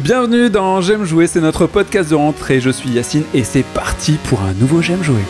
Bienvenue dans J'aime jouer, c'est notre podcast de rentrée. Je suis Yacine et c'est parti pour un nouveau J'aime jouer.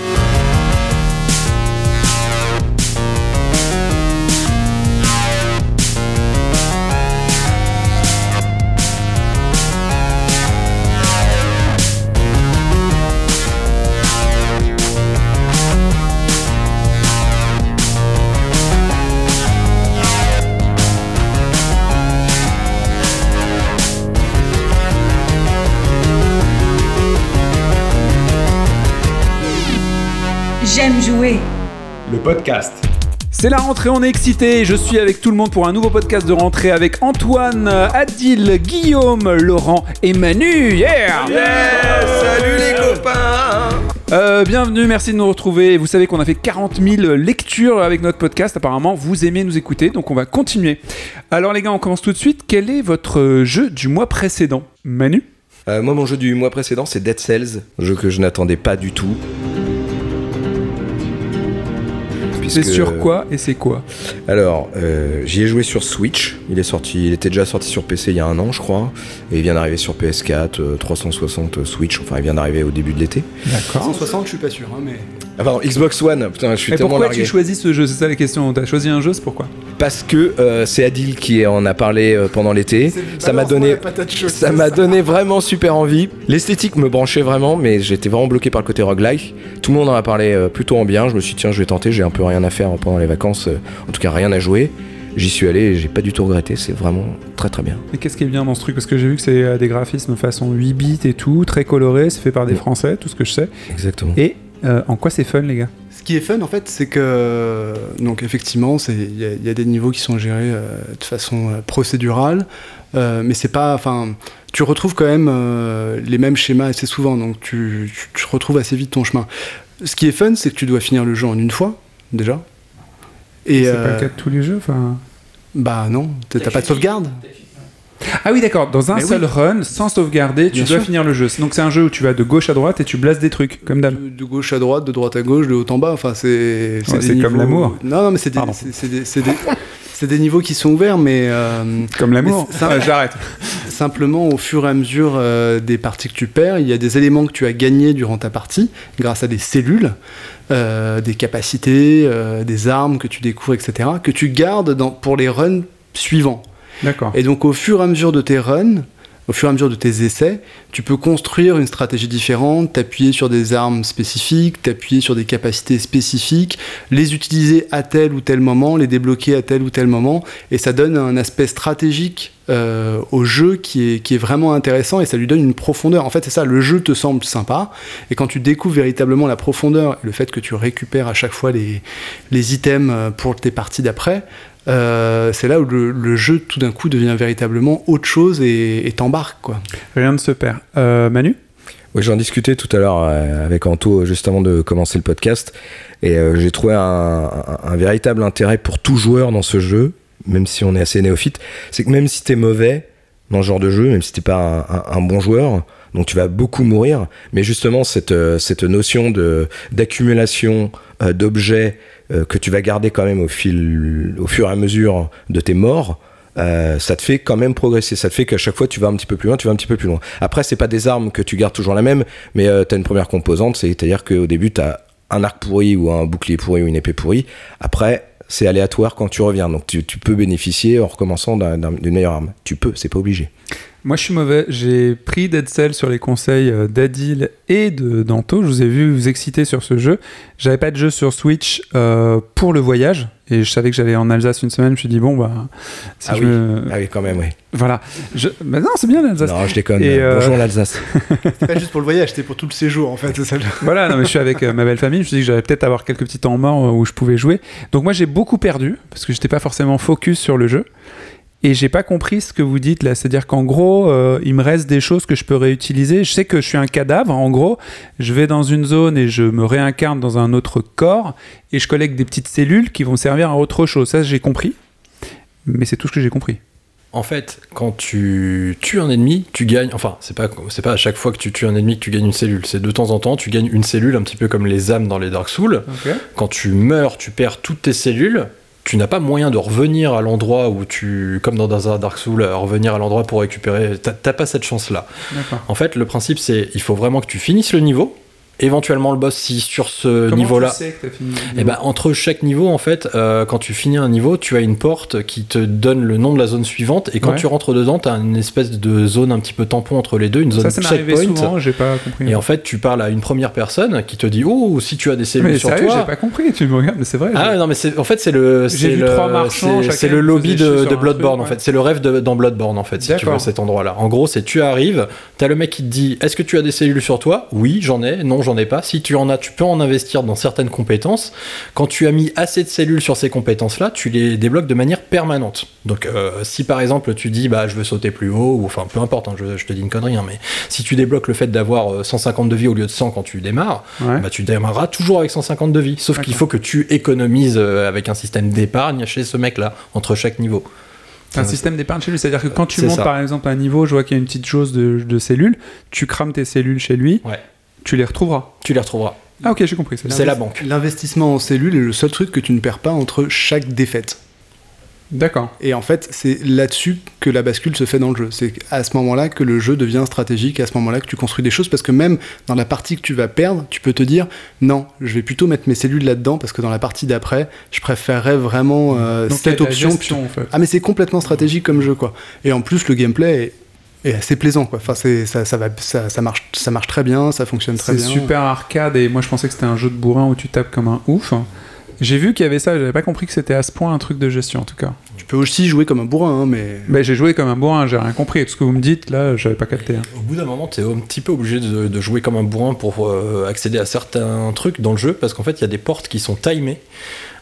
Podcast. C'est la rentrée, on est excité. Je suis avec tout le monde pour un nouveau podcast de rentrée avec Antoine, Adil, Guillaume, Laurent et Manu. Yeah, Salut les copains Euh, bienvenue, merci de nous retrouver. Vous savez qu'on a fait 40 000 lectures avec notre podcast. Apparemment, vous aimez nous écouter, donc on va continuer. Alors les gars, on commence tout de suite. Quel est votre jeu du mois précédent? Manu? Euh, Moi mon jeu du mois précédent c'est Dead Cells, un jeu que je n'attendais pas du tout. C'est sur quoi et c'est quoi Alors, euh, j'y ai joué sur Switch. Il est sorti, il était déjà sorti sur PC il y a un an, je crois, et il vient d'arriver sur PS4, euh, 360 Switch. Enfin, il vient d'arriver au début de l'été. D'accord. 160, je suis pas sûr, hein, mais. Ah pardon, Xbox One. Putain, je suis tellement pourquoi largué. tu choisis ce jeu C'est ça la question. T'as choisi un jeu, c'est pourquoi? Parce que euh, c'est Adil qui en a parlé euh, pendant l'été. Ça m'a donné, ça m'a donné vraiment super envie. L'esthétique me branchait vraiment, mais j'étais vraiment bloqué par le côté roguelike. Tout le monde en a parlé euh, plutôt en bien. Je me suis dit, tiens, je vais tenter. J'ai un peu rien à faire pendant les vacances. en tout cas, rien à jouer. J'y suis allé et j'ai pas du tout regretté. C'est vraiment très très bien. Et qu'est-ce qui est bien dans ce truc? Parce que j'ai vu que c'est des graphismes façon 8 bits et tout, très coloré, c'est fait par des. Français, tout ce que je sais. Exactement. Et euh, en quoi c'est fun, les gars Ce qui est fun, en fait, c'est que. Donc, effectivement, c'est- il y, a- il y a des niveaux qui sont gérés euh, de façon euh, procédurale, euh, mais c'est pas. Enfin, tu retrouves quand même euh, les mêmes schémas assez souvent, donc tu, tu, tu retrouves assez vite ton chemin. Ce qui est fun, c'est que tu dois finir le jeu en une fois, déjà. Et. C'est pas le cas de tous les jeux enfin... Bah non, t'as t'as pas de sauvegarde Ah oui, d'accord, dans un Mais seul run, sans sauvegarder, tu Bien dois sûr. finir le jeu. Donc c'est un jeu où tu vas de gauche à droite et tu blasses des trucs, comme d'hab. de, de gauche à droite, de droite à gauche, de haut en bas. Enfin, c'est. Ouais, c'est comme l'amour. Non, non, mais c'est des, des, c'est des- c'est des niveaux qui sont ouverts, mais euh, Comme l'amour. Ah, J'arrête. simplement au fur et à mesure euh, des parties que tu perds, il y a des éléments que tu as gagnés durant ta partie grâce à des cellules, euh, des capacités, des armes que tu découvres, etc., que tu gardes dans, pour les runs suivants. Et donc au fur et à mesure de tes runs, au fur et à mesure de tes essais, tu peux construire une stratégie différente, t'appuyer sur des armes spécifiques, t'appuyer sur des capacités spécifiques, les utiliser à tel ou tel moment, les débloquer à tel ou tel moment, et ça donne un aspect stratégique euh, au jeu qui est, vraiment intéressant et ça lui donne une profondeur. En fait, c'est ça, le jeu te semble sympa, et quand tu découvres véritablement la profondeur le fait que tu récupères à chaque fois les, les items euh, pour tes parties d'après, euh, c'est là où le, le jeu tout d'un coup devient véritablement autre chose et et t'embarque quoi. Rien ne se perd. Euh, Manu? Oui, j'en discutais tout à l'heure euh, avec Anto juste avant de commencer le podcast et euh, j'ai trouvé un, un- un véritable intérêt pour tout joueur dans ce jeu, même si on est assez néophyte, c'est que même si t'es mauvais dans ce genre de jeu, même si t'es pas un, un- un bon joueur, donc tu vas beaucoup mourir, mais justement cette, cette notion de d'accumulation euh, d'objets euh, que tu vas garder quand même au fil, au fur et à mesure de tes morts. euh, ça te fait quand même progresser. Ça te fait qu'à chaque fois tu vas un petit peu plus loin, tu vas un petit peu plus loin. Après, c'est pas des armes que tu gardes toujours la même, mais euh, t'as une première composante, c'est-à-dire qu'au début t'as un arc pourri ou un bouclier pourri ou une épée pourrie. Après, c'est aléatoire quand tu reviens, donc tu, tu peux bénéficier en recommençant d'un- d'un- d'une meilleure arme. Tu peux, c'est pas obligé. Moi, je suis mauvais. J'ai pris Dead Cell sur les conseils euh, d'Adil et de d'Anto. Je vous ai vu vous exciter sur ce jeu. J'avais pas de jeu sur Switch euh, pour le voyage. Et je savais que j'allais en Alsace une semaine. Je me suis dit, bon, bah. Si Ah je oui. me- Ah oui, quand même, oui. Voilà. Je... Non, c'est bien l'Alsace. Non, je déconne. Et, euh, Bonjour l'Alsace. Pas juste pour le voyage, c'était pour tout le séjour en fait. ça Voilà, non, mais je suis avec euh, ma belle famille. Je me suis dit que j'allais peut-être avoir quelques petits temps morts où je pouvais jouer. Donc, moi, j'ai beaucoup perdu parce que j'étais pas forcément focus sur le jeu. Et j'ai pas compris ce que vous dites là. C'est-à-dire qu'en gros, euh, il me reste des choses que je peux réutiliser. Je sais que je suis un cadavre. En gros, je vais dans une zone et je me réincarne dans un autre corps et je collecte des petites cellules qui vont servir à autre chose. Ça, j'ai compris. Mais c'est tout ce que j'ai compris. En fait, quand tu tues un ennemi, tu gagnes. Enfin, c'est pas, c'est pas à chaque fois que tu tues un ennemi que tu gagnes une cellule. C'est de temps en temps, tu gagnes une cellule, un petit peu comme les âmes dans les Dark Souls. Quand tu meurs, tu perds toutes tes cellules. Tu n'as pas moyen de revenir à l'endroit où tu, comme dans un Dark Souls, euh, revenir à l'endroit pour récupérer. T'as pas cette chance-là. En fait, le principe, c'est il faut vraiment que tu finisses le niveau. Éventuellement, le boss, si sur ce niveau-là. tu sais que t'as fini le Et niveau ben entre chaque niveau, en fait, euh, quand tu finis un niveau, tu as une porte qui te donne le nom de la zone suivante. Et quand Ouais. tu rentres dedans, tu as une espèce de zone un petit peu tampon entre les deux, une zone Ça, checkpoint. souvent, pas compris. Et en fait, tu parles à une première personne qui te dit Oh, si tu as des cellules mais sur sérieux, j'ai toi. pas compris, tu me regardes, mais c'est vrai. Ah non mais c'est en fait c'est le c'est le c'est- le lobby de, Bloodborne truc, en ouais. fait c'est le rêve de, dans Bloodborne en fait si tu veux cet endroit là en gros c'est tu arrives t'as le mec qui te dit est-ce que tu as des cellules sur toi? Oui j'en ai non j'en ai pas si tu en as tu peux en investir dans certaines compétences quand tu as mis assez de cellules sur ces compétences là tu les débloques de manière permanente donc euh, si par exemple tu dis bah je veux sauter plus haut ou enfin peu importe hein, je, je te dis une connerie hein, mais si tu débloques le fait d'avoir euh, 150 de vie au lieu de 100 quand tu démarres Ouais. bah, tu démarreras toujours avec 150 de vie. Sauf qu'il faut que tu économises euh, avec un système d'épargne chez ce mec-là, entre chaque niveau. C'est un système d'épargne chez lui, c'est-à-dire que quand tu montes ça. par exemple un niveau, je vois qu'il y a une petite chose de, de cellules, tu crames tes cellules chez lui, Ouais. Tu les retrouveras. Tu les retrouveras. Ah ok, j'ai compris. c'est la banque. L'investissement en cellules est le seul truc que tu ne perds pas entre chaque défaite. D'accord. Et en fait, c'est là-dessus que la bascule se fait dans le jeu. C'est à ce moment-là que le jeu devient stratégique, à ce moment-là que tu construis des choses, parce que même dans la partie que tu vas perdre, tu peux te dire non, je vais plutôt mettre mes cellules là-dedans, parce que dans la partie d'après, je préférerais vraiment euh, Donc cette option. gestion, en fait. Ah mais c'est complètement stratégique comme jeu quoi. Et en plus le gameplay est, est assez plaisant quoi. Enfin c'est ça, ça va ça, ça marche ça marche très bien, ça fonctionne très C'est bien. super arcade et moi je pensais que c'était un jeu de bourrin où tu tapes comme un ouf. J'ai vu qu'il y avait ça, j'avais pas compris que c'était à ce point un truc de gestion en tout cas. Tu peux aussi jouer comme un bourrin hein, mais Mais j'ai joué comme un bourrin, j'ai rien compris. Tout ce que vous me dites là, j'avais pas capté. hein. Au bout d'un moment, tu es un petit peu obligé de, de jouer comme un bourrin pour euh, accéder à certains trucs dans le jeu, parce qu'en fait, il y a des portes qui sont timées.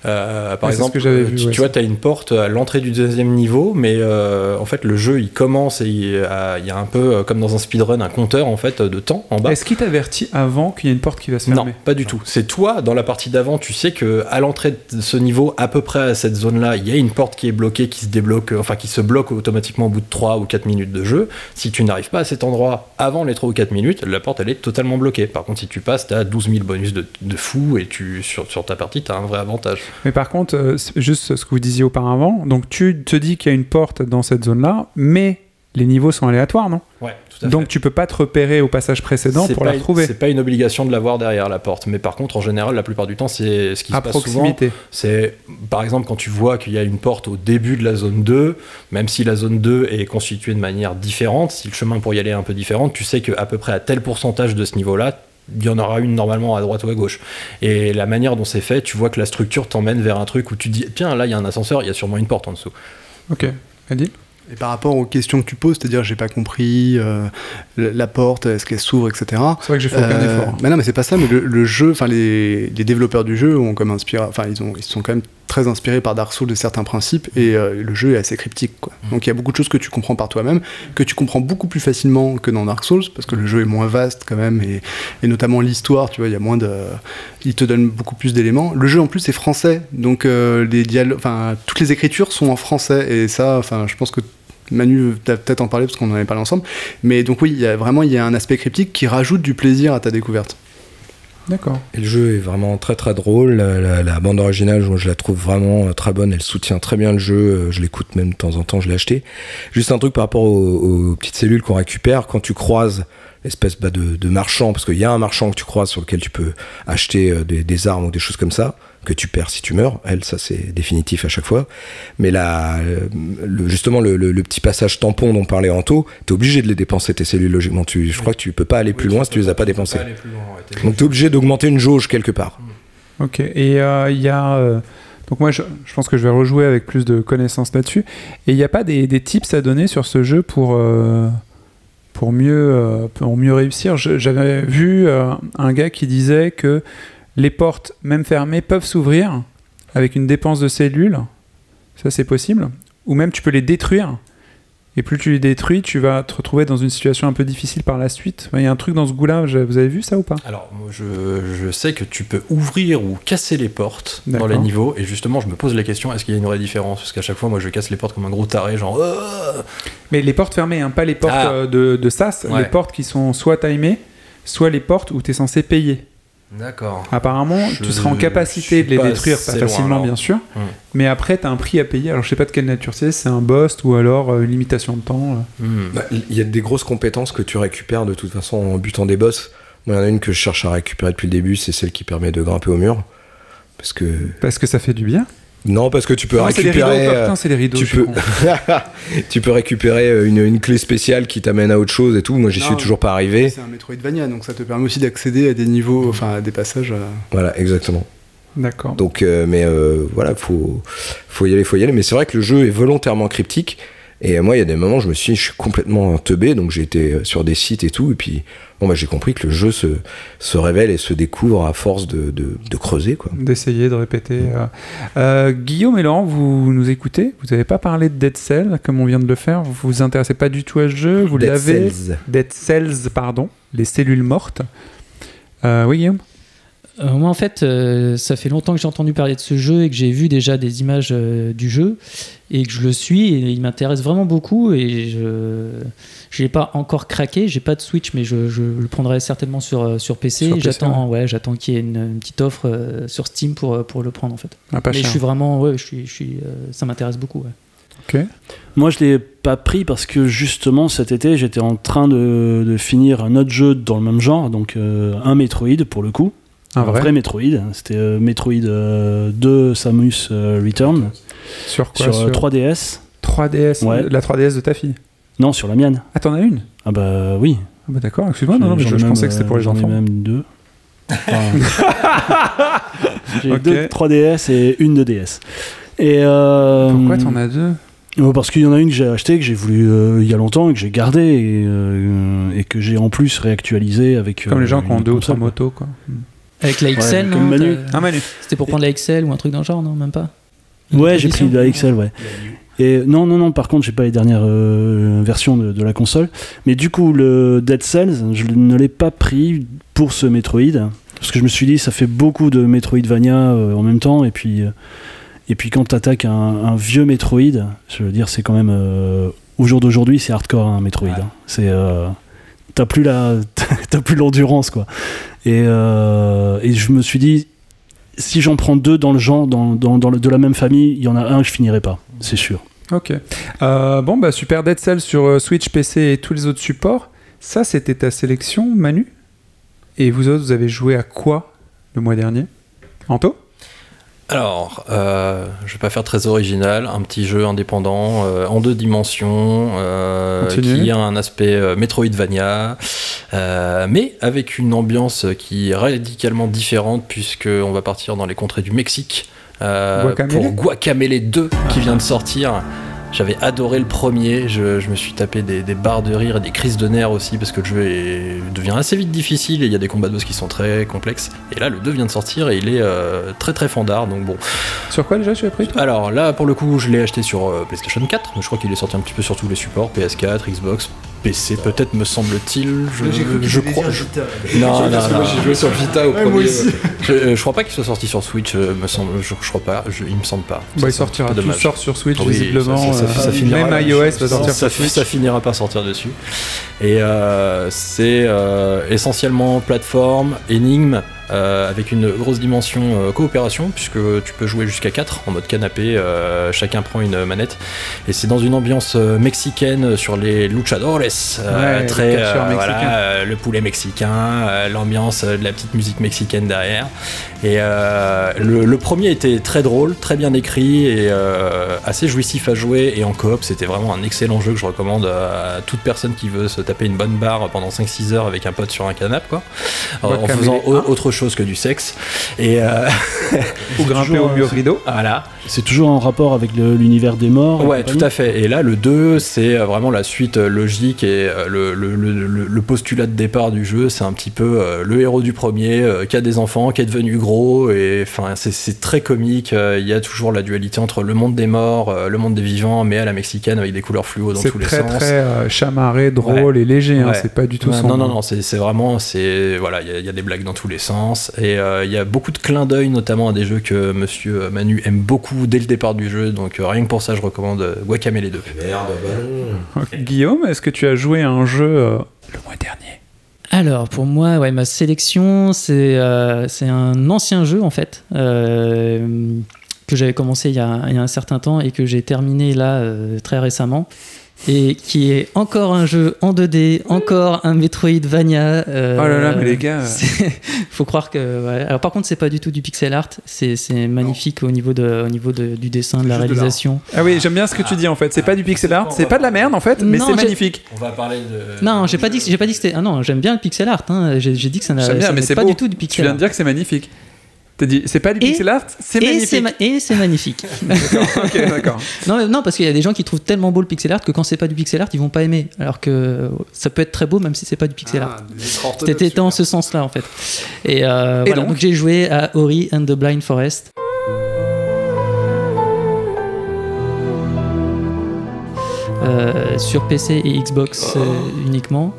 Euh, par Ouais, exemple, que euh, vu, tu, ouais, vois, tu as une porte à l'entrée du deuxième niveau, mais euh, en fait, le jeu il commence et il y a, il y a un peu comme dans un speedrun, un compteur en fait de temps en bas. Est-ce qu'il t'avertit avant qu'il y ait une porte qui va se Non, fermer pas du tout. C'est toi, dans la partie d'avant, tu sais que à l'entrée de ce niveau, à peu près à cette zone-là, il y a une porte qui est bloquée, qui se débloque, enfin qui se bloque automatiquement au bout de 3 ou 4 minutes de jeu. Si tu n'arrives pas à cet endroit avant les 3 ou 4 minutes, la porte elle est totalement bloquée. Par contre, si tu passes, tu as 12 000 bonus de, de fou et tu, sur, sur ta partie, tu as un vrai avantage. Mais par contre, euh, juste ce que vous disiez auparavant, donc tu te dis qu'il y a une porte dans cette zone-là, mais les niveaux sont aléatoires, non? Ouais, tout Donc tu peux pas te repérer au passage précédent pour la retrouver. C'est pas une obligation de l'avoir derrière la porte, mais par contre, en général, la plupart du temps, c'est ce qui À se passe souvent. C'est par exemple quand tu vois qu'il y a une porte au début de la zone 2, même si la zone 2 est constituée de manière différente, si le chemin pour y aller est un peu différent, tu sais qu'à peu près à tel pourcentage de ce niveau-là, il y en aura une normalement à droite ou à gauche. Et la manière dont c'est fait, tu vois que la structure t'emmène vers un truc où tu dis tiens là il y a un ascenseur, il y a sûrement une porte en dessous. Ok. Adil? Et par rapport aux questions que tu poses, c'est-à-dire j'ai pas compris euh, la porte, est-ce qu'elle s'ouvre, etc. C'est vrai que j'ai fait aucun Euh, effort. mais non, mais c'est pas ça. Mais le, le jeu, enfin les, les développeurs du jeu ont comme inspiré, enfin ils ont, ils sont quand même très inspirés par Dark Souls de certains principes et euh, le jeu est assez cryptique. Quoi. Donc il y a beaucoup de choses que tu comprends par toi-même, que tu comprends beaucoup plus facilement que dans Dark Souls parce que le jeu est moins vaste quand même et, et notamment l'histoire, tu vois, il y a moins de, il te donne beaucoup plus d'éléments. Le jeu en plus est français, donc les dialogues, enfin toutes les écritures sont en français et ça, enfin je pense que Manu, t'as peut-être en parler parce qu'on en avait parlé ensemble. Mais donc oui, il y a vraiment il y a un aspect cryptique qui rajoute du plaisir à ta découverte. D'accord. Et le jeu est vraiment très très drôle. La, la- la bande originale, moi, je la trouve vraiment euh, très bonne. Elle soutient très bien le jeu. Euh, Je l'écoute même de temps en temps. Je l'ai acheté. Juste un truc par rapport aux, aux petites cellules qu'on récupère quand tu croises l'espèce bah, de, de marchand, parce qu'il y a un marchand que tu croises sur lequel tu peux acheter euh, des, des armes ou des choses comme ça que tu perds si tu meurs. Elle, ça c'est définitif à chaque fois. Mais là, le, justement, le, le- le petit passage tampon dont parlait Anto, t'es obligé de les dépenser tes cellules logiquement. Tu, je crois que tu peux pas aller plus loin si tu les as pas dépensées. Donc t'es obligé d'augmenter une jauge quelque part. Ok. Et euh, il y a. euh, donc moi, je, je pense que je vais rejouer avec plus de connaissances là-dessus. Et il n'y a pas des, des tips à donner sur ce jeu pour, euh, pour, mieux, euh, pour mieux réussir? J'avais vu euh, un gars qui disait que les portes, même fermées, peuvent s'ouvrir avec une dépense de cellules. Ça, c'est possible. Ou même, tu peux les détruire. Et plus tu les détruis, tu vas te retrouver dans une situation un peu difficile par la suite. Il y a un truc dans ce goût-là. Vous avez vu ça ou pas? Alors, moi, je, je sais que tu peux ouvrir ou casser les portes dans les niveaux, et justement, je me pose la question est-ce qu'il y a une vraie différence? Parce qu'à chaque fois, moi, je casse les portes comme un gros taré, genre. Euh Mais les portes fermées, hein, pas les portes Ah. euh, de, de SAS, Ouais. les portes qui sont soit timées, soit les portes où tu es censé payer. D'accord. Apparemment, Je tu seras en capacité de les détruire, pas facilement bien sûr, Hmm. mais après, tu as un prix à payer. Alors, je sais pas de quelle nature c'est, c'est un boss ou alors euh, une limitation de temps. euh. Hmm. Bah, Il y a des grosses compétences que tu récupères de toute façon en butant des boss. Moi, il y en a une que je cherche à récupérer depuis le début, c'est celle qui permet de grimper au mur. Parce que. Parce que ça fait du bien. Non, parce que tu peux Non, c'est les rideaux, récupérer. euh, putain, c'est les rideaux. tu peux, con. tu peux récupérer euh, une, une clé spéciale qui t'amène à autre chose et tout. Moi, j'y suis toujours pas arrivé. C'est un Metroidvania, donc ça te permet aussi d'accéder à des niveaux, enfin à des passages. euh, Voilà, exactement. D'accord. Donc, euh, mais euh, voilà, faut, faut y aller, faut y aller. Mais c'est vrai que le jeu est volontairement cryptique. Et euh, moi, il y a des moments, je me suis dit, je suis complètement teubé. Donc, j'ai été euh, sur des sites et tout. Et puis, bon, bah, j'ai compris que le jeu se, se révèle et se découvre à force de, de, de creuser, quoi. D'essayer de répéter. euh. Euh, Guillaume et Laurent, vous nous écoutez? Vous n'avez pas parlé de Dead Cell comme on vient de le faire? Vous vous intéressez pas du tout à ce jeu? Vous Dead l'avez? Cells. Dead Cells, pardon. Les cellules mortes. Euh, oui, Guillaume? Euh, moi, en fait, euh, ça fait longtemps que j'ai entendu parler de ce jeu et que j'ai vu déjà des images euh, du jeu et que je le suis et il m'intéresse vraiment beaucoup et je je l'ai pas encore craqué. J'ai pas de Switch, mais je, je le prendrai certainement sur euh, sur PC. Sur PC, j'attends, ouais, j'attends qu'il y ait une, une petite offre euh, sur Steam pour euh, pour le prendre en fait. ah, Pas mais cher. je suis vraiment, ouais, je suis, je suis, euh, ça m'intéresse beaucoup. ouais. Moi, je l'ai pas pris parce que justement cet été, j'étais en train de, de finir un autre jeu dans le même genre, donc euh, un Metroid pour le coup. Un vrai, Metroid. C'était euh, Metroid euh, 2 Samus euh, Return Sur quoi sur, euh, 3DS. 3DS Ouais. La 3DS de ta fille Non, sur la mienne. Ah, t'en as une Ah bah oui. ah bah D'accord, excuse-moi, non, non, mais je, ai je même, pensais que c'était pour euh, les j'en ai enfants. même deux. Enfin, J'ai Ok. deux 3DS et une 2DS. Et euh, Pourquoi t'en as deux Euh, Parce qu'il y en a une que j'ai acheté, que j'ai voulu euh, il y a longtemps et que j'ai gardé et, euh, et que j'ai en plus réactualisé avec. Comme euh, les gens qui ont une deux ou trois motos, quoi. Avec la XL, Ouais, comme non Manu. Ah, Manu C'était pour prendre la XL ou un truc dans le genre, non Même pas. Ouais, j'ai pris Édition la XL, ouais. Et non, non, non, par contre, j'ai pas les dernières euh, versions de, de la console. Mais du coup, le Dead Cells, je ne l'ai pas pris pour ce Metroid. Parce que je me suis dit, ça fait beaucoup de Metroidvania euh, en même temps. Et puis, euh, et puis quand t'attaques un, un vieux Metroid, je veux dire, c'est quand même. euh, au jour d'aujourd'hui, c'est hardcore, un Metroid. hein. C'est. T'as plus la, t'as plus l'endurance quoi. Et, et je me suis dit, si j'en prends deux dans le genre, dans, dans, le- de la même famille, il y en a un que je finirai pas, c'est sûr. Ok. Euh, bon, bah super Dead Cell sur euh, Switch, PC et tous les autres supports. Ça, c'était ta sélection, Manu? Et vous autres, vous avez joué à quoi le mois dernier? Anto? Alors, euh, je vais pas faire très original, un petit jeu indépendant euh, en deux dimensions euh, qui a un aspect Metroidvania, mais avec une ambiance qui est radicalement différente puisque on va partir dans les contrées du Mexique pour Guacamele 2 qui vient de sortir. J'avais adoré le premier, je, je me suis tapé des, des barres de rire et des crises de nerfs aussi parce que le jeu est- devient assez vite difficile et il y a des combats de boss qui sont très complexes. Et là, le 2 vient de sortir et il est euh, très très fandard, donc bon. Sur quoi déjà tu as pris Alors là, pour le coup, je l'ai acheté sur euh, PlayStation 4, mais je crois qu'il est sorti un petit peu sur tous les supports, PS4, Xbox, PC peut-être me semble-t-il. Je, je crois. je- Non, non, non. joué sur Vita au Ouais, moi aussi. Je, euh, je crois pas qu'il soit sorti sur Switch, euh, me semble. Je, je crois pas. je- il me semble pas. Bah, il sortira, tout dommage. sort sur Switch Oui, visiblement. ça- ça- ça- ça euh, finira- même iOS va sortir ça, sur ça finira par sortir dessus. Et euh, c'est euh, essentiellement plateforme, énigme, euh, avec une grosse dimension euh, coopération, puisque tu peux jouer jusqu'à 4 en mode canapé, euh, chacun prend une manette. Et c'est dans une ambiance mexicaine sur les luchadores, Ouais, très euh, voilà, le poulet mexicain, l'ambiance de la petite musique mexicaine derrière. Et le, le premier était très drôle, très bien écrit et assez jouissif à jouer. Et en coop, c'était vraiment un excellent jeu que je recommande à toute personne qui veut se taper une bonne barre pendant 5-6 heures avec un pote sur un canapé, quoi. En- faisant au- 1. autre chose que du sexe. Et euh, Ou grimper au mur euh, rideau. voilà. C'est toujours en rapport avec l'univers des morts. Ouais, tout à fait. Et là, le 2, c'est euh, vraiment la suite euh, logique et le, le- le- postulat de départ du jeu, c'est un petit peu euh, le héros du premier euh, qui a des enfants, qui est devenu gros, et enfin, c'est- c'est très comique. Il y a toujours la dualité entre le monde des morts, euh, le monde des vivants, mais à la mexicaine avec des couleurs fluo dans C'est tous les très sens. très euh, chamarré, drôle et léger. hein, c'est pas du tout Ouais, sombre. non, non, non, c'est c'est vraiment, c'est voilà, il y, y a des blagues dans tous les sens et euh, il y a beaucoup de clins d'œil, notamment à des jeux que Monsieur Manu aime beaucoup dès le départ du jeu. Donc euh, rien que pour ça, je recommande euh, Guacamele 2. Merde, bah. Guillaume, est-ce que tu as joué à un jeu euh, le mois dernier? Alors, pour moi, ouais, ma sélection, c'est euh, c'est un ancien jeu, en fait, euh, que j'avais commencé il y, a, il y a un certain temps et que j'ai terminé là euh, très récemment. Et qui est encore un jeu en 2D, encore un Metroidvania. euh, Oh là là, mais les gars, euh. faut croire que. ouais. Alors, par contre, c'est pas du tout du pixel art, c'est magnifique au niveau, de, au niveau de- du dessin, de la de réalisation. Ah oui, j'aime bien ce que tu dis en fait. C'est pas du pixel art, c'est pas de la merde en fait, mais c'est magnifique. On va parler de. Non, j'ai pas dit que j'ai pas dit que c'était. Ah non, j'aime bien le pixel art. hein. J'ai dit que ça n'a pas beau. du tout du Tu pixel viens art. de dire que c'est magnifique. T'as dit, c'est pas du pixel art, c'est magnifique. ma- et c'est magnifique. D'accord, ok, d'accord. non, non, parce qu'il y a des gens qui trouvent tellement beau le pixel art que quand c'est pas du pixel art, ils vont pas aimer. Alors que ça peut être très beau même si c'est pas du pixel art. Ah, orthodoxes, C'était en super. ce sens-là en fait. Et, euh, Et voilà, donc donc, j'ai joué à Ori and the Blind Forest. Euh, sur PC et Xbox Oh. euh, uniquement.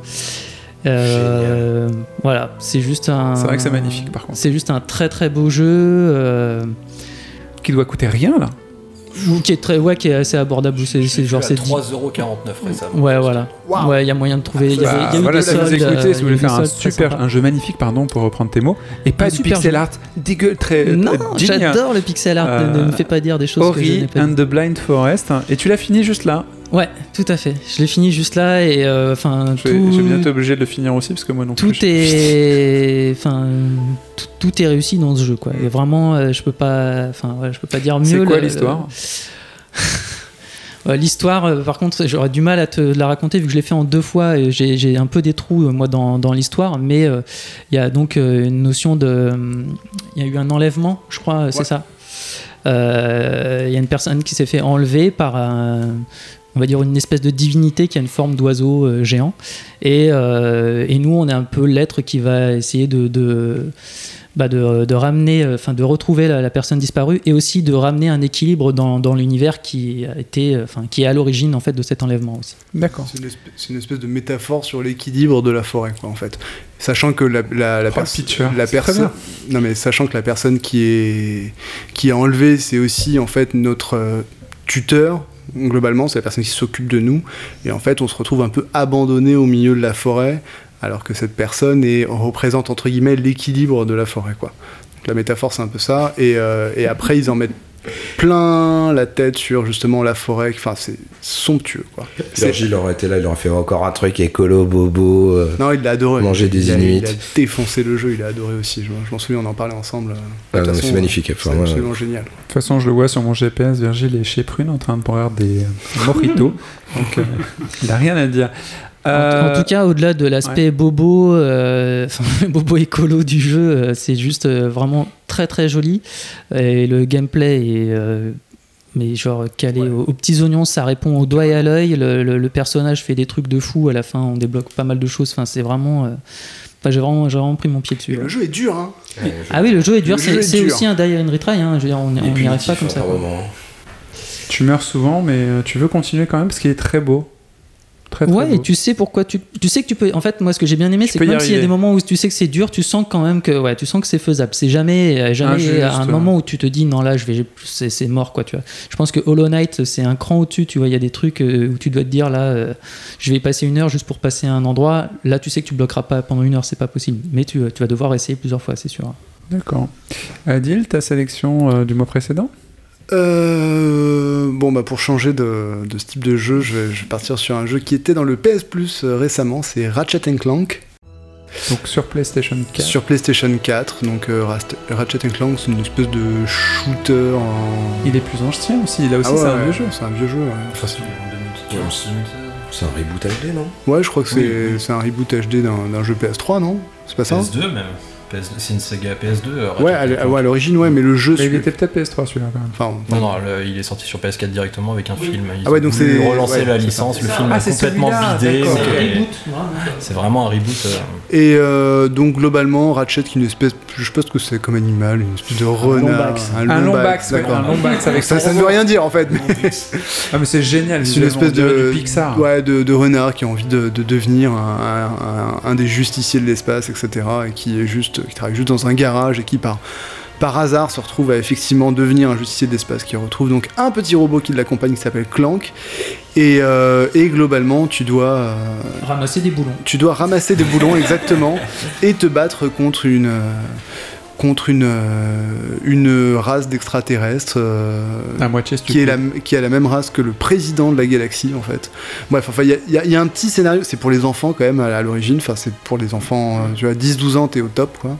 Euh, voilà, c'est juste un. C'est vrai que c'est magnifique par contre. C'est juste un très très beau jeu. euh, Qui doit coûter rien là. ou qui est très ouais qui est assez abordable c'est c'est genre c'est 3,49€ récemment. ouais voilà Waouh. ouais il y a moyen de trouver il y, avait- Bah, y a eu voilà, des si vous soldes, écoutez, euh, si vous a voulez faire un super, un jeu magnifique, pardon, pour reprendre tes mots, et pas Un du pixel jeu. art dégueu, très non euh, j'adore le pixel art ne- ne me Euh, fais pas dire des choses que je Ori pas and dit. the Blind Forest, hein, et tu l'as fini juste là. Ouais tout à fait je l'ai fini juste là et euh, enfin Je vais, tout je vais bientôt obligé de le finir aussi parce que moi non tout plus. est enfin tout, tout est réussi dans ce jeu quoi et vraiment euh, je peux pas enfin ouais, je peux pas dire mieux C'est quoi l'histoire L'histoire, euh, par contre, j'aurais du mal à te la raconter vu que je l'ai fait en deux fois et j'ai un peu des trous, moi, dans, dans l'histoire. Mais euh, il y a donc une notion de. Il y a eu un enlèvement, je crois, c'est ça. Euh, Il y a une personne qui s'est fait enlever par un- on va dire une espèce de divinité qui a une forme d'oiseau euh, géant. Et, euh, et nous, on est un peu l'être qui va essayer de, de, bah, de, de ramener, euh, enfin de retrouver la, la personne disparue et aussi de ramener un équilibre dans, dans l'univers qui a été, enfin qui est à l'origine en fait de cet enlèvement aussi. D'accord. C'est une, espèce, c'est une espèce de métaphore sur l'équilibre de la forêt, quoi, en fait. Sachant que la, la, la, Oh, pers- la personne, non mais sachant que la personne qui est qui est enlevée, c'est aussi en fait notre euh, tuteur. Globalement, c'est la personne qui s'occupe de nous. Et en fait, on se retrouve un peu abandonné au milieu de la forêt, alors que cette personne est, représente entre guillemets l'équilibre de la forêt, quoi. La métaphore, c'est un peu ça. Et, euh, et après, ils en mettent plein la tête sur justement la forêt. Enfin, c'est somptueux, quoi. Virgile aurait été là, il aurait fait encore un truc écolo, bobo. euh. Non, il l'a adoré. Manger des il a, Inuits. il a défoncé le jeu, il a adoré aussi. Je, je m'en souviens, on en parlait ensemble. De Ah, c'est magnifique. C'est Enfin, moi, absolument génial. De toute façon, je le vois sur mon GPS. Virgile est chez Prune en train de boire des euh, mojitos. Donc, euh, il a rien à dire. En, Euh, en tout cas, au-delà de l'aspect bobo, euh, enfin, bobo écolo du jeu, euh, c'est juste euh, vraiment très très joli. Et le gameplay est. euh, mais genre calé aux, aux petits oignons, ça répond au doigt et à l'œil. Le, le- le personnage fait des trucs de fou. À la fin, on débloque pas mal de choses. Enfin, c'est vraiment. euh, enfin, j'ai vraiment, j'ai vraiment pris mon pied dessus. Et ouais. le jeu est dur, hein. Ah oui, le jeu est dur. C'est est c'est dur. aussi un die and retry. Hein. Je veux dire, on n'y arrive pas comme ça. tu meurs souvent, mais tu veux continuer quand même parce qu'il est très beau. Très, très Ouais, beau. et tu sais pourquoi tu, tu sais que tu peux. En fait, moi, ce que j'ai bien aimé, c'est que même s'il y a des moments où tu sais que c'est dur, tu sens quand même que ouais, tu sens que c'est faisable. C'est jamais, euh, jamais à un moment où tu te dis non là, je vais, c'est, c'est mort quoi. Tu vois. Je pense que Hollow Knight, c'est un cran au-dessus. Tu vois, il y a des trucs euh, où tu dois te dire là, euh, je vais passer une heure juste pour passer à un endroit. Là, tu sais que tu bloqueras pas pendant une heure, c'est pas possible. Mais tu, tu vas devoir essayer plusieurs fois, c'est sûr. D'accord. Adil, ta sélection euh, du mois précédent? Euh, bon, bah pour changer de, de ce type de jeu, je vais, je vais partir sur un jeu qui était dans le PS Plus euh, récemment, c'est Ratchet Clank Donc sur PlayStation 4. sur PlayStation 4. Donc euh, Ratchet Clank, c'est une espèce de shooter en. Il est plus ancien aussi. Là aussi, Ah ouais, c'est un ouais, vieux jeu. C'est un vieux jeu, ouais. Enfin, c'est- C'est un reboot HD, non? Ouais, je crois que c'est c'est un reboot HD d'un d'un jeu PS3, non? C'est pas ça? PS2 même. PS2 C'est une saga PS2. euh, Ouais, Ratchet à l'origine, ouais, mais le jeu. Mais il était peut-être PS3 celui-là quand même. Enfin, Non, non, le- il est sorti sur PS4 directement avec un film. Ils Ah ouais, donc c'est- relancer ouais, la licence. Le film Ah, a c'est complètement d'accord. mais- C'est vraiment un reboot. euh, Et euh, donc globalement, Ratchet qui est une espèce, je pense que c'est comme animal, une espèce de renard. Un lombax, un lombax avec Ça, ça ne veut rien dire en fait. mais Ah mais c'est génial. C'est une espèce de Pixar. ouais, de, renard qui a envie de, de devenir un des justiciers de l'espace, etc. Et qui est juste, qui travaille juste dans un garage et qui par par hasard se retrouve à effectivement devenir un justicier d'espace qui retrouve donc un petit robot qui l'accompagne qui s'appelle Clank. Et, euh, et globalement, tu dois, euh, Ramasser des boulons. tu dois ramasser des boulons exactement et te battre contre une. euh, contre une, euh, une race d'extraterrestres euh, qui, est la, qui a la même race que le président de la galaxie en fait. Bref, enfin il y a- il y, y a un petit scénario, c'est pour les enfants quand même à, à l'origine, enfin c'est pour les enfants, euh, tu vois, 10-12 ans t'es au top quoi.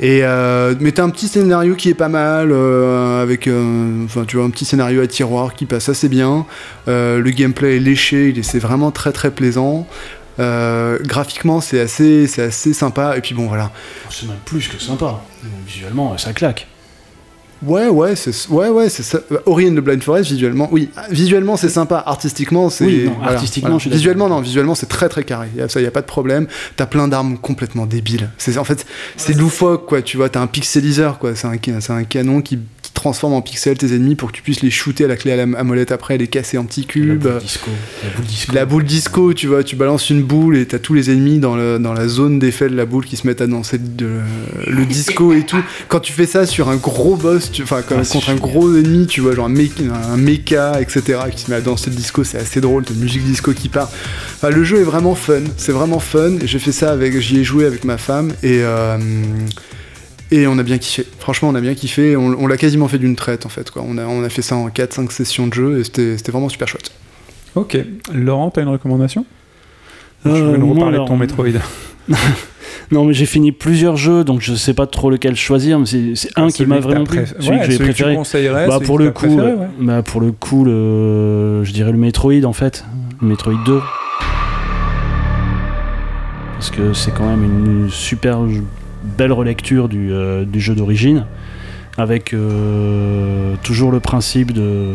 Et euh, mais t'as un petit scénario qui est pas mal, euh, avec euh, enfin tu vois un petit scénario à tiroir qui passe assez bien. Euh, le gameplay est léché, c'est vraiment très très plaisant. Euh, graphiquement c'est assez c'est assez sympa et puis bon voilà C'est même plus que sympa. Visuellement, ça claque. Ouais, ouais, c'est ouais, ouais, c'est ça. Ori and the Blind Forest, visuellement, oui, visuellement c'est sympa, artistiquement c'est. Oui, non, artistiquement, je suis. Visuellement, non, visuellement c'est très très carré. Y a- Ça, y a pas de problème. T'as plein d'armes complètement débiles. C'est en fait, c'est loufoque, quoi. Tu vois, t'as un pixeliseur, quoi. C'est un, c'est un canon qui transforme en pixels tes ennemis pour que tu puisses les shooter à la clé à, la, à molette après, les casser en petits La cubes. boule disco. La boule disco. La boule disco, tu vois, tu balances une boule et t'as tous les ennemis dans, le, dans la zone d'effet de la boule qui se mettent à danser de- le disco et tout. Quand tu fais ça sur un gros boss, enfin Ah, contre un gros ennemi, tu vois, genre un, mé- un mecha, etc., qui se met à danser le disco, c'est assez drôle, t'as une musique disco qui part. Enfin, le jeu est vraiment fun, c'est vraiment fun. J'ai fait ça avec, j'y ai joué avec ma femme et. euh, et on a bien kiffé. Franchement, on a bien kiffé. On, on l'a quasiment fait d'une traite, en fait. Quoi. On, a, on a fait ça en 4-5 sessions de jeu et c'était c'était vraiment super chouette. Ok. Laurent, t'as une recommandation? Je Euh, vais nous reparler alors, de ton Metroid. Non, mais j'ai fini plusieurs jeux, donc je sais pas trop lequel choisir, mais c'est un qui Celui m'a que vraiment plu. Celui ouais, que j'ai préféré. tu conseillerais, Bah, celui pour que le coup, préféré, euh, ouais. bah, pour le coup, le, je dirais le Metroid en fait, le Metroid 2, parce que c'est quand même une super belle relecture du, euh, du jeu d'origine, avec euh, toujours le principe de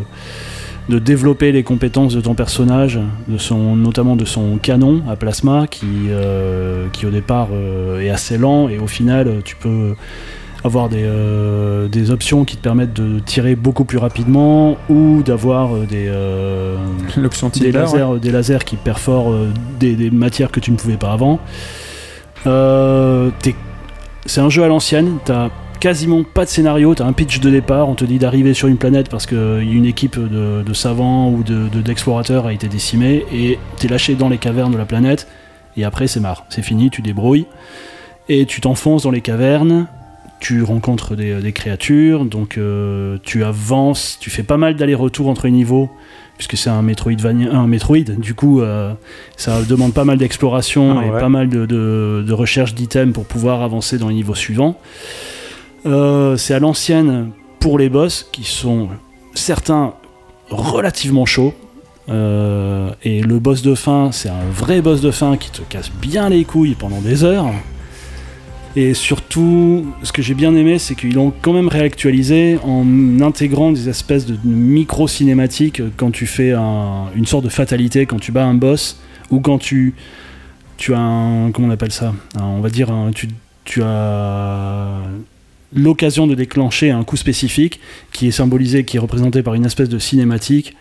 de développer les compétences de ton personnage, de son, notamment de son canon à plasma, qui, euh, qui au départ est assez lent, et au final, tu peux avoir des, euh, des options qui te permettent de tirer beaucoup plus rapidement, ou d'avoir des, euh, lasers, des lasers qui perforent des, des matières que tu ne pouvais pas avant. Euh, t'es- c'est un jeu à l'ancienne, t'as quasiment pas de scénario, t'as un pitch de départ, on te dit d'arriver sur une planète parce qu'une équipe de, de savants ou de- de- d'explorateurs a été décimée, et t'es lâché dans les cavernes de la planète, et après c'est marre, c'est fini, tu débrouilles, et tu t'enfonces dans les cavernes, tu rencontres des, des créatures, donc euh, tu avances, tu fais pas mal d'allers-retours entre les niveaux, puisque c'est un Metroidvania, un Metroid, du coup euh, ça demande pas mal d'exploration Ah et ouais. pas mal de, de- de recherche d'items pour pouvoir avancer dans les niveaux suivants. Euh, c'est à l'ancienne pour les boss qui sont certains relativement chauds. Euh, et le boss de fin, c'est un vrai boss de fin qui te casse bien les couilles pendant des heures. Et surtout, ce que j'ai bien aimé, c'est qu'ils l'ont quand même réactualisé en intégrant des espèces de micro-cinématiques quand tu fais un- une sorte de fatalité, quand tu bats un boss, ou quand tu, as un... comment on appelle ça On va dire, tu, as l'occasion de déclencher un coup spécifique qui est symbolisé, qui est représenté par une espèce de cinématique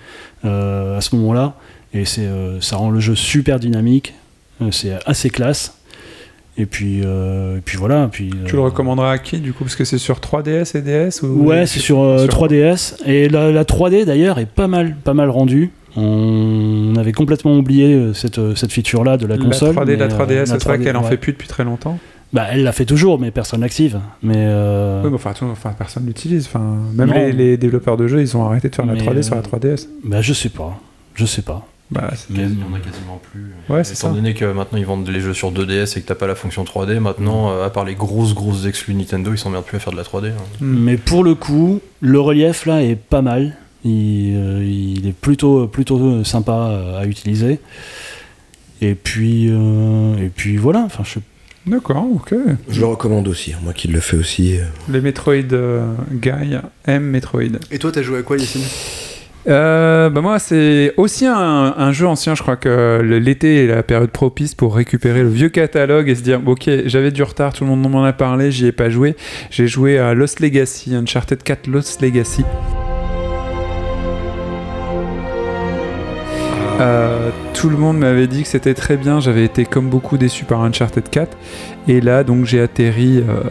euh, à ce moment-là. Et euh, ça rend le jeu super dynamique, Euh, c'est assez classe. Et puis, euh, et puis voilà. Puis, Tu euh, le recommanderas à qui du coup Parce que c'est sur 3DS et DS ou... Ouais, c'est sur, euh, sur- 3DS. Et la, la 3D d'ailleurs est pas mal, pas mal rendue. On avait complètement oublié euh, cette, euh, cette feature-là de la La console. 3D de la mais, 3DS, euh, c'est vrai 3D, qu'elle en ouais. fait plus depuis très longtemps. Bah, elle l'a fait toujours, mais personne l'active. Mais, euh, Oui, mais enfin, attends, enfin, personne l'utilise. Enfin, même les, les développeurs de jeux, ils ont arrêté de faire la Mais, 3D sur la euh, 3DS. bah, je sais pas. Je sais pas. Bah, Mais- Il y en a quasiment plus. Ouais, Étant ça. donné que maintenant ils vendent les jeux sur 2DS et que t'as pas la fonction 3D, maintenant, euh, à part les grosses grosses exclus Nintendo, ils s'emmerdent plus à faire de la 3D. hein. Mais pour le coup, le relief là est pas mal. Il, euh, il est plutôt, plutôt sympa euh, à utiliser. Et puis, euh, et puis voilà. Enfin, je D'accord, ok. Je le recommande aussi, hein, moi qui le fais aussi. Les Metroid euh, Guy aiment Metroid. Et toi, t'as joué à quoi, Yacine? Euh, bah moi, c'est aussi un, jeu ancien. Je crois que l'été est la période propice pour récupérer le vieux catalogue et se dire ok, j'avais du retard, tout le monde m'en a parlé, j'y ai pas joué. J'ai joué à Lost Legacy, Uncharted 4 Lost Legacy. Euh, tout le monde m'avait dit que c'était très bien. J'avais été comme beaucoup déçu par Uncharted 4. Et là, donc, j'ai atterri euh,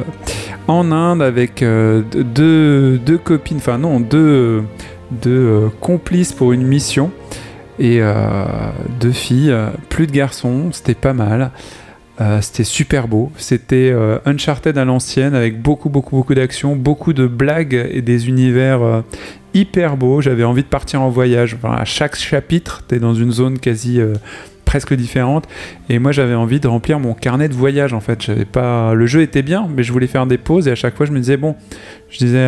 en Inde avec euh, deux, deux copines, enfin non, deux, deux euh, complices pour une mission. Et euh, deux filles, euh, plus de garçons, c'était pas mal. Euh, c'était super beau. C'était Uncharted à l'ancienne avec beaucoup, beaucoup, beaucoup d'action, beaucoup de blagues et des univers hyper beaux. J'avais envie de partir en voyage. À chaque chapitre, tu es dans une zone quasi presque différente. Et moi, j'avais envie de remplir mon carnet de voyage en fait. J'avais pas. Le jeu était bien, mais je voulais faire des pauses et à chaque fois, je me disais bon, je disais.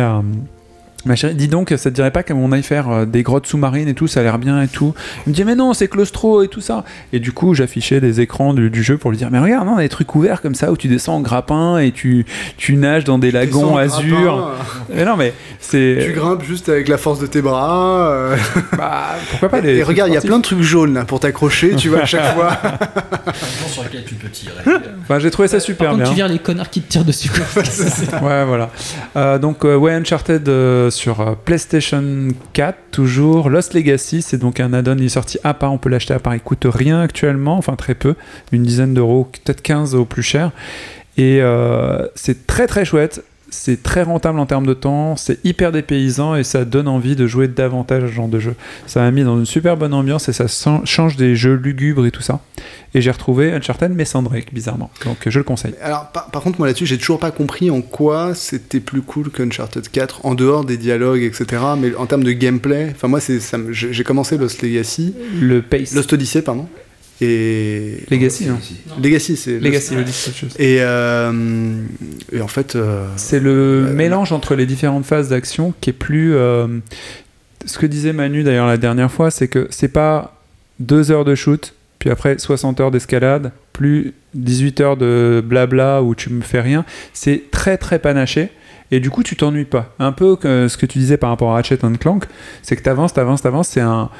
Ma chérie, dis donc, ça te dirait pas qu'on aille faire euh, des grottes sous-marines et tout, ça a l'air bien et tout. Il me dit, mais non, c'est claustro et tout ça. Et du coup, j'affichais des écrans du, du jeu pour lui dire, mais regarde, non, on a des trucs ouverts comme ça où tu descends en grappin et tu, tu nages dans des lagons azur. Mais non, mais c'est. Tu grimpes juste avec la force de tes bras. euh. Bah, pourquoi pas des. Et regarde, il y a plein de trucs jaunes là pour t'accrocher, tu vois, à chaque fois. sur lequel tu peux tirer. Enfin, j'ai trouvé ça super Par contre, bien. tu vires les connards qui te tirent dessus. Ouais, voilà. Euh, donc, euh, ouais, Uncharted euh, sur euh, PlayStation 4, toujours. Lost Legacy, c'est donc un add-on, il est sorti à part, on peut l'acheter à part, il coûte rien actuellement, enfin très peu, une dizaine d'euros, peut-être 15 au plus cher. Et euh, c'est très très chouette, c'est très rentable en termes de temps, c'est hyper dépaysant et ça donne envie de jouer davantage à ce genre de jeu. Ça m'a mis dans une super bonne ambiance et ça change des jeux lugubres et tout ça. Et j'ai retrouvé Uncharted mais sans Drake, bizarrement. Donc je le conseille. Alors, par, par contre, moi là-dessus, j'ai toujours pas compris en quoi c'était plus cool qu'Uncharted 4, en dehors des dialogues, etc. Mais en termes de gameplay, enfin, moi, c'est, j'ai j'ai commencé Lost Legacy, Le pace. Lost Odyssey, pardon. Et. Legacy, hein. Legacy, c'est. Legacy, le dit quelque chose. Et, euh, et en fait. euh, C'est le Euh, mélange entre les différentes phases d'action qui est plus. euh, ce que disait Manu d'ailleurs la dernière fois, c'est que c'est pas deux heures de shoot, puis après 60 heures d'escalade, plus 18 heures de blabla où tu me fais rien. C'est très très panaché. Et du coup, tu t'ennuies pas. Un peu que ce que tu disais par rapport à Ratchet Clank, c'est que t'avances, t'avances, t'avances. C'est un.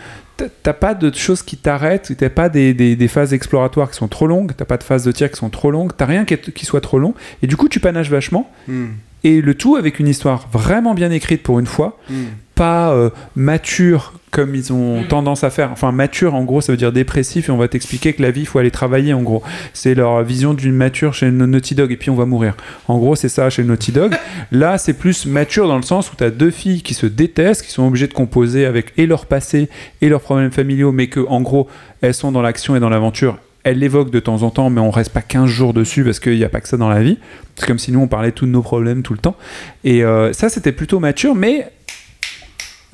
t'as- pas de choses qui t'arrêtent, t'as pas des, des- des phases exploratoires qui sont trop longues, t'as pas de phases de tir qui sont trop longues, t'as rien qui, est- qui soit trop long, et du coup tu panaches vachement, hmm, et le tout avec une histoire vraiment bien écrite pour une fois, hmm. pas euh, mature comme ils ont tendance à faire. Enfin, mature en gros, ça veut dire dépressif et on va t'expliquer que la vie, il faut aller travailler en gros. C'est leur vision d'une mature chez Naughty Dog et puis on va mourir. En gros, c'est ça chez Naughty Dog. Là, c'est plus mature dans le sens où tu as deux filles qui se détestent, qui sont obligées de composer avec et leur passé et leurs problèmes familiaux, mais que en gros, elles sont dans l'action et dans l'aventure. Elles l'évoquent de temps en temps, mais on reste pas 15 jours dessus parce qu'il n'y a pas que ça dans la vie. C'est comme si nous on parlait de tous nos problèmes tout le temps. Et euh, ça, c'était plutôt mature, mais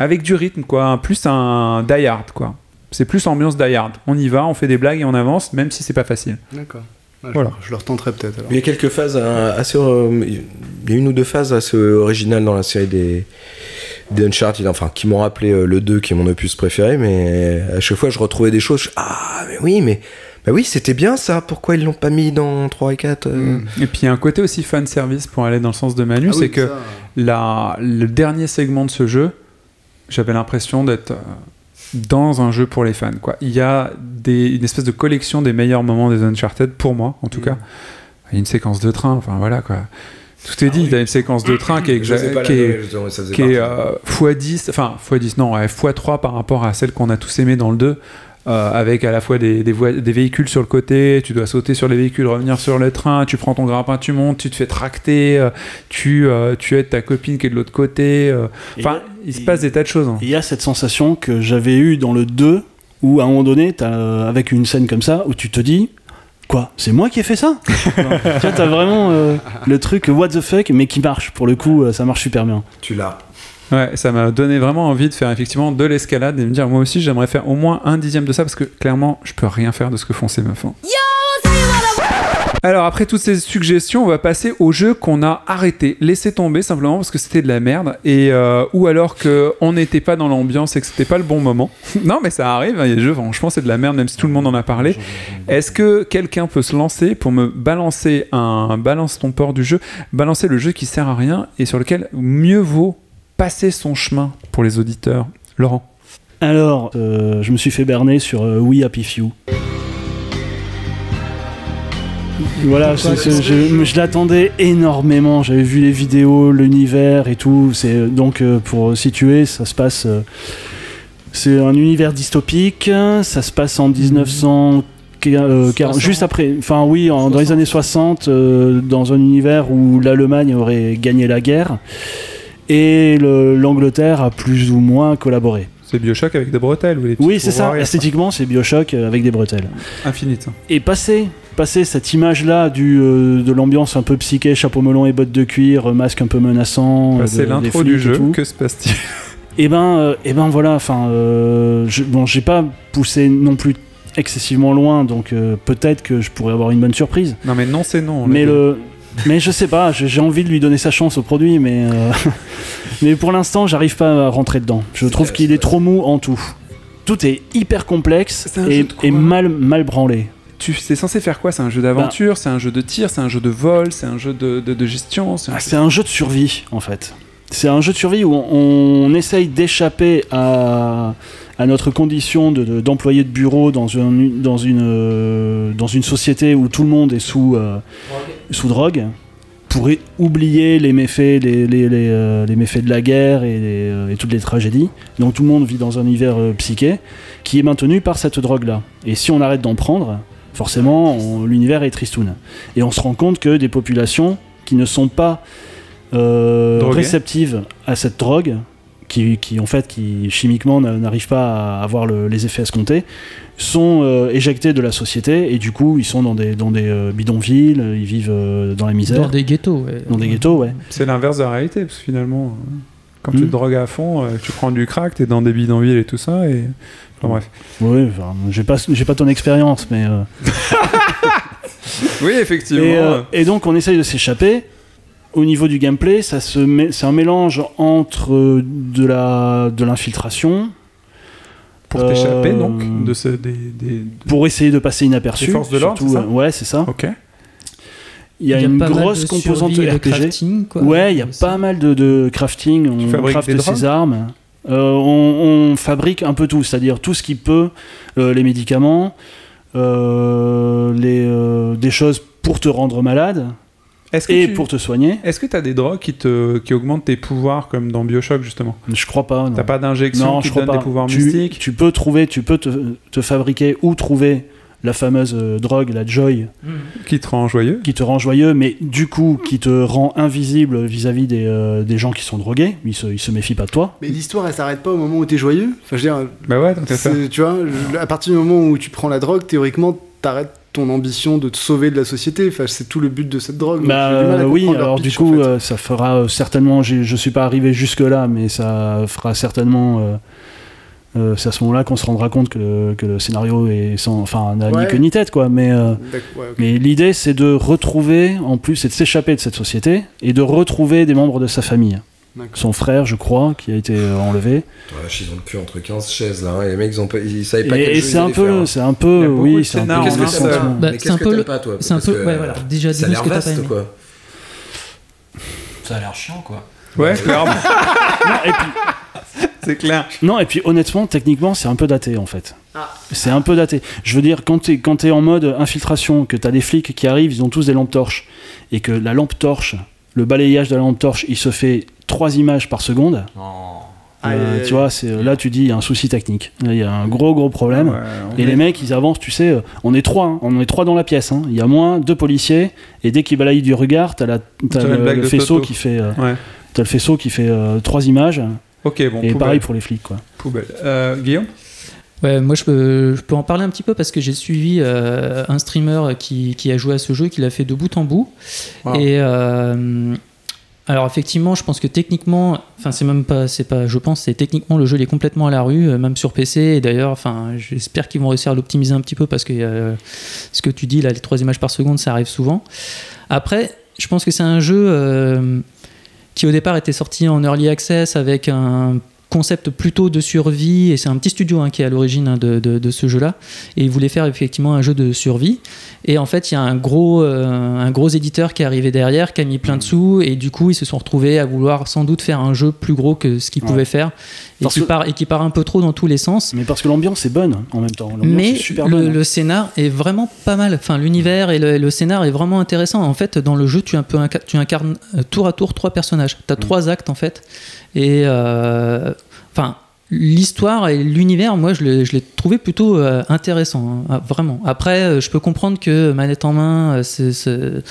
avec du rythme, quoi. Plus un die hard, quoi. C'est plus ambiance die hard. On y va, on fait des blagues et on avance, même si c'est pas facile. D'accord. Ouais, Voilà. Je, je le retenterai peut-être. Il y a quelques phases assez. euh, il y a une ou deux phases assez originales dans la série des, des Uncharted, enfin, qui m'ont rappelé euh, le 2, qui est mon opus préféré, mais à chaque fois je retrouvais des choses. je- ah, mais oui, mais. Bah oui, c'était bien ça, pourquoi ils l'ont pas mis dans 3 et 4 euh, Hmm. Et puis il y a un côté aussi fan service pour aller dans le sens de Manu, Ah c'est oui, que ça, la, le dernier segment de ce jeu, j'avais l'impression d'être euh, dans un jeu pour les fans. Quoi. Il y a des, une espèce de collection des meilleurs moments des Uncharted, pour moi en tout Mm. cas. Il y a une séquence de train, enfin voilà quoi. Tout est dit, il y a une séquence de train qui est, qui est, qui est partie. euh, x10, enfin x10, non, ouais, x3 par rapport à celle qu'on a tous aimé dans le 2. Euh, avec à la fois des, des, véhicules sur le côté, tu dois sauter sur les véhicules, revenir sur le train, tu prends ton grappin, tu montes, tu te fais tracter, euh, tu, euh, tu aides ta copine qui est de l'autre côté. euh, Et- Enfin, il se passe des tas de choses. hein. Il y a cette sensation que j'avais eue dans le 2, où à un moment donné, euh, avec une scène comme ça, où tu te dis Quoi C'est moi qui ai fait ça? Tu vois, t'as vraiment euh, le truc what the fuck, mais qui marche. Pour le coup, ça marche super bien. Tu l'as. Ouais, ça m'a donné vraiment envie de faire effectivement de l'escalade et me dire moi aussi j'aimerais faire au moins un dixième de ça parce que clairement je peux rien faire de ce que font ces meufs. hein. Alors après toutes ces suggestions, on va passer au jeu qu'on a arrêté, laissé tomber simplement parce que c'était de la merde et euh, ou alors que on n'était pas dans l'ambiance et que c'était pas le bon moment. non mais ça arrive, hein, il y a des jeux franchement c'est de la merde même si tout le monde en a parlé. Est-ce que quelqu'un peut se lancer pour me balancer un balance ton port du jeu, balancer le jeu qui sert à rien et sur lequel mieux vaut passer son chemin pour les auditeurs Laurent Alors, euh, je me suis fait berner sur euh, We Happy Few. Voilà, c'est- c'est- je, je l'attendais énormément. J'avais vu les vidéos, l'univers et tout. C'est donc euh, pour situer, ça se passe. euh, c'est un univers dystopique. Ça se passe en 1900. qui- euh, car- 60. juste après, enfin oui, en- dans les 60. années 60, euh, dans un univers où l'Allemagne aurait gagné la guerre et le- l'Angleterre a plus ou moins collaboré. C'est Bioshock avec des bretelles. ou les Oui, c'est ça. Esthétiquement, c'est Bioshock avec des bretelles. Infinite. Et passer, passer cette image-là du euh, de l'ambiance un peu psyché, chapeau melon et bottes de cuir, euh, masque un peu menaçant, Bah, euh, des l'intro du jeu. Que se passe-t-il? Et ben, euh, et ben voilà. Enfin, euh, je- bon, j'ai pas poussé non plus excessivement loin, donc peut-être que je pourrais avoir une bonne surprise. Non, mais non, c'est non. on Mais le, mais je sais pas. j'ai envie de lui donner sa chance au produit, mais euh, mais pour l'instant, j'arrive pas à rentrer dedans. Je trouve qu'il est trop mou en tout. Tout est hyper complexe et, mal mal branlé. Tu c'est censé faire quoi? C'est un jeu d'aventure, c'est un jeu de tir, c'est un jeu de vol, c'est un jeu de, de- de gestion. c'est un Ah, jeu- c'est un jeu de survie, en fait. C'est un jeu de survie où on, on essaye d'échapper à, à notre condition de- de- d'employé de, bureau dans, un- dans, une, euh, dans une société où tout le monde est sous, euh, sous drogue pour é- oublier les méfaits, les, les, les, euh, les méfaits de la guerre et, euh, et toutes les tragédies. Donc tout le monde vit dans un univers euh, psyché qui est maintenu par cette drogue-là. Et si on arrête d'en prendre, forcément, on- l'univers est tristoun. Et on se rend compte que des populations qui ne sont pas euh, réceptives à cette drogue, qui, qui, en fait, qui chimiquement n'a- n'arrivent pas à avoir le- les effets escomptés, sont euh, éjectés de la société et du coup ils sont dans des, dans des euh, bidonvilles, ils vivent euh, dans la misère, Dans des ghettos. ouais. dans des ghettos, ouais. C'est l'inverse de la réalité, parce que finalement, quand tu Hmm. te drogues à fond, tu prends du crack, t'es dans des bidonvilles et tout ça, et. Enfin, bref. Oui, enfin, j'ai pas, j'ai pas ton expérience, mais. euh, Oui, effectivement. Et, euh, et donc on essaye de s'échapper. Au niveau du gameplay, ça se met- c'est un mélange entre euh, de la de l'infiltration pour t'échapper, euh, donc, de ce. Des, des- pour essayer de passer inaperçu. Les forces de l'ordre, surtout, c'est ça euh, Ouais, c'est ça. Ok. Il y a, une grosse de composante de RPG. crafting, quoi, ouais, il y a aussi. pas mal de, de crafting. On crafte des ses armes. Euh, on, on fabrique un peu tout, c'est-à-dire tout ce qui peut, euh, les médicaments, euh, les, euh, des choses pour te rendre malade Est-ce que et tu... pour te soigner. Est-ce que t'as des drogues qui, te... qui augmentent tes pouvoirs, comme dans Bioshock, justement? Je crois pas. T'as pas d'injection Non, qui je te crois donne pas. des pouvoirs tu, mystiques? tu peux trouver, tu peux te, te fabriquer ou trouver la fameuse euh, drogue, la joy, qui te rend joyeux qui te rend joyeux, mais du coup qui te rend invisible vis-à-vis des, euh, des gens qui sont drogués. Ils se, ils se méfient pas de toi. Mais l'histoire, elle s'arrête pas au moment où t'es joyeux? Enfin, je veux dire, Bah ouais, donc ça. tu vois, je- à partir du moment où tu prends la drogue, théoriquement, t'arrêtes ton ambition de te sauver de la société. Enfin, c'est tout le but de cette drogue. Bah oui, alors pitch, du coup, en fait. euh, ça fera euh, certainement. Je suis pas arrivé jusque là, mais ça fera certainement. euh, euh, c'est à ce moment-là qu'on se rendra compte que le, que le scénario est sans, enfin, n'a Ouais. ni queue ni tête, quoi. Mais ouais. Mais l'idée, c'est de retrouver, en plus, c'est de s'échapper de cette société et de retrouver des membres de sa famille. Son frère, je crois, qui a été euh, enlevé. Ouais, ils ont le cul entre 15 chaises là, hein, et les mecs ils, ont pas, ils savaient pas Et, et jeu c'est un peu, hein. c'est un peu, de oui, c'est un peu Qu'est-ce que Bah, c'est un que peu pas toi c'est un peu- que ouais, voilà. Déjà, Ça a dis-nous l'air ce que t'as pas aimé. quoi. Ça a l'air chiant, quoi. Ouais, clairement. non, et puis, c'est clair. non, et puis honnêtement, techniquement, c'est un peu daté en fait. Ah. C'est un peu daté. Je veux dire, quand t'es quand t'es en mode infiltration, que t'as des flics qui arrivent, ils ont tous des lampes torches, et que la lampe torche, le balayage de la lampe torche, il se fait trois images par seconde. Euh, aïe. tu vois, c'est là tu dis il y a un souci technique. Il y a un gros gros problème. Ouais, on Et est- les mecs, ils avancent, tu sais, euh, on est trois, hein, on est trois dans la pièce. hein. Il y a moins deux policiers, et dès qu'ils balayent du regard, t'as, la, t'as T'as le, faisceau qui fait, euh, Ouais. t'as le faisceau qui fait euh, trois images, Ok, bon, et poubelle. pareil pour les flics, quoi. poubelle. Euh, Guillaume? Ouais, moi je peux, je peux en parler un petit peu parce que j'ai suivi euh, un streamer qui, qui a joué à ce jeu, qui l'a fait de bout en bout. Wow. Et euh, alors effectivement, je pense que techniquement, enfin c'est même pas, c'est pas, je pense, c'est techniquement le jeu il est complètement à la rue, euh, même sur PC. Et d'ailleurs, enfin, j'espère qu'ils vont réussir à l'optimiser un petit peu parce que euh, ce que tu dis là, les trois images par seconde, ça arrive souvent. Après, je pense que c'est un jeu euh, qui au départ était sorti en early access avec un concept plutôt de survie et c'est un petit studio hein, qui est à l'origine hein, de, de- de ce jeu là et il voulait faire effectivement un jeu de survie et en fait il y a un gros euh, un gros éditeur qui est arrivé derrière qui a mis plein de sous et du coup ils se sont retrouvés à vouloir sans doute faire un jeu plus gros que ce qu'ils Ouais. pouvaient faire et qui, que- part, et qui part un peu trop dans tous les sens Mais parce que l'ambiance est bonne en même temps. Mais est super le, bonne. hein. le scénar est vraiment pas mal. Enfin, l'univers et le, le scénar est vraiment intéressant. En fait, dans le jeu, tu, un peu inca- tu incarnes euh, tour à tour trois personnages. Tu as trois actes, en fait. Et euh, enfin, l'histoire et l'univers, moi, je l'ai trouvé plutôt euh, intéressant, hein, ah, vraiment. Après, euh, je peux comprendre que manette en main, euh, ce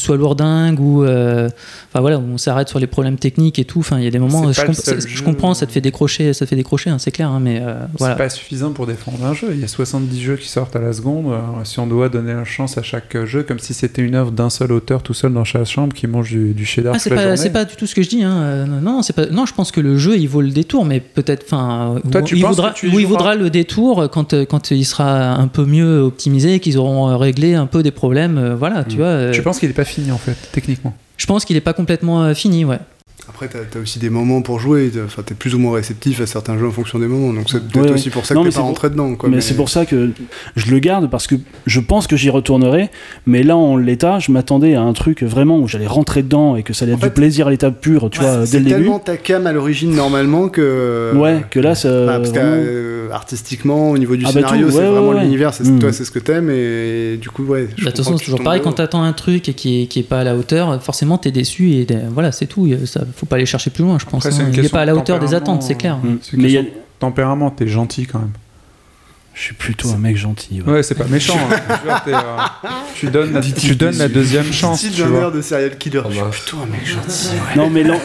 soit lourdingue ou, euh, enfin voilà, on s'arrête sur les problèmes techniques et tout. Enfin, il y a des moments, je, comp- comprends, ça te fait décrocher, ça te fait décrocher, hein, c'est clair, hein, mais voilà. C'est pas suffisant pour défendre un jeu. Il y a 70 jeux qui sortent à la seconde. Alors, si on doit donner la chance à chaque jeu, comme si c'était une œuvre d'un seul auteur tout seul dans sa chambre qui mange du, du cheddar Ah, c'est pas, pas du tout ce que je dis. Hein. Non, c'est pas. Non, je pense que le jeu il vaut le détour, mais peut-être. Enfin, Toi, où- tu il voudra, que tu y où il joueras voudra le détour quand euh, quand il sera un peu mieux optimisé, qu'ils auront euh, réglé un peu des problèmes. euh, Voilà, tu Mm. vois. Tu penses qu'il est pas fini en fait, techniquement? Je pense qu'il est pas complètement fini, ouais. Après, t'as as aussi des moments pour jouer. Enfin, t'es plus ou moins réceptif à certains jeux en fonction des moments. Donc, c'est peut-être Ouais, aussi pour ça que c'est pas pour- rentré dedans. Quoi, mais, c'est pour ça que je le garde parce que je pense que j'y retournerai. Mais là, en l'état, je m'attendais à un truc vraiment où j'allais rentrer dedans et que ça allait En être fait, du plaisir à l'état pur, tu vois, dès C'est le début. tellement ta cam à l'origine normalement que. Ouais, que là, ça. Bah, parce que vraiment- euh, artistiquement, au niveau du Ah bah scénario, c'est ouais, vraiment ouais, ouais. l'univers, c'est toi, c'est ce que t'aimes, et du coup, ouais. Bah, De toute façon, c'est tu toujours pareil. Quand t'attends un truc et qui est, pas à la hauteur, forcément t'es déçu et euh, voilà, c'est tout. Ça, faut pas aller chercher plus loin, je pense. Après, hein. Il est question pas à la hauteur des attentes, c'est clair. Mm. C'est une Mais il y a- question de tempérament, t'es gentil quand même. je suis plutôt un mec gentil. ouais. Ouais, c'est pas méchant. hein. Euh, tu donnes, la, tu donnes la deuxième chance. Style Tu d'un vois. air de serial killer. Ah Je suis bah. plutôt un mec gentil.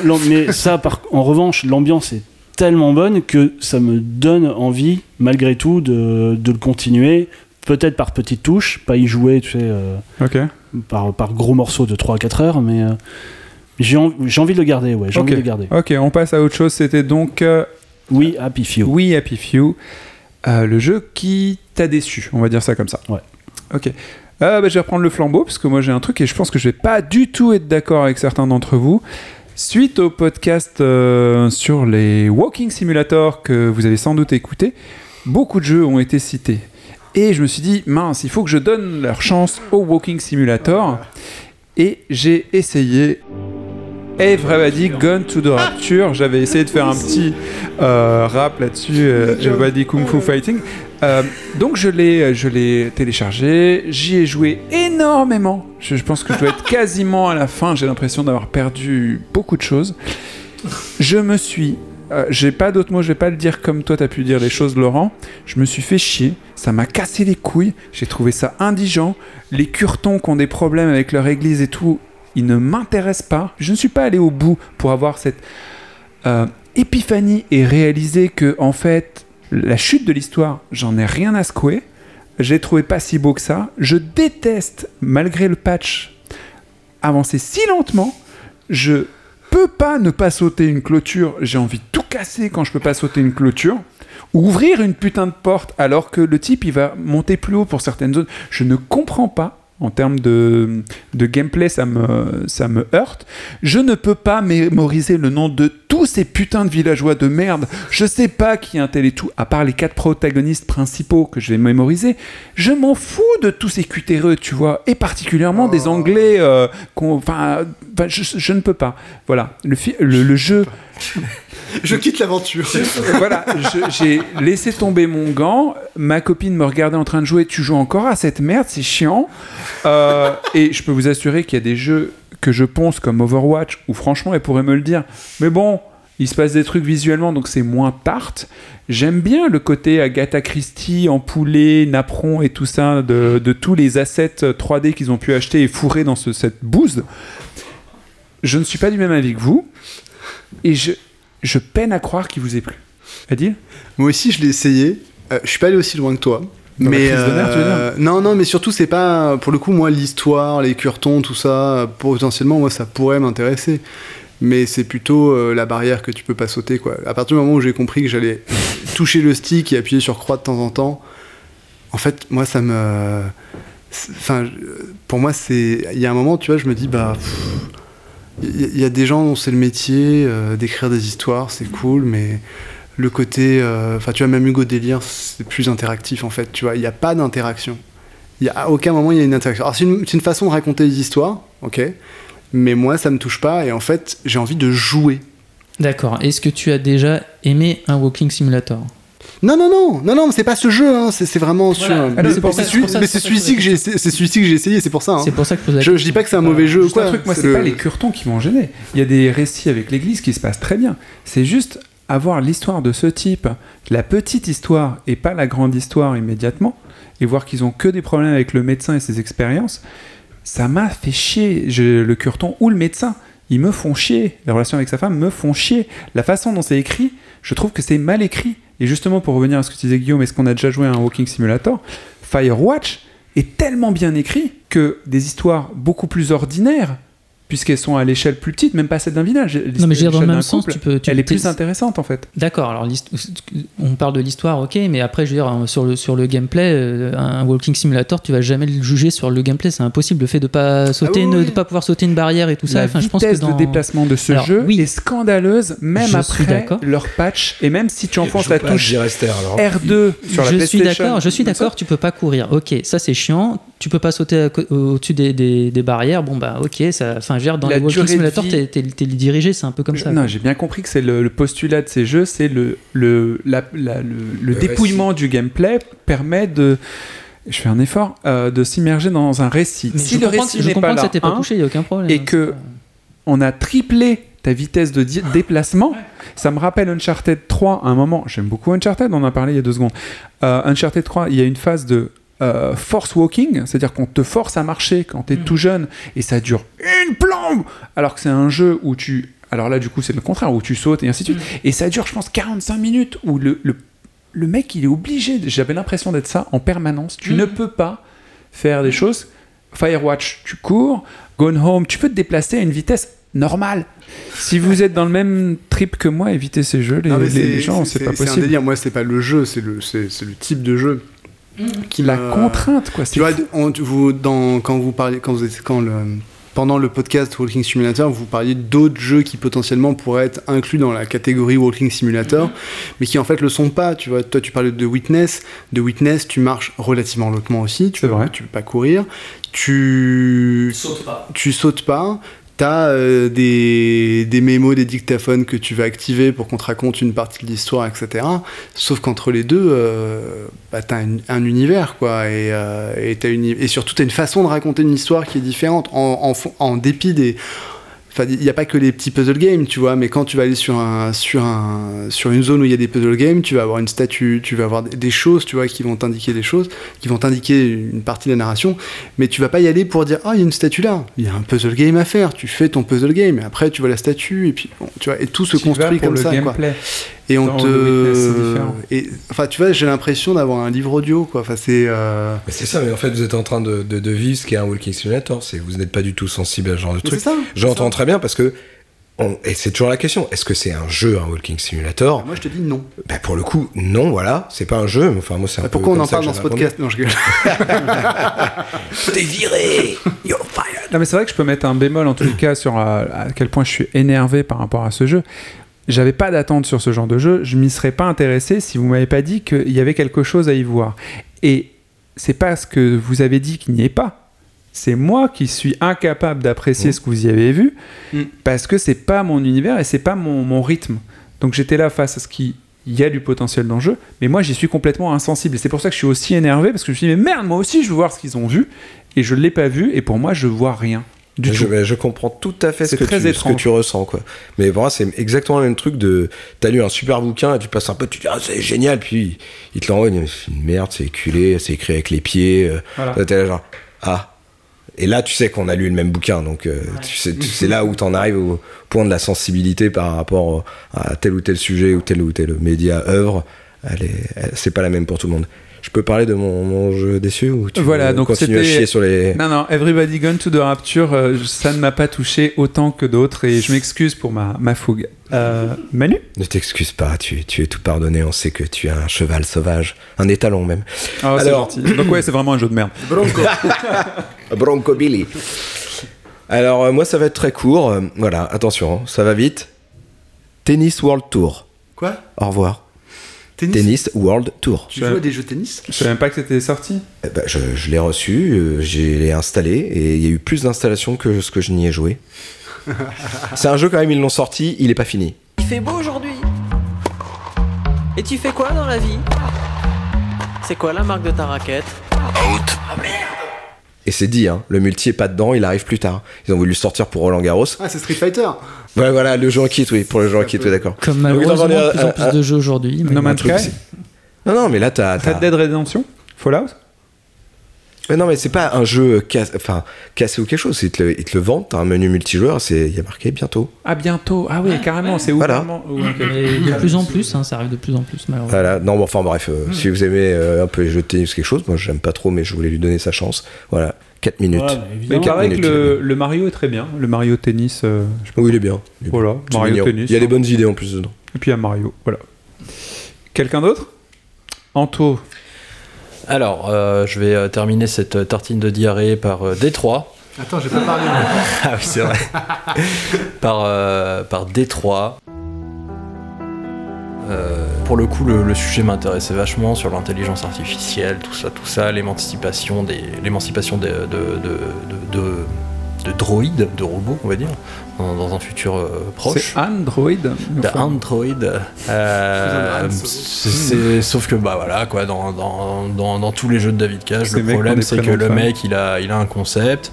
Non, mais, ça, par- en revanche, l'ambiance est tellement bonne que ça me donne envie, malgré tout, de, de le continuer. Peut-être par petites touches, pas y jouer, tu sais, euh, Ok. par, par gros morceaux de 3 à 4 heures, mais euh, j'ai en- j'ai envie de le garder, ouais, j'ai Ok. envie de le garder. Ok, on passe à autre chose. C'était donc euh, Oui, Happy Few. Oui Happy Few, euh, le jeu qui t'a déçu, on va dire ça comme ça. Ouais. Ok. Euh, bah, je vais reprendre le flambeau parce que moi j'ai un truc et je pense que je vais pas du tout être d'accord avec certains d'entre vous. Suite au podcast euh, sur les Walking Simulator que vous avez sans doute écouté, beaucoup de jeux ont été cités. Et je me suis dit, mince, il faut que je donne leur chance au Walking Simulator. Et j'ai essayé Everybody Gone to the Rapture. J'avais essayé de faire un petit euh, rap là-dessus, euh, Everybody Kung Fu Fighting. Euh, donc je l'ai, je l'ai téléchargé, j'y ai joué énormément. Je, je pense que je dois être quasiment à la fin. J'ai l'impression d'avoir perdu beaucoup de choses. Je me suis, euh, j'ai pas d'autres mots, je vais pas le dire comme toi t'as pu dire les choses, Laurent. Je me suis fait chier, ça m'a cassé les couilles. J'ai trouvé ça indigent. Les curtons qui ont des problèmes avec leur église et tout, ils ne m'intéressent pas. Je ne suis pas allé au bout pour avoir cette euh, épiphanie et réaliser que en fait la chute de l'histoire, j'en ai rien à secouer. J'ai trouvé pas si beau que ça. Je déteste, malgré le patch, avancer si lentement. Je peux pas ne pas sauter une clôture. J'ai envie de tout casser quand je peux pas sauter une clôture. Ou ouvrir une putain de porte alors que le type il va monter plus haut pour certaines zones. Je ne comprends pas. En termes de, de gameplay, ça me, ça me heurte. Je ne peux pas mémoriser le nom de tous ces putains de villageois de merde. Je sais pas qui est un tel et tout, à part les quatre protagonistes principaux que je vais mémoriser. Je m'en fous de tous ces cutéreux, tu vois, et particulièrement des Anglais. euh, Enfin, je, je ne peux pas. Voilà, le, fi- le, le jeu. Je quitte l'aventure. voilà, j'ai laissé tomber mon gant. Ma copine me regardait en train de jouer. Tu joues encore à cette merde, c'est chiant. Euh, et je peux vous assurer qu'il y a des jeux que je ponce comme Overwatch où franchement elle pourrait me le dire. Mais bon, il se passe des trucs visuellement donc c'est moins tarte. J'aime bien le côté Agatha Christie, Empoulet, Napron et tout ça, de, tous les assets 3D qu'ils ont pu acheter et fourrer dans ce, cette bouse. Je ne suis pas du même avis que vous. Et je, je peine à croire qu'il vous ait plu. Adil Moi aussi, je l'ai essayé. Euh, je suis pas allé aussi loin que toi. Dans mais euh, non, non, mais surtout, c'est pas pour le coup, moi, l'histoire, les curtons, tout ça, potentiellement, moi, ça pourrait m'intéresser. Mais c'est plutôt euh, la barrière que tu peux pas sauter, quoi. À partir du moment où j'ai compris que j'allais toucher le stick et appuyer sur croix de temps en temps, en fait, moi, ça me. Enfin, pour moi, c'est. Il y a un moment, tu vois, je me dis, bah. pff, Il y, a- des gens dont c'est le métier euh, d'écrire des histoires, c'est cool, mais le côté. euh, Enfin, tu vois, même Hugo Délire, c'est plus interactif en fait. Tu vois, il n'y a pas d'interaction. Y a, à aucun moment il y a une interaction. Alors, c'est une, une façon de raconter des histoires, ok, mais moi, ça me touche pas et en fait, j'ai envie de jouer. D'accord. Est-ce que tu as déjà aimé un Walking Simulator? Non, non, non, non, non, c'est pas ce jeu, hein, c'est c'est vraiment sur. Voilà. mais c'est c'est celui- celui-ci que j'ai essayé- c'est celui-ci que j'ai essayé, c'est pour ça. hein. C'est pour ça que je la Je, je dis pas que c'est un mauvais jeu ou un quoi. truc, moi, c'est le- pas les curtons qui m'ont gêné. Il y a des récits avec l'église qui se passent très bien. C'est juste avoir l'histoire de ce type, la petite histoire et pas la grande histoire immédiatement, et voir qu'ils ont que des problèmes avec le médecin et ses expériences, ça m'a fait chier. Je- le curton ou le médecin, ils me font chier. Les relations avec sa femme me font chier. La façon dont c'est écrit, je trouve que c'est mal écrit. Et justement, pour revenir à ce que tu disais, Guillaume, est-ce qu'on a déjà joué à un Walking Simulator? Firewatch est tellement bien écrit que des histoires beaucoup plus ordinaires, puisqu'elles sont à l'échelle plus petite, même pas celle d'un village. Non, mais je veux dire, dans le même sens, couple, tu peux. Tu elle est plus intéressante en fait. D'accord, alors on parle de l'histoire, ok, mais après, je veux dire, sur le, sur le gameplay, euh, un walking simulator, tu vas jamais le juger sur le gameplay, c'est impossible. Le fait de pas sauter, oui, une- oui. de pas pouvoir sauter une barrière et tout ça, la enfin, je pense que dans... de déplacement de ce Alors, jeu oui. est scandaleuse, même Je suis après leur patch. Et même si tu enfonces la touche J. Rester, alors. R2 sur la je suis PlayStation, d'accord, je suis d'accord, tu peux pas courir. Ok, ça c'est chiant. Tu peux pas sauter au-dessus des, des- des barrières. Bon bah ok, ça. Enfin, je veux dire, dans La les walking durée de simulator, vie- t'es, t'es- t'es dirigé, c'est un peu comme ça. Non, j'ai bien compris que c'est le, le postulat de ces jeux, c'est le, le, la- la- le, le Le dépouillement du gameplay permet de. Je fais un effort euh, de s'immerger dans un récit. Mais si je le récit que- je n'est comprends pas que là, ça t'est pas hein, touché, il y a aucun problème. et hein, que- on a triplé ta vitesse de déplacement. Ça me rappelle Uncharted 3 à un moment. J'aime beaucoup Uncharted, on en a parlé il y a deux secondes. Euh, Uncharted 3, il y a une phase de euh, force walking, c'est-à-dire qu'on te force à marcher quand tu es Mm. tout jeune et ça dure une plombe, alors que c'est un jeu où tu. Alors là, du coup, c'est le contraire, où tu sautes et ainsi de suite. Et ça dure, je pense, 45 minutes où le, le, le mec, il est obligé. de- J'avais l'impression d'être ça en permanence. Tu Mm. ne peux pas faire des choses. Firewatch, tu cours. Gone Home, tu peux te déplacer à une vitesse normale. Si vous êtes dans le même trip que moi, évitez ces jeux, les, Non, mais les- les gens, c'est pas C'est un possible. délire. Moi, c'est pas le jeu, c'est le, c'est c'est le type de jeu qui La contrainte, quoi. Tu c'est vois, on- vous, dans, quand vous parlez, quand vous êtes, quand le, pendant le podcast Walking Simulator, vous parliez d'autres jeux qui potentiellement pourraient être inclus dans la catégorie Walking Simulator, mais qui en fait le sont pas. Tu vois, toi, tu parlais de Witness. De Witness, tu marches relativement lentement aussi. Tu peux, vrai. Tu peux pas courir. Tu tu sautes pas. T'as euh, des, des mémos, des dictaphones que tu vas activer pour qu'on te raconte une partie de l'histoire, etc. Sauf qu'entre les deux, euh, bah, t'as un, un univers, quoi. Et, euh, et, surtout, t'as une façon de raconter une histoire qui est différente, en dépit des... Enfin, il n'y a pas que les petits puzzle games, tu vois, mais quand tu vas aller sur, un, sur, un, sur une zone où il y a des puzzle games, tu vas avoir une statue, tu vas avoir des- choses, tu vois, qui vont t'indiquer des choses, qui vont t'indiquer une partie de la narration, mais tu vas pas y aller pour dire, ah, il y a une statue là, il y a un puzzle game à faire, tu fais ton puzzle game, et après tu vois la statue, et puis, bon, tu vois, et tout se Tu construit pour comme le ça, quoi. Et on Dans te. Et, enfin, tu vois, j'ai l'impression d'avoir un livre audio, quoi. Enfin, c'est. euh, Mais c'est ça, mais en fait, vous êtes en train de, de, de vivre ce qu'est un walking simulator. C'est vous n'êtes pas du tout sensible à ce genre de mais truc. c'est ça. J'entends très bien parce que. on- et c'est toujours la question. Est-ce que c'est un jeu, un walking simulator? Moi, je te dis non. bah, Pour le coup, non, voilà. C'est pas un jeu. mais Enfin, moi, c'est un Bah, peu pourquoi on en parle dans ce podcast? Non, je gueule. T'es viré You're fired Non, mais c'est vrai que je peux mettre un bémol en les cas sur à quel point je suis énervé par rapport à ce jeu. J'avais pas d'attente sur ce genre de jeu. Je m'y serais pas intéressé si vous m'avez pas dit qu'il y avait quelque chose à y voir. Et c'est pas ce que vous avez dit qu'il n'y ait pas. C'est moi qui suis incapable d'apprécier Mmh. ce que vous y avez vu Mmh. parce que c'est pas mon univers et c'est pas mon, mon rythme. Donc j'étais là face à ce qui il y a du potentiel dans le jeu, mais moi j'y suis complètement insensible. Et c'est pour ça que je suis aussi énervé parce que je me suis dit mais merde moi aussi je veux voir ce qu'ils ont vu et je l'ai pas vu et pour moi je vois rien du je, tout. mais je comprends tout à fait ce que, très tu, ce que étrange. tu ressens quoi. Mais pour moi c'est exactement le même truc de t'as lu un super bouquin et tu passes un peu tu dis ah c'est génial puis il te l'envoie c'est une merde c'est éculé c'est écrit avec les pieds euh, Voilà. Là, t'es là genre ah et là tu sais qu'on a lu le même bouquin donc euh, tu sais tu- c'est là où t'en arrives au point de la sensibilité par rapport à tel ou tel sujet ou tel ou tel média œuvre c'est pas la même pour tout le monde. Je peux parler de mon, mon jeu déçu ou tu Voilà, veux donc continuer à chier sur les Non, non, Everybody Gone to the Rapture, euh, ça ne m'a pas touché autant que d'autres et je m'excuse pour ma, ma fougue. Euh, Manu? Ne t'excuse pas, tu, tu es tout pardonné, on sait que tu es un cheval sauvage, un étalon même. Ah, c'est Alors-. Donc ouais, c'est vraiment un jeu de merde. Bronco. Bronco Billy. Alors euh, moi ça va être très court, voilà, attention, hein, ça va vite. Tennis World Tour. Quoi? Au revoir. Tennis, Tennis World Tour. Tu joues à des jeux de tennis Je savais même pas que c'était sorti. Eh ben, je je l'ai reçu, euh, j'ai l'ai installé et il y a eu plus d'installations que ce que je n'y ai joué. C'est un jeu quand même, ils l'ont sorti, il est pas fini. Il fait beau aujourd'hui. Et tu fais quoi dans la vie? C'est quoi la marque de ta raquette? Et c'est dit, hein, le multi est pas dedans, il arrive plus tard. Ils ont voulu le sortir pour Roland Garros. Ah, c'est Street Fighter. Ouais, voilà, le jeu en kit, oui, pour le jeu en kit, oui, d'accord. Comme Donc, malheureusement dans les- de plus en euh, plus de jeux aujourd'hui. No. Man's Sky Non, non, mais là, t'as. t'as- Red Dead Redemption Fallout Mais non, mais c'est pas un jeu casse- enfin, cassé ou quelque chose. Ils te le, ils te le vendent, t'as un menu multijoueur, c'est- il y a marqué bientôt. Ah, bientôt. Ah oui, carrément, c'est où Voilà. de plus en plus, hein, ça arrive de plus en plus malheureusement. Voilà, non, bon, enfin bref, euh, si vous aimez euh, un peu les jeux de tennis ou quelque chose, moi j'aime pas trop, mais je voulais lui donner sa chance. Voilà, 4 minutes. Ouais, mais Mais il évidemment. paraît que minutes, le, le Mario est très bien. Le Mario tennis. euh, je sais pas. Oui, il est bien. Il est bien. Voilà, C'est Mario mignon. tennis. Il y a des bonnes idées en plus dedans. Et puis il y a Mario. Voilà. Quelqu'un d'autre? Anto? Alors, euh, je vais euh, terminer cette euh, tartine de diarrhée par Détroit. Attends, j'ai pas parlé. Ah oui, c'est vrai. par, euh, par Détroit. Euh, pour le coup, le, le sujet m'intéressait vachement sur l'intelligence artificielle, tout ça, tout ça, l'émancipation des, l'émancipation de, de, de- de droïdes, de robots, on va dire, dans, dans un futur euh, proche. C'est Android. De Enfin, Android. Euh, Han c'est- c'est- sauf que bah voilà quoi, dans, dans, dans, dans tous les jeux de David Cage, le problème c'est que le mec il a, il a un concept.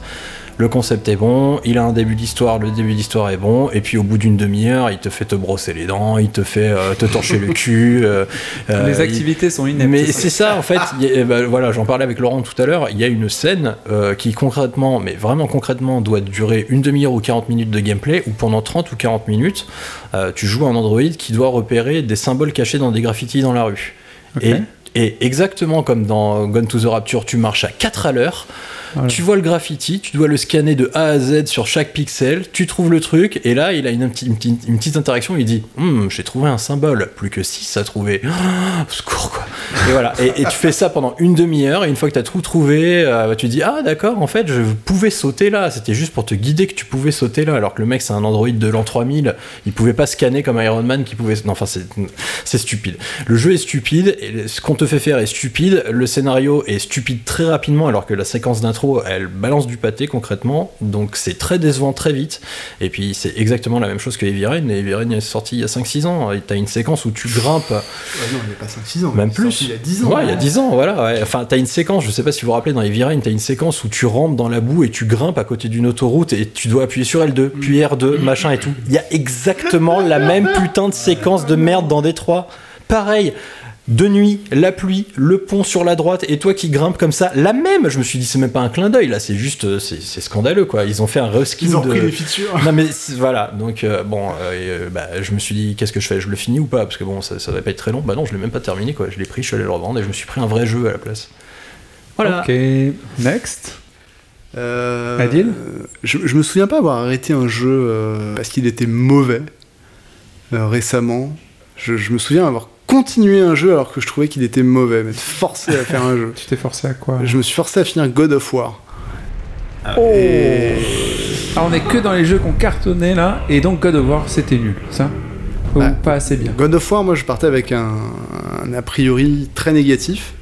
Le concept est bon, il a un début d'histoire, le début d'histoire est bon, et puis au bout d'une demi-heure, il te fait te brosser les dents, il te fait euh, te torcher le cul. euh, euh, les il- activités sont ineptes. mais c'est ça en fait. a- eh ben, voilà, j'en parlais avec Laurent tout à l'heure. Il y a une scène qui concrètement, mais vraiment concrètement, doit durer une demi-heure ou 40 minutes de gameplay, où pendant 30 ou 40 minutes, tu joues un androïde qui doit repérer des symboles cachés dans des graffitis dans la rue. Et, et exactement comme dans Gone to the Rapture, tu marches à 4 à l'heure. Tu vois le graffiti, tu dois le scanner de A à Z sur chaque pixel, tu trouves le truc, et là il a une, petite- interaction, il dit Hum, J'ai trouvé un symbole, plus que 6 à trouver. Secours quoi. Et voilà, et, tu fais ça pendant une demi-heure, et une fois que tu as tout trouvé, euh, bah, tu dis Ah d'accord, en fait je pouvais sauter là, c'était juste pour te guider que tu pouvais sauter là, alors que le mec c'est un Android de l'an 3000, il pouvait pas scanner comme Iron Man qui pouvait. Enfin c'est stupide. Le jeu est stupide, ce qu'on te fait faire est stupide, le scénario est stupide très rapidement, alors que la séquence d'intro, elle balance du pâté concrètement, donc c'est très décevant très vite. Et puis c'est exactement la même chose que Heavy Rain, Heavy Rain est sorti il y a 5-6 ans, t'as une séquence où tu grimpes, Ouais, non, il n'y a pas 5-6 ans. même il plus. Il y a 10 ans. Ouais, il y a 10 ans, voilà. ouais. Enfin, t'as une séquence, je sais pas si vous vous rappelez, dans Heavy Rain, t'as une séquence où tu rampes dans la boue et tu grimpes à côté d'une autoroute et tu dois appuyer sur L2, puis R2, machin et tout. Il y a exactement la même putain de séquence de merde dans Détroit. Pareil. De nuit, la pluie, le pont sur la droite, et toi qui grimpes comme ça, la même. Je me suis dit, c'est même pas un clin d'œil, là, c'est juste, euh, c'est scandaleux, quoi. Ils ont fait un reskin Ils ont de- repris les features. non mais voilà, donc euh, bon, euh, euh, bah, je me suis dit qu'est-ce que je fais, je le finis ou pas? Parce que bon, ça, ça va pas être très long. Bah non, je l'ai même pas terminé quoi. Je l'ai pris, je suis allé le revendre et je me suis pris un vrai jeu à la place. Voilà. Ok, next. Euh, Adil je, je me souviens pas avoir arrêté un jeu euh, parce qu'il était mauvais euh, récemment. Je, je me souviens avoir continué un jeu alors que je trouvais qu'il était mauvais, m'être forcé à faire un jeu. Tu t'es forcé à quoi Je me suis forcé à finir God of War. Oh Et- Ah, on est que dans les jeux qu'on cartonnait là, et donc God of War c'était nul, ça Ou Ouais. pas assez bien God of War, moi je partais avec un, un a priori très négatif.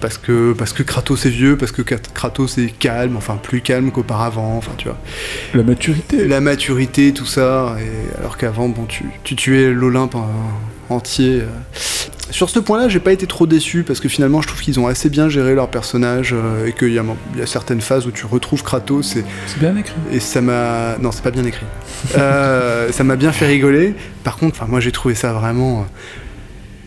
Parce que, parce que Kratos est vieux, parce que Kratos est calme, enfin plus calme qu'auparavant, enfin tu vois. La maturité. La maturité, tout ça, et alors qu'avant, bon, tu, tu tuais l'Olympe en- entier. euh. Sur ce point-là, j'ai pas été trop déçu parce que finalement, je trouve qu'ils ont assez bien géré leur personnage euh, et qu'il y, y a certaines phases où tu retrouves Kratos et, C'est bien écrit. et ça m'a. Non, c'est pas bien écrit. Euh, ça m'a bien fait rigoler. Par contre, moi, j'ai trouvé ça vraiment.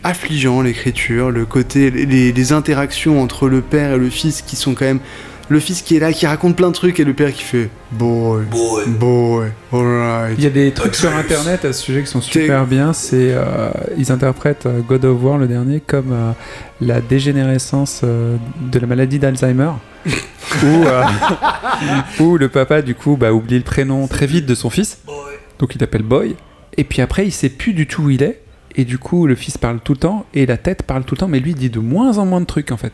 affligeant l'écriture, le côté, les, les interactions entre le père et le fils qui sont quand même. Le fils qui est là, qui raconte plein de trucs, et le père qui fait Boy, boy, boy, alright. Il y a des trucs sur internet à ce sujet qui sont super bien. C'est euh, ils interprètent euh, God of War le dernier comme euh, la dégénérescence euh, de la maladie d'Alzheimer. où, euh, où le papa du coup bah, oublie le prénom très vite de son fils. Donc il l'appelle Boy. Et puis après il sait plus du tout où il est. Et du coup le fils parle tout le temps et la tête parle tout le temps. Mais lui il dit de moins en moins de trucs en fait.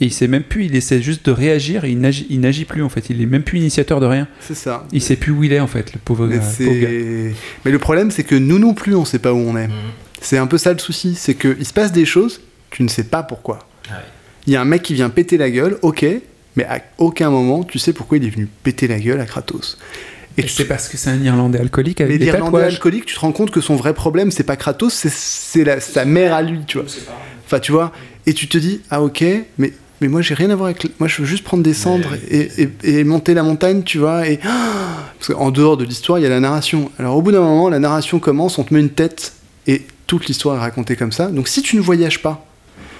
Et il sait même plus, il essaie juste de réagir et il n'agit, il n'agit plus en fait. Il est même plus initiateur de rien. C'est ça. Il sait plus où il est en fait, le pauvre, Mais, pauvre gars. Mais le problème, c'est que nous non plus, on sait pas où on est. Mhm. C'est un peu ça le souci. C'est qu'il se passe des choses, tu ne sais pas pourquoi. Ah ouais. Il y a un mec qui vient péter la gueule, ok, mais à aucun moment, tu sais pourquoi il est venu péter la gueule à Kratos. Et tu- c'est parce que c'est un Irlandais alcoolique avec Mais des l'Irlandais alcoolique, tu te rends compte que son vrai problème, c'est pas Kratos, c'est- c'est la- sa mère à lui, tu vois. Enfin, tu vois. Et tu te dis, ah ok, mais mais moi j'ai rien à voir avec. Moi je veux juste prendre des cendres et, et- et monter la montagne, tu vois. Et parce qu'en dehors de l'histoire, il y a la narration. Alors au bout d'un moment, la narration commence, on te met une tête et toute l'histoire est racontée comme ça. Donc si tu ne voyages pas,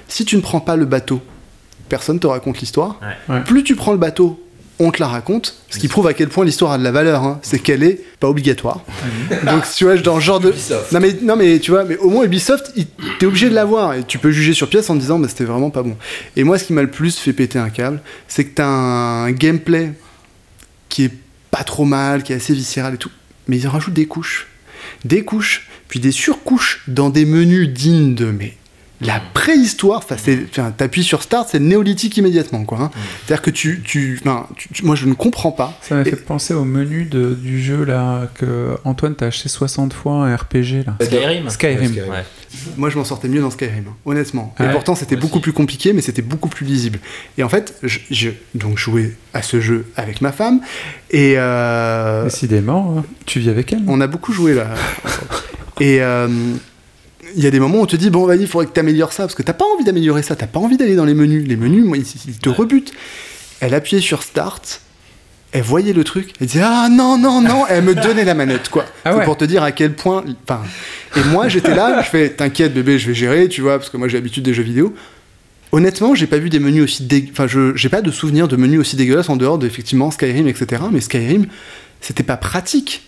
si tu ne prends pas le bateau, personne te raconte l'histoire. Ouais. Plus tu prends le bateau, on te la raconte. Ce qui prouve à quel point l'histoire a de la valeur. hein. C'est qu'elle est pas obligatoire. Donc tu vois, dans le genre de. Non mais, non mais tu vois, mais au moins Ubisoft, il- t'es obligé de l'avoir et tu peux juger sur pièce en disant bah, c'était vraiment pas bon. Et moi, ce qui m'a le plus fait péter un câble, c'est que t'as un gameplay qui est pas trop mal, qui est assez viscéral et tout, mais ils en rajoutent des couches, des couches, puis des surcouches dans des menus dignes de mais la préhistoire, t'appuies sur Start, c'est le néolithique immédiatement, quoi. hein. C'est-à-dire que tu, tu, enfin, tu- tu- moi, je ne comprends pas. Ça m'a Et- fait penser au menu de- du jeu là que Antoine t'a acheté 60 fois un RPG là. Skyrim. Skyrim. Skyrim. Ouais. Moi, je m'en sortais mieux dans Skyrim, hein, honnêtement. Et pourtant, c'était beaucoup plus compliqué, mais c'était beaucoup plus lisible. Et en fait, je, je- donc jouais à ce jeu avec ma femme, et euh, Décidément, hein. tu vis avec elle. on a beaucoup joué là. et euh, il y a des moments où on te dit bon, vas-y, il faudrait que tu améliores ça, parce que t'as pas envie d'améliorer ça, t'as pas envie d'aller dans les menus. Les menus, moi, ils, ils te rebutent. Elle appuyait sur Start. Elle voyait le truc, elle disait ah non non non, elle me donnait la manette quoi. Ah ouais. pour te dire à quel point. Enfin, et moi j'étais là, je fais t'inquiète bébé, je vais gérer, tu vois, parce que moi j'ai l'habitude des jeux vidéo. Honnêtement, j'ai pas vu des menus aussi dé... enfin je j'ai pas de souvenir de menus aussi dégueulasses en dehors d'effectivement Skyrim etc. Mais Skyrim, c'était pas pratique,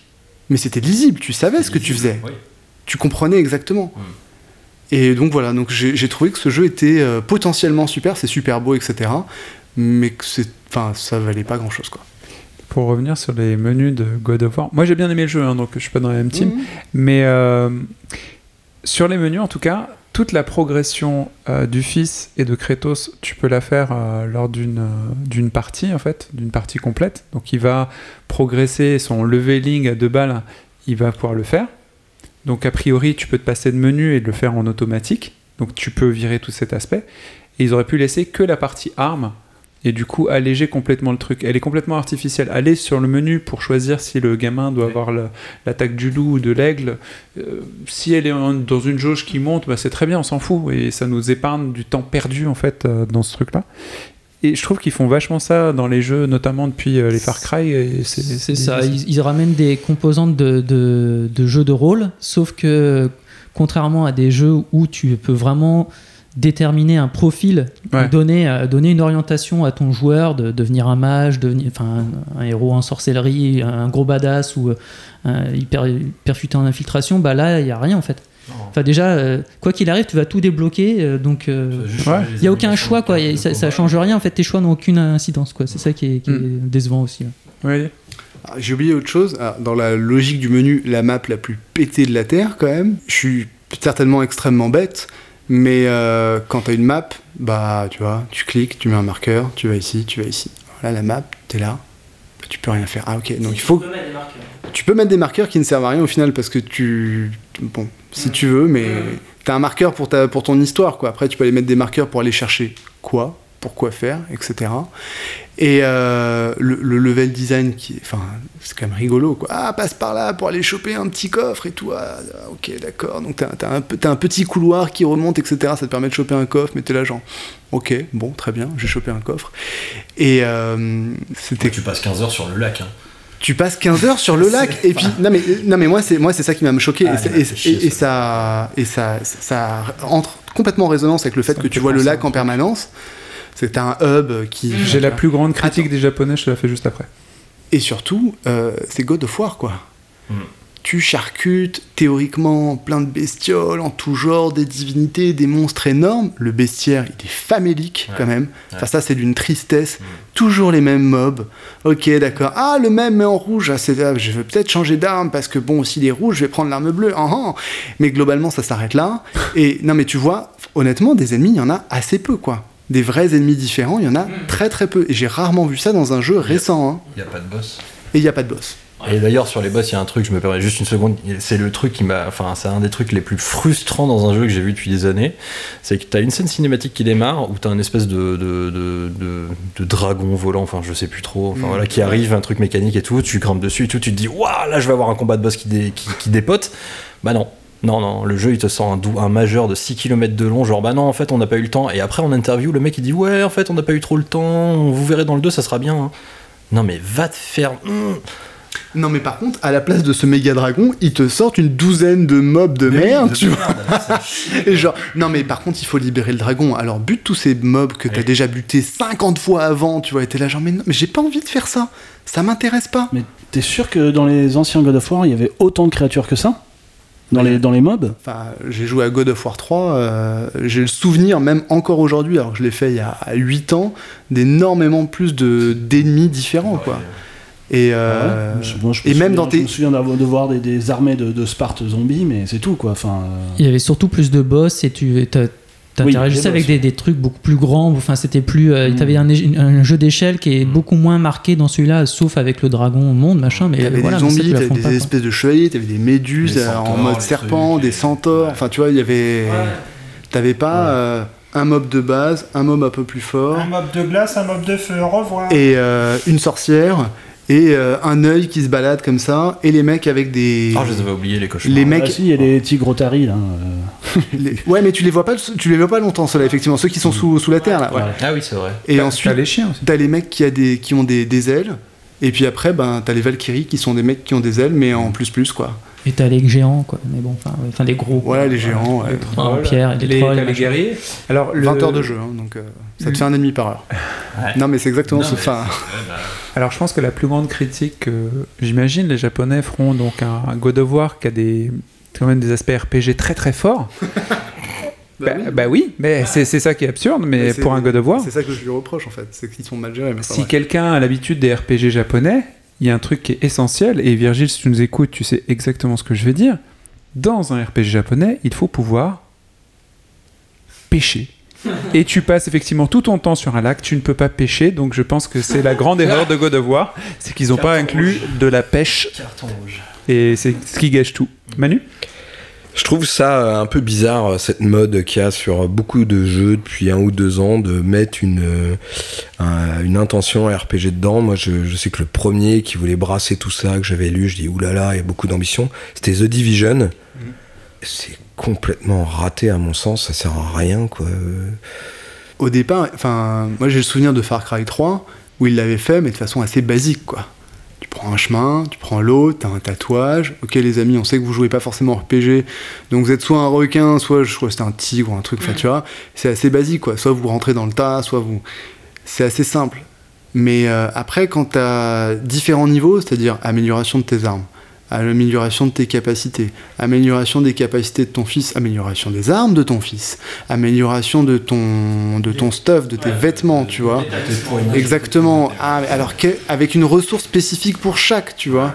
mais c'était lisible. Tu savais ce que tu faisais, Oui. Tu comprenais exactement. Et donc voilà, donc j'ai trouvé que ce jeu était euh, potentiellement super, c'est super beau etc. Mais que c'est, enfin ça valait pas grand chose quoi. Pour revenir sur les menus de God of War, moi j'ai bien aimé le jeu, hein, donc je suis pas dans la même team. Mhm. Mais euh, sur les menus, en tout cas, toute la progression euh, du fils et de Kratos, tu peux la faire euh, lors d'une euh, d'une partie, en fait, d'une partie complète. Donc il va progresser son leveling à deux balles, il va pouvoir le faire. Donc a priori, tu peux te passer de menu et de le faire en automatique. Donc tu peux virer tout cet aspect. Et ils auraient pu laisser que la partie arme et du coup alléger complètement le truc. Elle est complètement artificielle. Aller sur le menu pour choisir si le gamin doit avoir l'attaque du loup ou de l'aigle, euh, si elle est en- dans une jauge qui monte, bah, c'est très bien, on s'en fout. Et ça nous épargne du temps perdu en fait euh, dans ce truc-là. Et je trouve qu'ils font vachement ça dans les jeux, notamment depuis euh, les Far Cry. C'est ça, ils, ils ramènent des composantes de, de, de jeux de rôle, sauf que contrairement à des jeux où tu peux vraiment déterminer un profil, Ouais. donner, euh, donner une orientation à ton joueur, de devenir un mage, devenir, enfin, un, un héros en sorcellerie, un gros badass ou euh, un hyper perfuté en infiltration, bah là, il n'y a rien en fait. Enfin déjà, euh, quoi qu'il arrive, tu vas tout débloquer, euh, donc euh, il n'y a aucun choix, quoi. ça, ça change rien, en fait, tes choix n'ont aucune incidence, quoi. C'est ça qui est, qui est Mm. décevant aussi. Ah, J'ai oublié autre chose. Ah, dans la logique du menu, la map la plus pétée de la Terre, quand même. Je suis certainement extrêmement bête, mais euh, quand t'as une map, bah, tu vois, tu cliques, tu mets un marqueur, tu vas ici, tu vas ici. Voilà la map, t'es là, tu peux rien faire. Ah, ok, donc il faut. Tu peux mettre des marqueurs qui ne servent à rien au final parce que tu. Bon, si tu veux, mais t'as un marqueur pour, ta, pour ton histoire, quoi. Après, tu peux aller mettre des marqueurs pour aller chercher quoi, pourquoi faire, etc. Et euh, le, le level design, qui, enfin, c'est quand même rigolo, quoi. Ah, passe par là pour aller choper un petit coffre et tout. Ah, ah, ok, d'accord. Donc t'as t'as un, t'as un petit couloir qui remonte, etc. Ça te permet de choper un coffre, mais t'es là, genre, ok, bon, très bien, j'ai chopé un coffre. Et euh, c'était Tu passes 15 heures sur le lac. Hein. Tu passes 15 heures sur le lac et puis non mais non mais moi c'est moi c'est ça qui m'a choqué Ah, et, et- fait chier, et- et ça et ça ça entre complètement en résonance avec le fait que tu vois le lac en permanence c'est un hub qui J'ai la plus grande critique Attends. des Japonais, je te la fais juste après. et surtout euh, c'est God of War quoi Mm. Tu charcutes théoriquement plein de bestioles en tout genre des divinités des monstres énormes le bestiaire il est famélique Ouais. quand même enfin ça c'est d'une tristesse Mm. toujours les mêmes mobs. Ok, d'accord. Ah, le même mais en rouge. Ah, ah, je vais peut-être changer d'arme parce que bon, s'il est rouge, je vais prendre l'arme bleue. Ah, ah. Mais globalement, ça s'arrête là. Et non, mais tu vois, honnêtement, des ennemis, il y en a assez peu, quoi. Des vrais ennemis différents, il y en a très très peu. Et j'ai rarement vu ça dans un jeu récent. hein. Il n'y a pas de boss. Et il n'y a pas de boss. Et d'ailleurs, sur les boss, il y a un truc, je me permets juste une seconde, c'est le truc qui m'a. Enfin, c'est un des trucs les plus frustrants dans un jeu que j'ai vu depuis des années. C'est que t'as une scène cinématique qui démarre où t'as un espèce de, de, de, de- de dragon volant, enfin, je sais plus trop, enfin voilà, qui arrive, un truc mécanique et tout, tu grimpes dessus et tout, tu te dis, waouh, là, je vais avoir un combat de boss qui, dé- qui, qui dépote. Bah non. Non, non, le jeu il te sort un, dou- un majeur de 6 km de long, genre bah non, en fait on n'a pas eu le temps. Et après en interview, le mec il dit ouais, en fait on n'a pas eu trop le temps, vous verrez dans le 2, ça sera bien. hein. Non, mais va te faire. Hmm. Non, mais par contre, à la place de ce méga dragon, ils te sortent une douzaine de mobs de merde, tu vois. Et genre, non, mais par contre, il faut libérer le dragon. Alors, bute tous ces mobs que t'as déjà buté 50 fois avant, tu vois. Et t'es là, genre, mais non, mais j'ai pas envie de faire ça. Ça m'intéresse pas. Mais t'es sûr que dans les anciens God of War, il y avait autant de créatures que ça? Dans les, dans les mobs? Enfin, j'ai joué à God of War 3, euh, j'ai le souvenir, même encore aujourd'hui, alors que je l'ai fait il y a 8 ans, d'énormément plus de d'ennemis différents, quoi. Et, euh, Ah ouais Je- je et même souviens- dans Je tes... me souviens d'avoir- de voir des, des armées de, de Sparte zombies, mais c'est tout quoi. Enfin, euh, Il y avait surtout plus de boss et tu t'interagissais des avec des, des trucs beaucoup plus grands. Enfin, c'était plus. euh, Mm. T'avais un, jeu d'échelle qui est beaucoup moins marqué dans celui-là, sauf avec le dragon au monde, machin. Mais T'avais voilà, des zombies, t'avais des pas, espèces de chevaliers, t'avais des méduses euh, en mode serpent, trucs, des centaures. Enfin, tu vois, il y avait. T'avais pas euh, un mob de base, un mob un peu plus fort, Un mob de glace, un mob de feu, au revoir. et euh, une sorcière, et euh, un œil qui se balade comme ça, et les mecs avec des. Ah, je les avais oubliés, les cauchemars. Les ah, mecs. si, il y a les tigres otaries là. euh. les- Ouais, mais tu les vois pas, tu les vois pas longtemps, ceux-là, effectivement. Ceux qui sont sous, sous la terre, là. ouais. Ah oui, c'est vrai. Et T'as- ensuite, t'as les chiens aussi. T'as les mecs qui, a des, qui ont des, des ailes, et puis après, ben, t'as les Valkyries qui sont des mecs qui ont des ailes, mais en plus plus, quoi. Et t'as les géants, quoi. Mais bon, enfin, les gros. Ouais, les géants, ouais. En pierre et les, les, trolls. t'as les guerriers. Alors, le- 20 heures de jeu, hein, donc euh, ça te fait un ennemi par heure. Ouais. Non, mais c'est exactement Non, ce. Enfin, Alors je pense que la plus grande critique que j'imagine les Japonais feront donc un, un God of War qui a des quand même des aspects RPG très très forts. bah, bah oui, mais c'est c'est ça qui est absurde, mais pour un God of War, c'est ça que je lui reproche en fait, c'est qu'ils sont mal gérés. Mais si quelqu'un a l'habitude des RPG japonais, il y a un truc qui est essentiel, et Virgile, si tu nous écoutes, tu sais exactement ce que je vais dire. Dans un RPG japonais, il faut pouvoir pêcher. Et tu passes effectivement tout ton temps sur un lac, tu ne peux pas pêcher, donc je pense que c'est la grande erreur de God of War, c'est qu'ils n'ont pas inclus rouge. de la pêche, Carton rouge. et c'est ce qui gâche tout. Manu? Je trouve ça euh, un peu bizarre, euh, cette mode qu'il y a sur beaucoup de jeux depuis un ou deux ans, de mettre une, euh, un- une intention RPG dedans. Moi, je, je sais que le premier qui voulait brasser tout ça, que j'avais lu, je dis oulala, il y a beaucoup d'ambition, c'était The Division. C'est complètement raté à mon sens, ça sert à rien, quoi. Euh, Au départ, enfin, moi j'ai le souvenir de Far Cry 3 où il l'avait fait, mais de façon assez basique, quoi. Tu prends un chemin, tu prends l'autre, t'as un tatouage. Ok, les amis, on sait que vous jouez pas forcément RPG, donc vous êtes soit un requin, soit je crois que c'était un tigre ou un truc. Tu vois, c'est assez basique, quoi. Soit vous rentrez dans le tas, soit vous. C'est assez simple. Mais euh, après, quand t'as différents niveaux, c'est-à-dire amélioration de tes armes, amélioration de tes capacités, amélioration des capacités de ton fils, amélioration des armes de ton fils, amélioration de ton, de ton stuff, de tes vêtements, tu vois. Exactement. Ah, alors que- avec une ressource spécifique pour chaque, tu vois.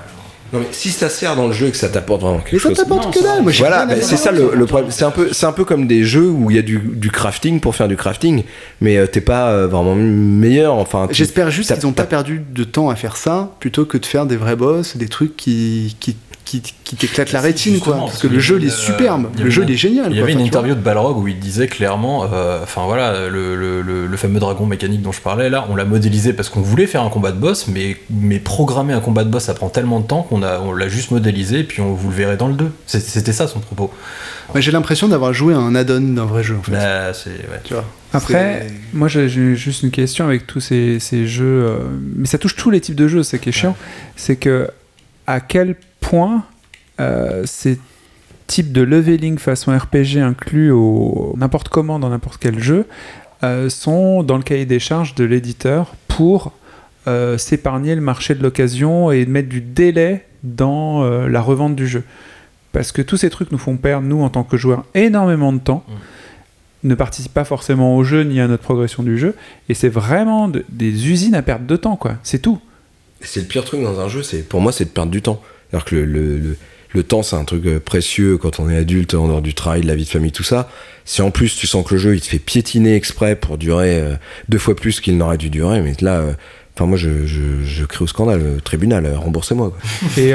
Non, mais si ça sert dans le jeu et que ça t'apporte vraiment quelque Mais ça chose. t'apporte que dalle. Moi, Voilà, bah, c'est ça le, le problème. C'est un peu, c'est un peu comme des jeux où il y a du, du crafting pour faire du crafting, mais euh, t'es pas euh, vraiment meilleur. Enfin, J'espère juste qu'ils n'ont pas perdu de temps à faire ça plutôt que de faire des vrais boss, des trucs qui, qui, qui, qui t'éclatent la rétine, quoi. Parce que le jeu, il est euh, superbe. y Le jeu, il est génial. Il y avait une interview de Balrog où il disait clairement, euh, enfin voilà, le, le- le- le fameux dragon mécanique dont je parlais là, on l'a modélisé parce qu'on voulait faire un combat de boss, mais, mais programmer un combat de boss ça prend tellement de temps qu'on a, on l'a juste modélisé et puis on vous le verrez dans le 2. C'est- C'était ça son propos. Ouais, J'ai l'impression d'avoir joué à un add-on d'un vrai jeu, en fait. Bah, c'est ouais. Tu vois. Après, moi j'ai juste une question avec tous ces, ces jeux, euh, mais ça touche tous les types de jeux, c'est qui est chiant. C'est que à quel point euh, ces types de leveling façon RPG inclus au n'importe comment dans n'importe quel jeu euh, sont dans le cahier des charges de l'éditeur pour euh, s'épargner le marché de l'occasion et mettre du délai dans la revente du jeu. Parce que tous ces trucs nous font perdre, nous, en tant que joueurs, énormément de temps ne participent pas forcément au jeu ni à notre progression du jeu. Et c'est vraiment de- des usines à perdre de temps, quoi. C'est tout. C'est le pire truc dans un jeu, c'est pour moi, c'est de perdre du temps. Alors que le, le, le- temps, c'est un truc euh, précieux quand on est adulte, en dehors du travail, de la vie de famille, tout ça. Si en plus tu sens que le jeu il te fait piétiner exprès pour durer euh, deux fois plus qu'il n'aurait dû durer, mais là, euh, moi je, je, je crie au scandale, tribunal, remboursez-moi. Et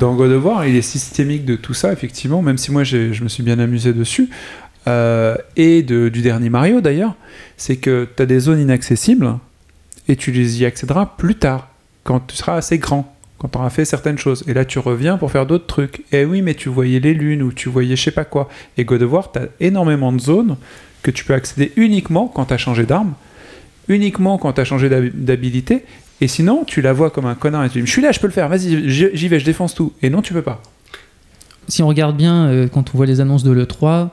dans God of War, il est systémique de tout ça, effectivement, même si moi je me suis bien amusé dessus. Et de- du dernier Mario d'ailleurs, c'est que tu as des zones inaccessibles et tu les y accéderas plus tard, quand tu seras assez grand. Quand tu auras fait certaines choses. Et là, tu reviens pour faire d'autres trucs. Et oui, mais tu voyais les lunes ou tu voyais je sais pas quoi. Et God of War, tu as énormément de zones que tu peux accéder uniquement quand tu as changé d'arme, uniquement quand tu as changé d'hab- d'habilité. Et sinon, tu la vois comme un connard et tu dis Je suis là, je peux le faire, vas-y, j'y j'y vais, je défonce tout. Et non, tu peux pas. si on regarde bien, euh, quand on voit les annonces de l'E3,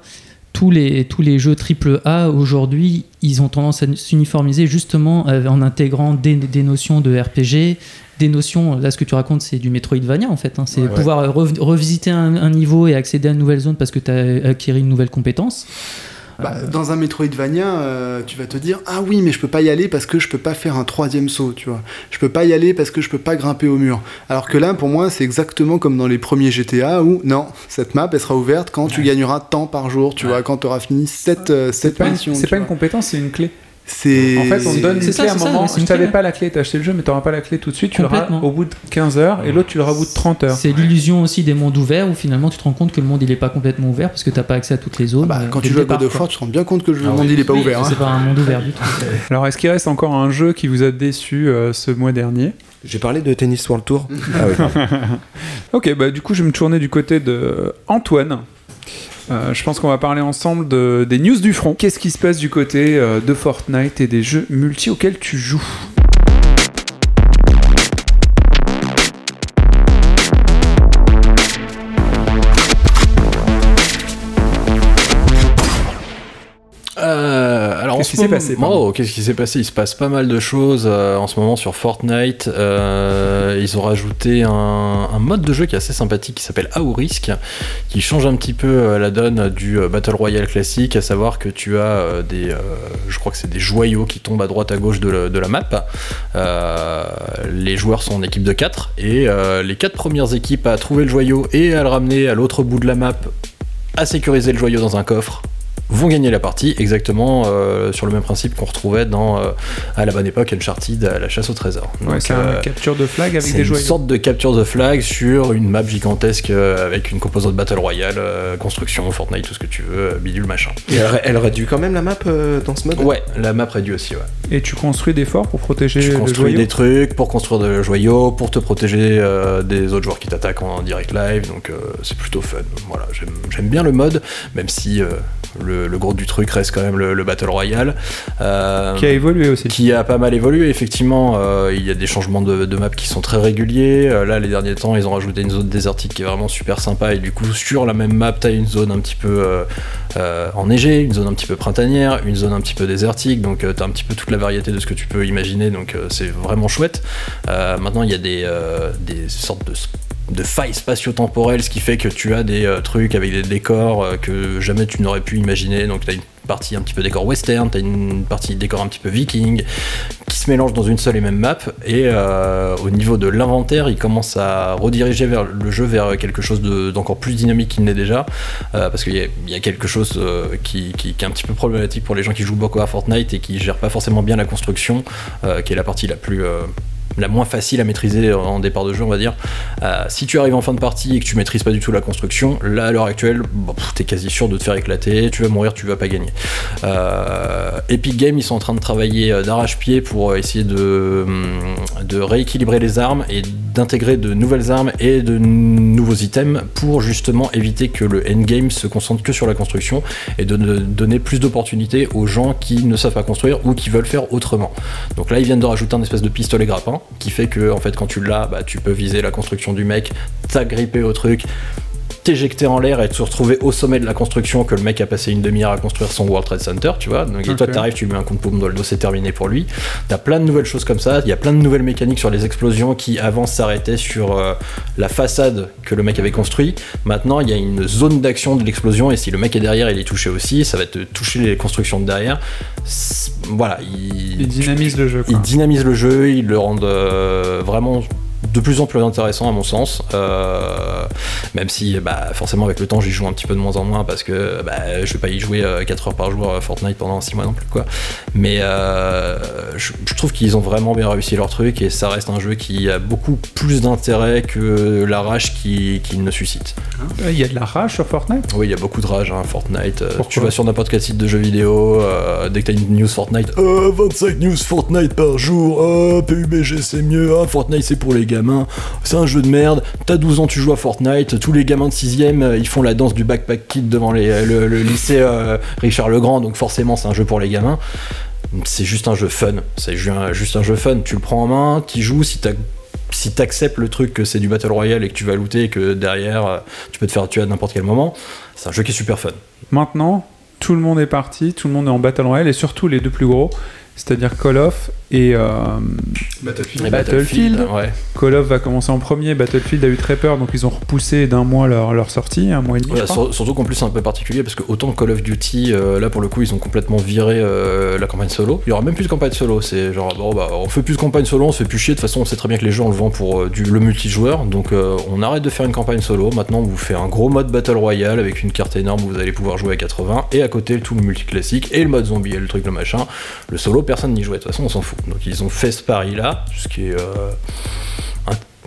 tous les, tous les jeux AAA aujourd'hui, ils ont tendance à s'uniformiser justement euh, en intégrant des, des notions de RPG, des notions, là ce que tu racontes c'est du Metroidvania en fait, hein. c'est Ouais. pouvoir rev- revisiter un, un niveau et accéder à une nouvelle zone parce que tu as acquis une nouvelle compétence. Bah, dans un Metroidvania, euh, tu vas te dire ah oui mais je peux pas y aller parce que je peux pas faire un troisième saut, tu vois. Je peux pas y aller parce que je peux pas grimper au mur. Alors que là, pour moi, c'est exactement comme dans les premiers GTA où non, cette map elle sera ouverte quand tu gagneras tant par jour, tu vois, quand tu auras fini cette euh, C'est cette pas, une, mission. c'est pas une compétence, c'est une clé. C'est En fait, on te donne une c'est ça, clé à un c'est ça, moment. une t'avais clé. pas la clé, t'as acheté le jeu, mais t'auras pas la clé tout de suite. Tu l'auras Complètement. au bout de 15 heures et l'autre, tu l'auras au bout de 30 heures. C'est l'illusion aussi des mondes ouverts où finalement tu te rends compte que le monde il est pas complètement ouvert parce que t'as pas accès à toutes les zones. Bah, euh, quand tu joues à God of. War, tu te rends bien compte que le Ah monde oui. il est pas Oui, ouvert. hein. C'est pas un monde ouvert du tout. Alors, est-ce qu'il reste encore un jeu qui vous a déçu euh, ce mois dernier? J'ai parlé de Tennis World Tour. ah oui. Ok, bah du coup, je vais me tourner du côté de Antoine. Euh, je pense qu'on va parler ensemble de, des news du front. Qu'est-ce qui se passe du côté euh, de Fortnite et des jeux multi auxquels tu joues? Qu'est-ce ce qui s'est passé, Oh, qu'est-ce qui s'est passé? Il se passe pas mal de choses euh, en ce moment sur Fortnite. Euh, ils ont rajouté un, un mode de jeu qui est assez sympathique qui s'appelle Aurisk, qui change un petit peu euh, la donne du Battle Royale classique, à savoir que tu as des, euh, je crois que c'est des joyaux qui tombent à droite à gauche de, la- de la map. Les joueurs sont en équipe de 4 et les quatre premières équipes à trouver le joyau et à le ramener à l'autre bout de la map, à sécuriser le joyau dans un coffre vont gagner la partie exactement euh, sur le même principe qu'on retrouvait dans euh, à la bonne époque Uncharted à la chasse au trésor. Ouais, c'est euh, un capture de flag avec c'est des une joyaux. sorte de capture de flag sur une map gigantesque euh, avec une composante Battle Royale, euh, construction, Fortnite, tout ce que tu veux, bidule machin. Et elle, elle réduit quand même la map euh, dans ce mode Ouais, la map réduit aussi, ouais. Et tu construis des forts pour protéger Tu le construis joyau des trucs pour construire des joyaux, pour te protéger euh, des autres joueurs qui t'attaquent en direct live, donc euh, c'est plutôt fun. Voilà, j'aime- j'aime bien le mode, même si euh, le, le gros du truc reste quand même le, le Battle Royale. Euh, Qui a évolué aussi. qui a pas mal évolué. Effectivement euh, il y a des changements de, de map qui sont très réguliers. Euh, là les derniers temps ils ont rajouté une zone désertique qui est vraiment super sympa. Et du coup sur la même map t'as une zone un petit peu enneigée une zone un petit peu printanière une zone un petit peu désertique. Donc euh, t'as un petit peu toute la variété de ce que tu peux imaginer. Donc c'est vraiment chouette. Maintenant il y a des, des sortes de de failles spatio-temporelles, ce qui fait que tu as des euh, trucs avec des décors euh, que jamais tu n'aurais pu imaginer. Donc tu as une partie un petit peu décor western, tu as une partie décor un petit peu viking, qui se mélangent dans une seule et même map. Et euh, au niveau de l'inventaire, il commence à rediriger vers le jeu vers quelque chose de- d'encore plus dynamique qu'il n'est déjà. Parce qu'il y, a- quelque chose qui, est un petit peu problématique pour les gens qui jouent beaucoup à Fortnite et qui gèrent pas forcément bien la construction, qui est la partie la plus... la moins facile à maîtriser en départ de jeu, on va dire. Euh, si tu arrives en fin de partie et que tu maîtrises pas du tout la construction, là à l'heure actuelle, t'es quasi sûr de te faire éclater, tu vas mourir, tu vas pas gagner. Euh, Epic Games, ils sont en train de travailler euh, d'arrache-pied pour essayer de, hum, de rééquilibrer les armes et d'intégrer de nouvelles armes et de nouveaux items pour justement éviter que le endgame se concentre que sur la construction et de de donner plus d'opportunités aux gens qui ne savent pas construire ou qui veulent faire autrement. Donc là, ils viennent de rajouter un espèce de pistolet grappin qui fait que, en fait, quand tu l'as, bah, tu peux viser la construction du mec, t'agripper au truc, t'éjecter en l'air et te retrouver au sommet de la construction que le mec a passé une demi-heure à construire son World Trade Center, tu vois. Donc, et toi, t'arrives, tu lui mets un coup de paume dans le dos, c'est terminé pour lui. T'as plein de nouvelles choses comme ça. Il y a plein de nouvelles mécaniques sur les explosions qui avant s'arrêtaient sur euh, la façade que le mec avait construit. Maintenant, il y a une zone d'action de l'explosion et si le mec est derrière, il est touché aussi. Ça va te toucher les constructions de derrière. Voilà, il, Il dynamise le jeu. ils Quoi. dynamisent le jeu, ils le rendent euh, vraiment de plus en plus intéressant à mon sens. Euh, même si, bah, forcément, avec le temps, j'y joue un petit peu de moins en moins parce que bah, je vais pas y jouer 4 heures par jour à Fortnite pendant 6 mois non plus, quoi. Mais euh, je, je trouve qu'ils ont vraiment bien réussi leur truc et ça reste un jeu qui a beaucoup plus d'intérêt que la rage qu'il qui ne suscite. Euh, Il y a de la rage sur Fortnite? Oui, il y a beaucoup de rage, hein, Fortnite. Euh, Pourquoi? tu vas sur n'importe quel site de jeux vidéo, euh, dès que t'as une news Fortnite, euh, 25 news Fortnite par jour, PUBG c'est mieux, ah, Fortnite c'est pour les gamins, c'est un jeu de merde, t'as 12 ans, tu joues à Fortnite, tous les gamins de 6ème, ils font la danse du backpack kid devant les- le, lycée euh, Richard Legrand, donc forcément c'est un jeu pour les gamins. C'est juste un jeu fun, c'est juste un jeu fun, tu le prends en main, tu joues, si t'as si t'acceptes le truc que c'est du Battle Royale et que tu vas looter et que derrière euh, tu peux te faire tuer à n'importe quel moment, c'est un jeu qui est super fun. Maintenant, tout le monde est parti, tout le monde est en Battle Royale et surtout les deux plus gros, c'est-à-dire Call of et euh, Et Battlefield. ouais. Call of va commencer en premier. Battlefield a eu très peur, donc ils ont repoussé d'un mois leur, leur sortie, un mois et demi. Ouais, je crois. sur- surtout qu'en plus c'est un peu particulier parce que autant Call of Duty euh, là pour le coup ils ont complètement viré euh, la campagne solo il y aura même plus de campagne solo c'est genre bon bah on fait plus de campagne solo on se fait plus chier de toute façon on sait très bien que les jeux on le vend pour euh, du, le multijoueur donc euh, on arrête de faire une campagne solo maintenant on vous fait un gros mode battle royale avec une carte énorme où vous allez pouvoir jouer à 80 et à côté tout le multi classique et le mode zombie et le truc le machin le solo personne n'y jouait. De toute façon on s'en fout. Donc ils ont fait ce pari là ce qui est euh,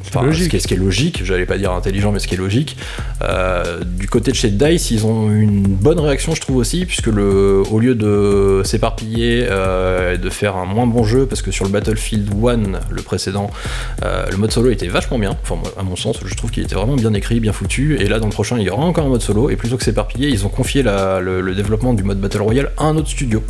enfin, Logique. ce qui est, ce qui est logique, j'allais pas dire intelligent, mais ce qui est logique. Euh, du côté de chez Dice, ils ont eu une bonne réaction, je trouve aussi, puisque le, au lieu de s'éparpiller euh, et de faire un moins bon jeu, parce que sur le Battlefield 1, le précédent, euh, le mode solo était vachement bien, enfin, à mon sens, je trouve qu'il était vraiment bien écrit, bien foutu, et là dans le prochain, il y aura encore un mode solo, et plutôt que s'éparpiller, ils ont confié la- le, le développement du mode Battle Royale à un autre studio,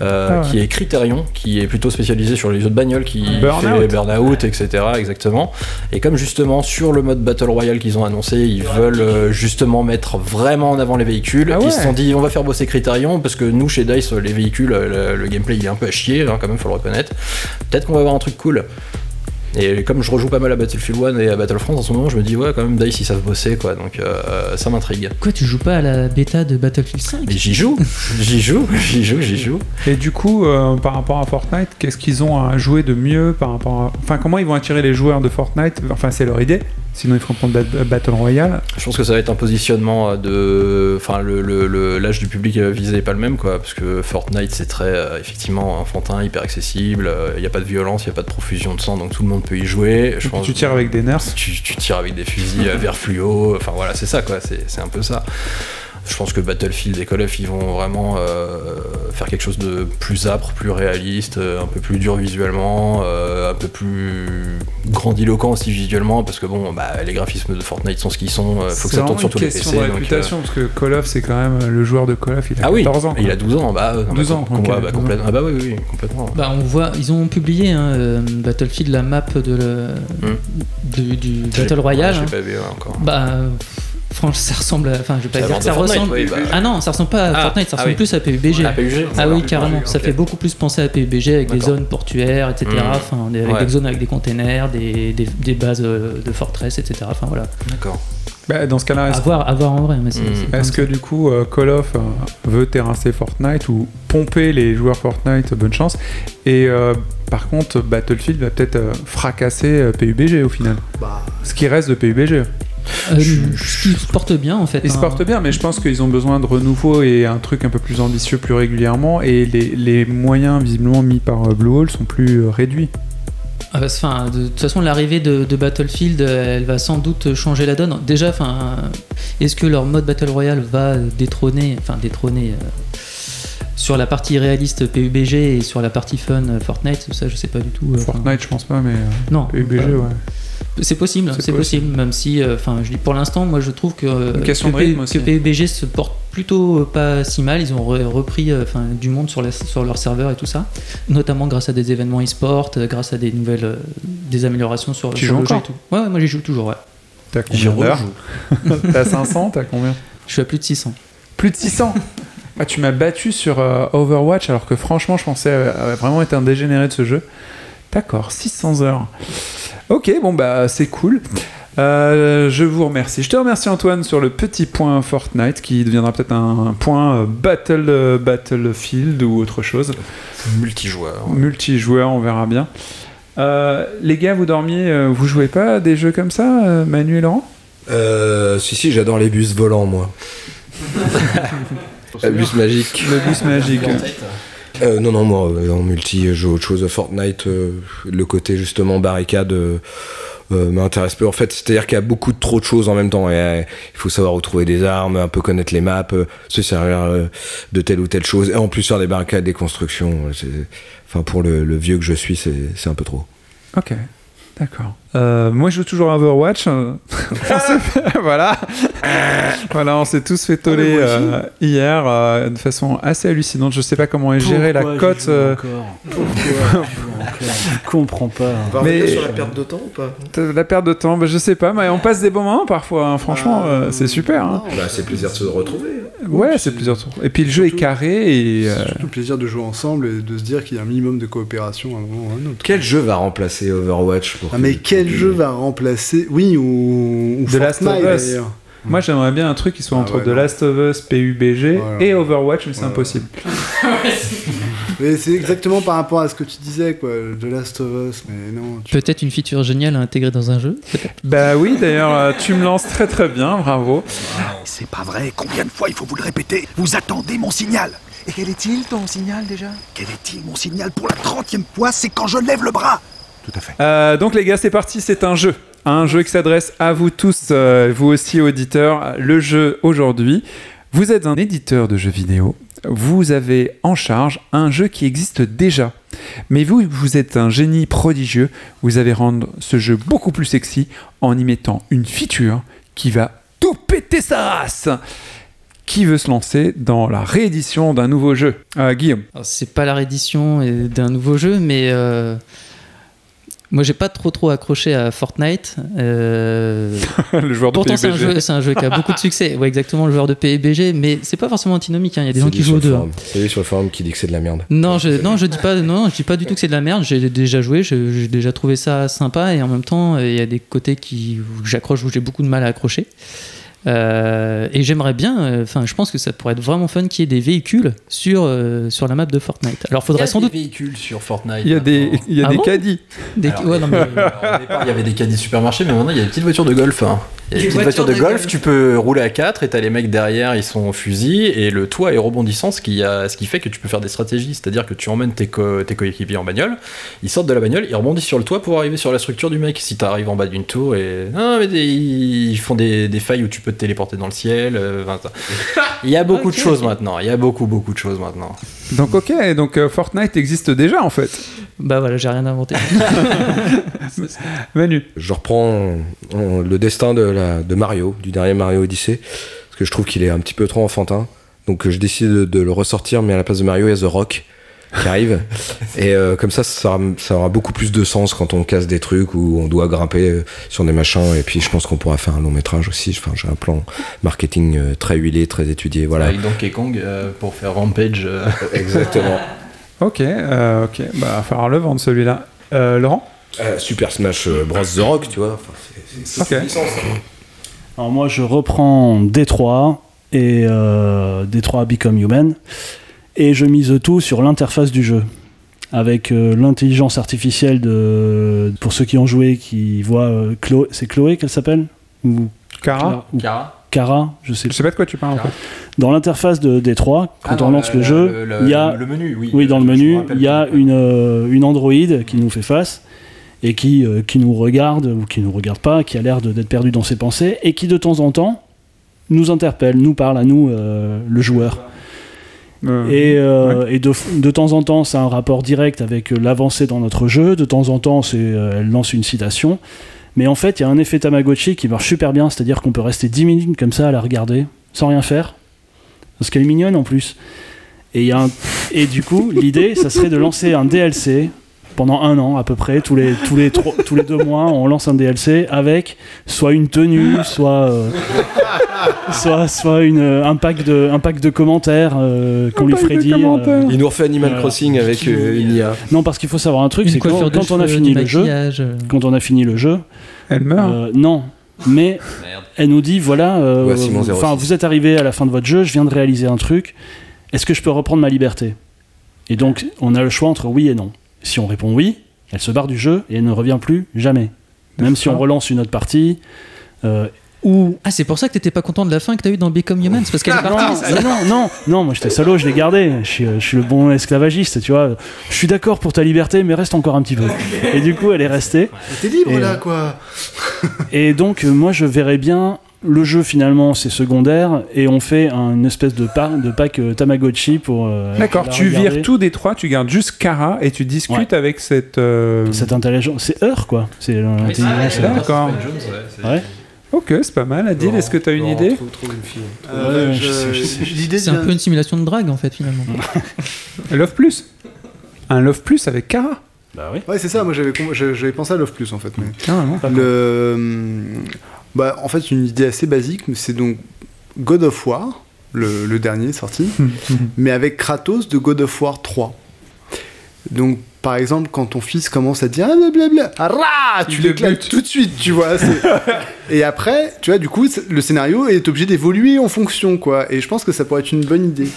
euh, Ah ouais. qui est Criterion, qui est plutôt spécialisé sur les jeux de bagnole, qui Burnout. fait Burnout, etc., exactement. Et comme justement sur le mode Battle Royale qu'ils ont annoncé, ils veulent euh, justement mettre vraiment en avant les véhicules, Ah ouais. ils se sont dit on va faire bosser Criterion parce que nous chez Dice, les véhicules, le, le gameplay il est un peu à chier, hein, quand même, faut le reconnaître. Peut-être qu'on va avoir un truc cool. Et comme je rejoue pas mal à Battlefield 1 et à Battlefront en ce moment, je me dis ouais, quand même, Dice ils savent bosser quoi, donc euh, ça m'intrigue. Quoi, tu joues pas à la bêta de Battlefield 5 Et j'y joue, j'y joue, j'y joue, j'y joue. Et du coup, euh, par rapport à Fortnite, qu'est-ce qu'ils ont à jouer de mieux par rapport à... Enfin, comment ils vont attirer les joueurs de Fortnite? Enfin, c'est leur idée. Sinon, ils feront pas de bat- Battle Royale. Je pense que ça va être un positionnement euh, de. Enfin, le, le- le- l'âge du public euh, visé n'est pas le même, quoi. Parce que Fortnite, c'est très, euh, effectivement, enfantin, hyper accessible. Il n'y a pas de violence, il n'y a pas de profusion de sang, donc tout le monde peut y jouer. Je pense tu tires avec des nerfs. tu, tu tires avec des fusils euh, vert fluo. Enfin, voilà, c'est ça, quoi. C'est un peu ça. Je pense que Battlefield et Call of, ils vont vraiment euh, faire quelque chose de plus âpre, plus réaliste, euh, un peu plus dur visuellement, euh, un peu plus grandiloquent aussi visuellement, parce que bon, bah, les graphismes de Fortnite sont ce qu'ils sont. euh, faut que C'est ça tourne sur une tous les question PC. de donc, euh, réputation, parce que Call of, c'est quand même le joueur de Call of, il a Ah oui, 14 ans. il a 12 ans, bah, euh, non, 12 bah, ans, bah, 12 ans. complètement. Ah bah oui, oui, oui, complètement. Bah, on voit, ils ont publié hein, Battlefield la map de le, du, Battle Royale. ouais, hein. J'ai pas vu ouais, encore. Bah, franchement, ça ressemble à. Enfin, je vais pas Ça dire que ça Fortnite, ressemble. oui, bah. Ah non, ça ressemble pas à Ah, Fortnite, ça ah ressemble oui. plus à PUBG. Ah, PUBG Ah oui, carrément. Ça Ok. fait beaucoup plus penser à PUBG avec des zones portuaires, etc. Mm. Enfin, des- avec Ouais. des zones avec des containers, des, des, des bases euh, de fortress, etc. Enfin voilà. D'accord. Bah, dans ce cas-là, À est-ce voir, à voir en vrai. Mais c'est, Mm. c'est comme est-ce que ça. du coup, euh, Call of euh, veut terrasser Fortnite ou pomper les joueurs Fortnite Bonne chance. Et euh, par contre, Battlefield va peut-être fracasser PUBG au final. Bah, Ce qui reste de PUBG. Euh, qui se porte bien en fait. Ils se hein. portent bien, mais je pense qu'ils ont besoin de renouveau et un truc un peu plus ambitieux plus régulièrement. Et les, les moyens visiblement mis par euh, Blue Hole sont plus euh, réduits. Ah bah, Enfin, de toute façon, l'arrivée de, de Battlefield, elle va sans doute changer la donne. Déjà, enfin, est-ce que leur mode Battle Royale va détrôner, enfin détrôner euh, sur la partie réaliste PUBG et sur la partie fun Fortnite? Ça, je sais pas du tout. euh, Fortnite, je pense pas, mais non, PUBG, ouais. C'est possible, C'est possible, même si, euh, enfin, je dis pour l'instant, moi, je trouve que, euh, que, rythme que PUBG se porte plutôt pas si mal. Ils ont re- repris, euh, enfin, du monde sur, la- sur leur serveur et tout ça, notamment grâce à des événements e-sport, euh, grâce à des nouvelles, euh, des améliorations sur, Tu sur joues le jeu et encore tout. Ouais, ouais, moi j'y joue toujours. Ouais. T'as combien d'heures. T'as 500 T'as combien Je suis à plus de 600. Plus de 600 Ah, tu m'as battu sur euh, Overwatch alors que franchement, je pensais euh, vraiment être un dégénéré de ce jeu. D'accord, 600 heures. Ok, bon bah c'est cool. Euh, je vous remercie. Je te remercie Antoine sur le petit point Fortnite qui deviendra peut-être un, un point euh, Battle euh, Battlefield ou autre chose. Multijoueur. Multijoueur, on verra bien. Euh, les gars, vous dormiez, euh, vous jouez pas à des jeux comme ça, euh, Manu et Laurent? Euh, si, si, j'adore les bus volants, moi. Euh, bus magique. Le bus magique. Euh, non, non, moi, euh, en multi, je joue autre chose. Fortnite, euh, le côté justement barricade m'intéresse peu. En fait, c'est-à-dire qu'il y a beaucoup trop de choses en même temps. Et, il faut savoir trouver des armes, un peu connaître les maps, se servir de telle ou telle chose. Et en plus, faire des barricades, des constructions. Enfin, pour le, le vieux que je suis, c'est un peu trop. Ok. D'accord. Euh, moi, je joue toujours à Overwatch. S'est fait- voilà. voilà, on s'est tous fait toller Ah, euh, hier euh, de façon assez hallucinante. Je sais pas comment est gérée la cote. euh, Pourquoi? Je comprends pas. On va Mais- revenir sur la perte de temps ou pas la perte de temps, bah, je sais pas, mais on passe des bons moments parfois. hein. Franchement, euh, c'est super. hein. Bah, c'est plaisir de se retrouver. Ouais, c'est tours. Et puis le jeu est carré et. euh, C'est surtout le plaisir de jouer ensemble et de se dire qu'il y a un minimum de coopération à un moment ou à un autre. Quel jeu va remplacer Overwatch pour Ah, que- mais quel jeu va remplacer Oui, ou, ou The Last of Us. Moi, j'aimerais bien un truc qui soit Ah entre ouais, The non. Last of Us, PUBG Voilà. et Overwatch, mais c'est Ouais. impossible. Mais c'est exactement par rapport à ce que tu disais, quoi. The Last of Us, mais non. tu- Peut-être une feature géniale à intégrer dans un jeu. Bah oui, d'ailleurs, euh, tu me lances très très bien, bravo. C'est pas vrai, combien de fois il faut vous le répéter? Vous attendez mon signal Et quel est-il ton signal déjà? Quel est-il mon signal pour la trentième fois? C'est quand je lève le bras Tout à fait. Euh, donc les gars, c'est parti, c'est un jeu. Un jeu qui s'adresse à vous tous, euh, vous aussi auditeurs. Le jeu aujourd'hui, vous êtes un éditeur de jeux vidéo. Vous avez en charge un jeu qui existe déjà. Mais vous, vous êtes un génie prodigieux. Vous avez rendre ce jeu beaucoup plus sexy en y mettant une feature qui va tout péter sa race. Qui veut se lancer dans la réédition d'un nouveau jeu? Euh, Guillaume. C'est pas la réédition d'un nouveau jeu, mais euh, moi j'ai pas trop trop accroché à Fortnite. Euh, le joueur de pourtant c'est un, jeu, c'est un jeu qui a beaucoup de succès. Ouais, exactement, le joueur de PUBG, mais c'est pas forcément antinomique. hein. Il y a des gens qui jouent aux deux. hein. C'est lui sur le forum qui dit que c'est de la merde. Non, je, non, je dis pas, non, je dis pas du tout que c'est de la merde. J'ai déjà joué, j'ai déjà trouvé ça sympa, et en même temps, il y a des côtés qui où j'accroche où j'ai beaucoup de mal à accrocher. Euh, et j'aimerais bien, euh, enfin, je pense que ça pourrait être vraiment fun qu'il y ait des véhicules sur euh, sur la map de Fortnite. Alors, Il y faudrait a sans des doute véhicules sur Fortnite. Il y a des, il y a Ah des bon caddies. des, Alors, ouais, non, mais- Alors, au départ, il y avait des caddies supermarchés, mais maintenant il y a des petites voitures de golf. hein. Il y a des Des petites voitures de golf, golf. tu peux rouler à 4 et t'as les mecs derrière, ils sont au fusil et le toit est rebondissant, ce qui, a, ce qui fait que tu peux faire des stratégies. C'est-à-dire que tu emmènes tes, co- tes coéquipiers en bagnole, ils sortent de la bagnole, ils rebondissent sur le toit pour arriver sur la structure du mec. Si t'arrives en bas d'une tour et. Non, mais des- ils font des, des failles où tu peux te téléporter dans le ciel. euh, enfin. Il y a beaucoup de choses maintenant, il y a beaucoup, beaucoup de choses maintenant. Donc ok, donc euh, Fortnite existe déjà en fait. bah voilà, j'ai rien inventé. Manu. Je reprends euh, le destin de, la, de Mario, du dernier Mario Odyssey, parce que je trouve qu'il est un petit peu trop enfantin. Donc je décide de, de le ressortir, mais à la place de Mario, il y a The Rock qui arrive. Et euh, comme ça, ça aura, ça aura beaucoup plus de sens quand on casse des trucs ou on doit grimper euh, sur des machins. Et puis je pense qu'on pourra faire un long métrage aussi. Enfin, j'ai un plan marketing euh, très huilé, très étudié. Voilà. Avec Donkey Kong euh, pour faire Rampage. euh, Exactement. Ok, euh, ok, bah va falloir le vendre celui-là. Euh, Laurent Euh, Super Smash euh, Bros. The Rock, tu vois. Enfin, c'est- c'est- c'est Ok. une licence, hein. Alors moi je reprends Détroit et euh, Détroit Become Human et je mise tout sur l'interface du jeu avec euh, l'intelligence artificielle de pour ceux qui ont joué qui voient euh, Chloé c'est Chloé qu'elle s'appelle ou Cara Cara Cara je sais Je sais pas de quoi tu parles en fait. dans l'interface de Détroit quand Ah on non, lance la- le jeu le- il y a le menu, oui. oui, dans le menu, il y a une, euh, une Android qui nous fait face et qui, euh, qui nous regarde ou qui nous regarde pas, qui a l'air d'être perdu dans ses pensées et qui de temps en temps nous interpelle, nous parle à nous, euh, le joueur. Euh, Et, euh, et de, de temps en temps, c'est un rapport direct avec euh, l'avancée dans notre jeu. De temps en temps, c'est, euh, elle lance une citation. Mais en fait, il y a un effet Tamagotchi qui marche super bien, c'est-à-dire qu'on peut rester 10 minutes comme ça à la regarder, sans rien faire. Parce qu'elle est mignonne en plus. Et, y a un- et du coup, l'idée, ça serait de lancer un DLC pendant un an à peu près, tous les, tous les, trois- tous les deux mois, on lance un DLC avec soit une tenue, soit, euh, soit, soit une, un, pack de, un pack de commentaires euh, qu'on lui ferait dire. commentaires. Il nous refait Animal. Crossing avec euh, une IA. Non, parce qu'il faut savoir un truc, Une c'est que quand, on a fini le jeu, euh. quand on a fini le jeu, Elle meurt. euh, non, mais Merde. elle nous dit voilà, euh, Ouais, Simon 06. enfin vous êtes arrivé à la fin de votre jeu, je viens de réaliser un truc, est-ce que je peux reprendre ma liberté? Et donc on a le choix entre oui et non. Si on répond oui, elle se barre du jeu et elle ne revient plus jamais. Même si on relance une autre partie, euh, ou Ah, c'est pour ça que t'étais pas content de la fin que t'as eu dans Become Human, parce qu'elle est non, partie. non, non, non, non, moi j'étais salaud, je l'ai gardé. Je suis, je suis le bon esclavagiste, tu vois. Je suis d'accord pour ta liberté, mais reste encore un petit peu. Et du coup, elle est restée. T'es libre Et, là, euh, quoi Et donc, euh, moi, je verrais bien le jeu finalement c'est secondaire et on fait un- une espèce de, pack euh, Tamagotchi pour. euh, D'accord, tu regarder. vires tout des trois, tu gardes juste Kara et tu discutes avec cette. euh, Cette intelligence, c'est Heur quoi. C'est l'intelligence. c'est- D'accord. Ouais. Ok, c'est pas mal. Adil, est-ce que tu as une idée Euh. L'idée C'est un peu une simulation de drague en fait finalement. Love Plus Un Love Plus avec Kara Bah oui. Ouais, c'est ça, moi j'avais pensé à Love Plus en fait. Mais... Carrément. Le... Bah, en fait, une idée assez basique, mais c'est donc God of War, le, le dernier sorti, mais avec Kratos de God of War 3. Donc, par exemple, quand ton fils commence à dire ah, blablabla, ah, tu l'éclates tout de suite, tu vois. et après, tu vois, du coup, le scénario est obligé d'évoluer en fonction, quoi. Et je pense que ça pourrait être une bonne idée.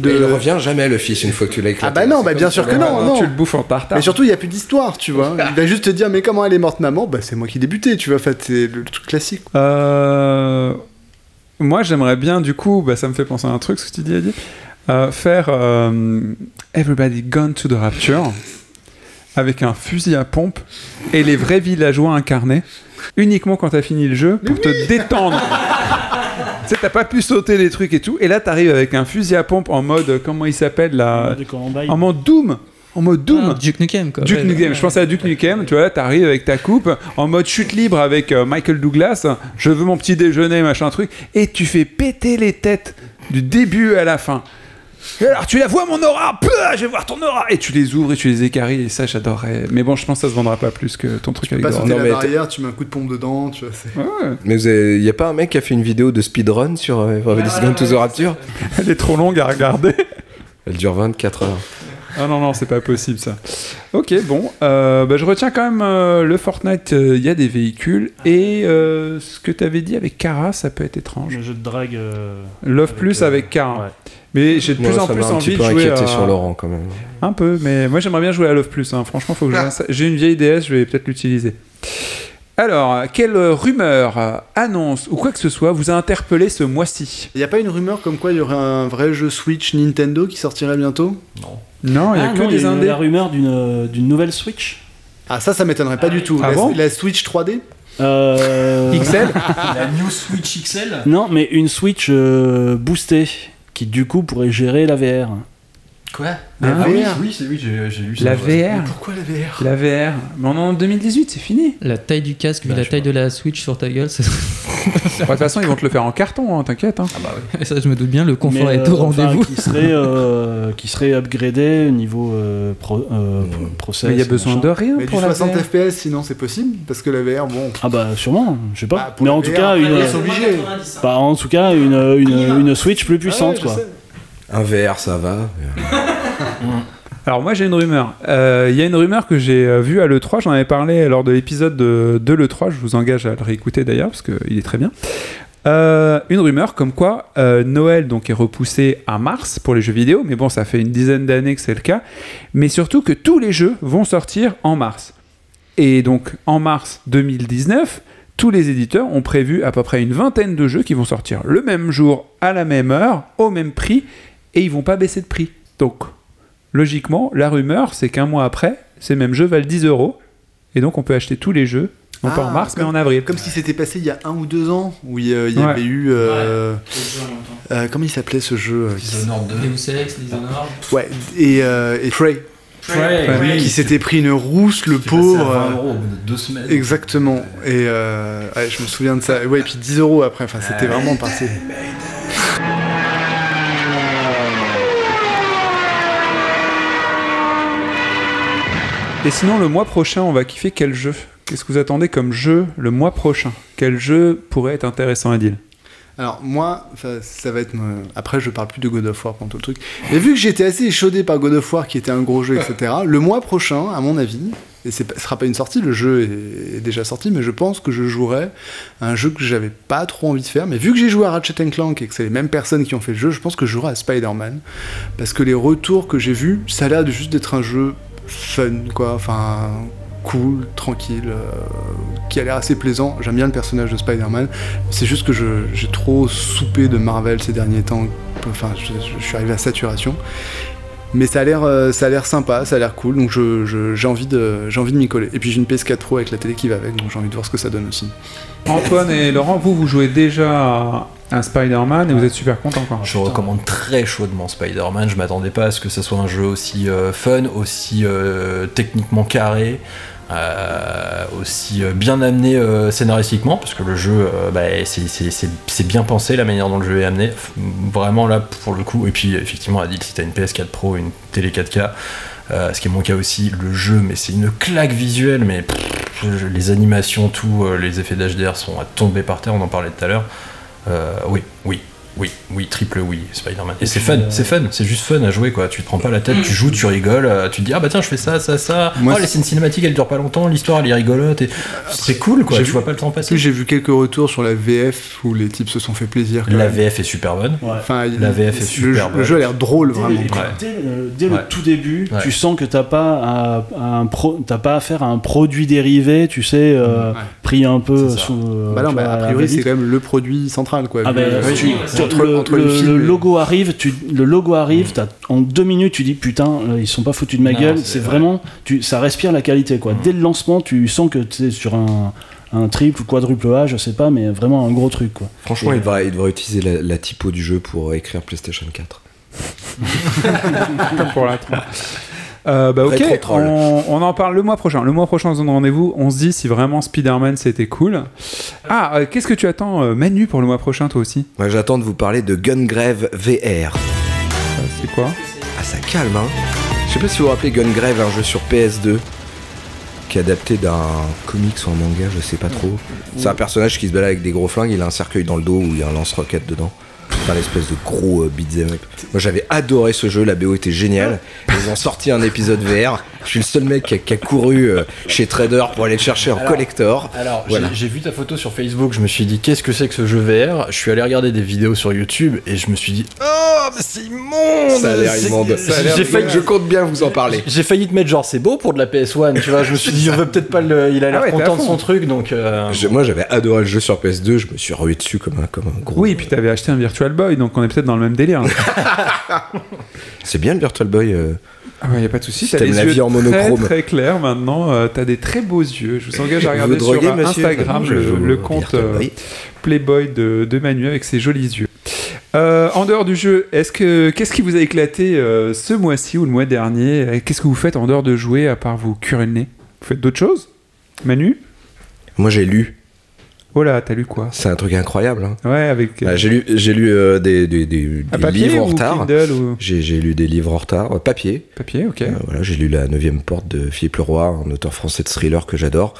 De... Mais il revient jamais le fils une fois que tu l'as Ah éclaté. bah non, bah bien sûr que non, non. Tu le bouffes en tartare. Mais surtout, il n'y a plus d'histoire, tu vois. Il va juste te dire, mais comment elle est morte, maman? Bah, c'est moi qui buté, tu vois. En fait, c'est le truc classique. Euh, Moi, j'aimerais bien, du coup, bah, ça me fait penser à un truc, ce que tu dis, Adil, euh, faire euh, Everybody Gone to the Rapture avec un fusil à pompe et les vrais villageois incarnés uniquement quand t'as fini le jeu pour te détendre. tu sais, t'as pas pu sauter les trucs et tout, et là t'arrives avec un fusil à pompe en mode, euh, comment il s'appelle là. En mode Doom En mode Doom Ah, Duke Nukem quoi. Duke Ouais, Nukem, ouais. je pensais à Duke Nukem, tu vois, là t'arrives avec ta coupe, en mode chute libre avec euh, Michael Douglas, je veux mon petit déjeuner, machin truc, et tu fais péter les têtes du début à la fin. Et alors tu la vois mon aura, Pouah, je vais voir ton aura, et tu les ouvres et tu les écaries, et ça j'adorerais. Mais bon, je pense que ça se vendra pas plus que ton truc avec Pas Dora. sauter la mais barrière, tu mets un coup de pompe dedans, tu vois. c'est- Ouais, Mais il y a pas un mec qui a fait une vidéo de speedrun sur euh, Everybody's Gone to the Rapture? Elle est trop longue à regarder. Elle dure 24 heures. Ah non, non, c'est pas possible ça. Ok, bon, euh, bah, je retiens quand même euh, le Fortnite, il y a des véhicules, et euh, ce que t'avais dit avec Kara, ça peut être étrange. Le jeu de drague. euh, Love avec, Plus euh, avec Kara. ouais. Mais j'ai de plus en plus envie de peu jouer inquiété à... sur Laurent quand même. Un peu, mais moi j'aimerais bien jouer à Love Plus. hein. Franchement, faut que ça. j'ai une vieille DS, je vais peut-être l'utiliser. Alors, quelle rumeur, euh, annonce ou quoi que ce soit vous a interpellé ce mois-ci? Il n'y a pas une rumeur comme quoi il y aurait un vrai jeu Switch Nintendo qui sortirait bientôt? Non, il y a Ah que non, il y des a eu indés. la rumeur d'une euh, d'une nouvelle Switch. Ah, ça, ça m'étonnerait pas du tout. Ah la, bon la Switch 3D Euh, XL La New Switch XL Non, mais une Switch euh, boostée qui du coup pourrait gérer la VR. Quoi La Ah oui, VR. oui, c'est oui, j'ai j'ai lu ça. La ouais. VR. Pourquoi la VR La VR. Mais on est en 2018, c'est fini. La taille du casque, vu Bah, la taille de la Switch sur ta gueule, ça, De toute façon, ils vont te le faire en carton, hein, t'inquiète. hein. ça, je me doute bien, le confort Mais, est au euh, enfin, rendez-vous. qui serait euh, qui serait upgradé au niveau euh, pro, euh, pro- process. Mais il y a besoin machin. de rien Mais du pour la 60 VR. FPS, sinon c'est possible? Parce que la VR, bon. Ah bah sûrement, je sais pas. Bah, pour mais la en tout VR, cas une ils sont obligés. bah, en tout cas une, une, une Switch plus puissante Ah quoi. Un VR, ça va. Alors moi j'ai une rumeur. Euh, Il y a une rumeur que j'ai euh, vue à l'E3, j'en avais parlé lors de l'épisode de, de l'E3, je vous engage à le réécouter d'ailleurs parce qu'il est très bien. Euh, une rumeur comme quoi Noël donc est repoussé à mars pour les jeux vidéo, mais bon ça fait une dizaine d'années que c'est le cas, mais surtout que tous les jeux vont sortir en mars. Et donc en mars 2019, tous les éditeurs ont prévu à peu près une vingtaine de jeux qui vont sortir le même jour, à la même heure, au même prix, et ils vont pas baisser de prix. Donc logiquement, la rumeur, c'est qu'un mois après, ces mêmes jeux valent 10 euros. Et donc, on peut acheter tous les jeux, non pas Ah, en mars, mais comme- en avril. Comme ce qui s'était passé il y a un ou deux ans, où il y, euh, il y Ouais. avait eu. euh, euh, comment il s'appelait ce jeu euh, Dishonored 2. Deus Ex, Dishonored. Ouais, et, euh, et Prey, Ouais, oui. qui s'était pris une rousse, le passé à pauvre. 20 euh, euros au bout de deux semaines. Exactement. Et euh, ouais, je me souviens de ça. Ouais, et puis 10 euros après. Enfin, c'était vraiment parti. Et sinon, le mois prochain, on va kiffer quel jeu? Qu'est-ce que vous attendez comme jeu le mois prochain? Quel jeu pourrait être intéressant à dire Alors moi, ça va être. Après, je parle plus de God of War pendant tout le truc. Mais vu que j'étais assez échaudé par God of War, qui était un gros jeu, etc. le mois prochain, à mon avis, et ce sera pas une sortie, le jeu est, est déjà sorti, mais je pense que je jouerai à un jeu que j'avais pas trop envie de faire. Mais vu que j'ai joué à Ratchet Clank et que c'est les mêmes personnes qui ont fait le jeu, je pense que je jouerai à Spider-Man parce que les retours que j'ai vus, ça a l'air de juste d'être un jeu fun, quoi. Enfin. Cool, tranquille, euh, qui a l'air assez plaisant. J'aime bien le personnage de Spider-Man. C'est juste que j'ai trop soupé de Marvel ces derniers temps. Enfin, je, suis arrivé à saturation. Mais ça a l'air, euh, ça a l'air sympa, ça a l'air cool, donc j'ai envie de, de m'y coller. Et puis j'ai une PS4 Pro avec la télé qui va avec, donc j'ai envie de voir ce que ça donne aussi. Antoine et Laurent, vous, vous jouez déjà un Spider-Man et vous êtes super contents quoi. Je recommande très chaudement Spider-Man. Je m'attendais pas à ce que ce soit un jeu aussi euh, fun, aussi euh, techniquement carré, euh, aussi bien amené scénaristiquement, parce que le jeu, bah, c'est- bien pensé la manière dont le jeu est amené. Vraiment là pour le coup. Et puis effectivement, Adil, si t'as une PS4 Pro, une télé 4K. euh, ce qui est mon cas aussi, le jeu, mais c'est une claque visuelle, mais les animations, tout, les effets d'HDR sont à tomber par terre, on en parlait tout à l'heure. Euh, oui, oui, oui, oui, triple oui, Spider-Man. Et c'est fun, c'est fun, c'est juste fun à jouer quoi. Tu te prends pas la tête, tu joues, tu rigoles, euh, tu te dis ah bah tiens je fais ça, ça, ça. Moi, oh les scènes cinématiques elles durent pas longtemps, l'histoire elle est rigolote et c'est cool quoi. Tu vu- vois pas le temps passer. j'ai vu quelques retours sur la VF où les types se sont fait plaisir. quand La même. VF est super bonne. Enfin, La VF est le, super le bonne. jeu a l'air drôle Dès, vraiment. dès le, dès le tout début, Ouais. tu sens que t'as pas à, à un pro, t'as pas affaire à un produit dérivé, tu sais, euh, Ouais. pris un peu sous. euh, Bah non, bah, a priori c'est quand même le produit central quoi. Ah entre, le, entre logo arrive, tu, le logo arrive, en deux minutes tu dis putain, euh, ils sont pas foutus de ma Non, gueule. c'est C'est vrai. vraiment, tu, ça respire la qualité quoi. Dès le lancement, tu sens que tu es sur un, un triple ou quadruple A, je sais pas, mais vraiment un gros truc quoi. Franchement, Et- il devrait, il devrait utiliser la, la typo du jeu pour écrire PlayStation 4. Comme pour la 3. Euh, bah ok, on, on en parle le mois prochain. Le mois prochain, zone de rendez-vous, on se dit si vraiment Spider-Man c'était cool. Ah, euh, qu'est-ce que tu attends, euh, Manu, pour le mois prochain, toi aussi? Moi, j'attends de vous parler de Gungrave VR. C'est quoi? Ah, ça calme, hein Je sais pas si vous vous rappelez Gungrave, un jeu sur PS2 qui est adapté d'un comics ou un manga, je sais pas trop. C'est un personnage qui se balade avec des gros flingues, il a un cercueil dans le dos où il y a un lance-roquette dedans. C'est un espèce de gros euh, beat'em up. Moi j'avais adoré ce jeu, la BO était géniale. Ils ont sorti un épisode VR. Je suis le seul mec qui a, qui a couru euh, chez Trader pour aller le chercher en Alors- collector. Alors, Voilà. j'ai- vu ta photo sur Facebook, je me suis dit, qu'est-ce que c'est que ce jeu VR Je suis allé regarder des vidéos sur YouTube et je me suis dit, oh, mais c'est immonde Ça a l'air immonde. J'ai failli, Je compte bien vous en parler. j'ai failli te mettre genre, c'est beau pour de la PS1, tu vois. Je me suis dit, on veut peut-être pas le. Il a l'air Ah ouais, à content de son truc, donc. euh, Je- moi j'avais adoré le jeu sur PS2, je me suis rué dessus comme un, comme un gros. Oui, et puis t'avais acheté un Virtual Boy, donc on est peut-être dans le même délire. C'est bien le Virtual Boy. euh, Ah ouais, y a pas de souci. Si T'as la yeux vie en très, monochrome. très clairs maintenant. euh, T'as des très beaux yeux. Je vous engage à regarder sur euh, Instagram le, compte euh, Boy. Playboy de, de Manu avec ses jolis yeux. Euh, en dehors du jeu, est-ce que qu'est-ce qui vous a éclaté ce mois-ci ou le mois dernier? Qu'est-ce que vous faites en dehors de jouer à part vous curer le nez Vous faites d'autres choses? Manu? Moi j'ai lu, Oh là, t'as lu quoi c'est un truc incroyable. hein. Ouais, avec euh, Ah, j'ai lu, j'ai lu euh, des, des- des- livres en retard. Ou J'ai, lu des livres en retard, euh, papier. papier Ok. Euh, voilà, j'ai lu La Neuvième Porte de Philippe Leroy, un auteur français de thriller que j'adore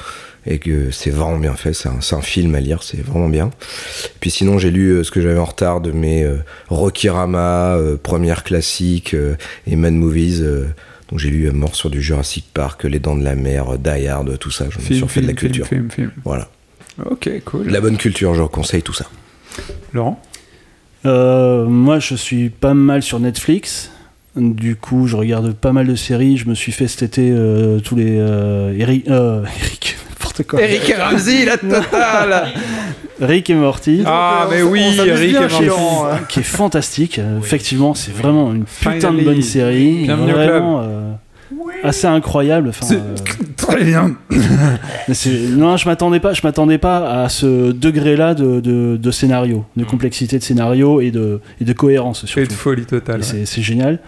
et que c'est vraiment bien fait. C'est un, film à lire, c'est vraiment bien. Puis sinon, j'ai lu ce que j'avais en retard de mes Rocky Rama, euh, première classique et Mad Movies. donc j'ai lu Mort sur du Jurassic Park, Les Dents de la Mer, Die Hard, tout ça. Je me suis refait de la film, film, culture. film, film. Voilà, Ok, cool. la bonne culture, je conseille tout ça. Laurent Euh, moi, je suis pas mal sur Netflix. Du coup, je regarde pas mal de séries. Je me suis fait cet été euh, tous les euh, Eric, euh, Eric, n'importe quoi. Eric et Ramsey, la totale Rick et Morty. Ah, mais oui, bien et. Laurent, hein. qui est fantastique. Effectivement, c'est vraiment une putain Finally. de bonne série. Bienvenue au vraiment euh, assez incroyable. Enfin, C'est euh, très bien. non, je m'attendais pas. Je m'attendais pas à ce degré-là de, de- de scénario, de complexité de scénario et de, et de cohérence Et surtout. de folie totale. Et ouais. c'est- génial.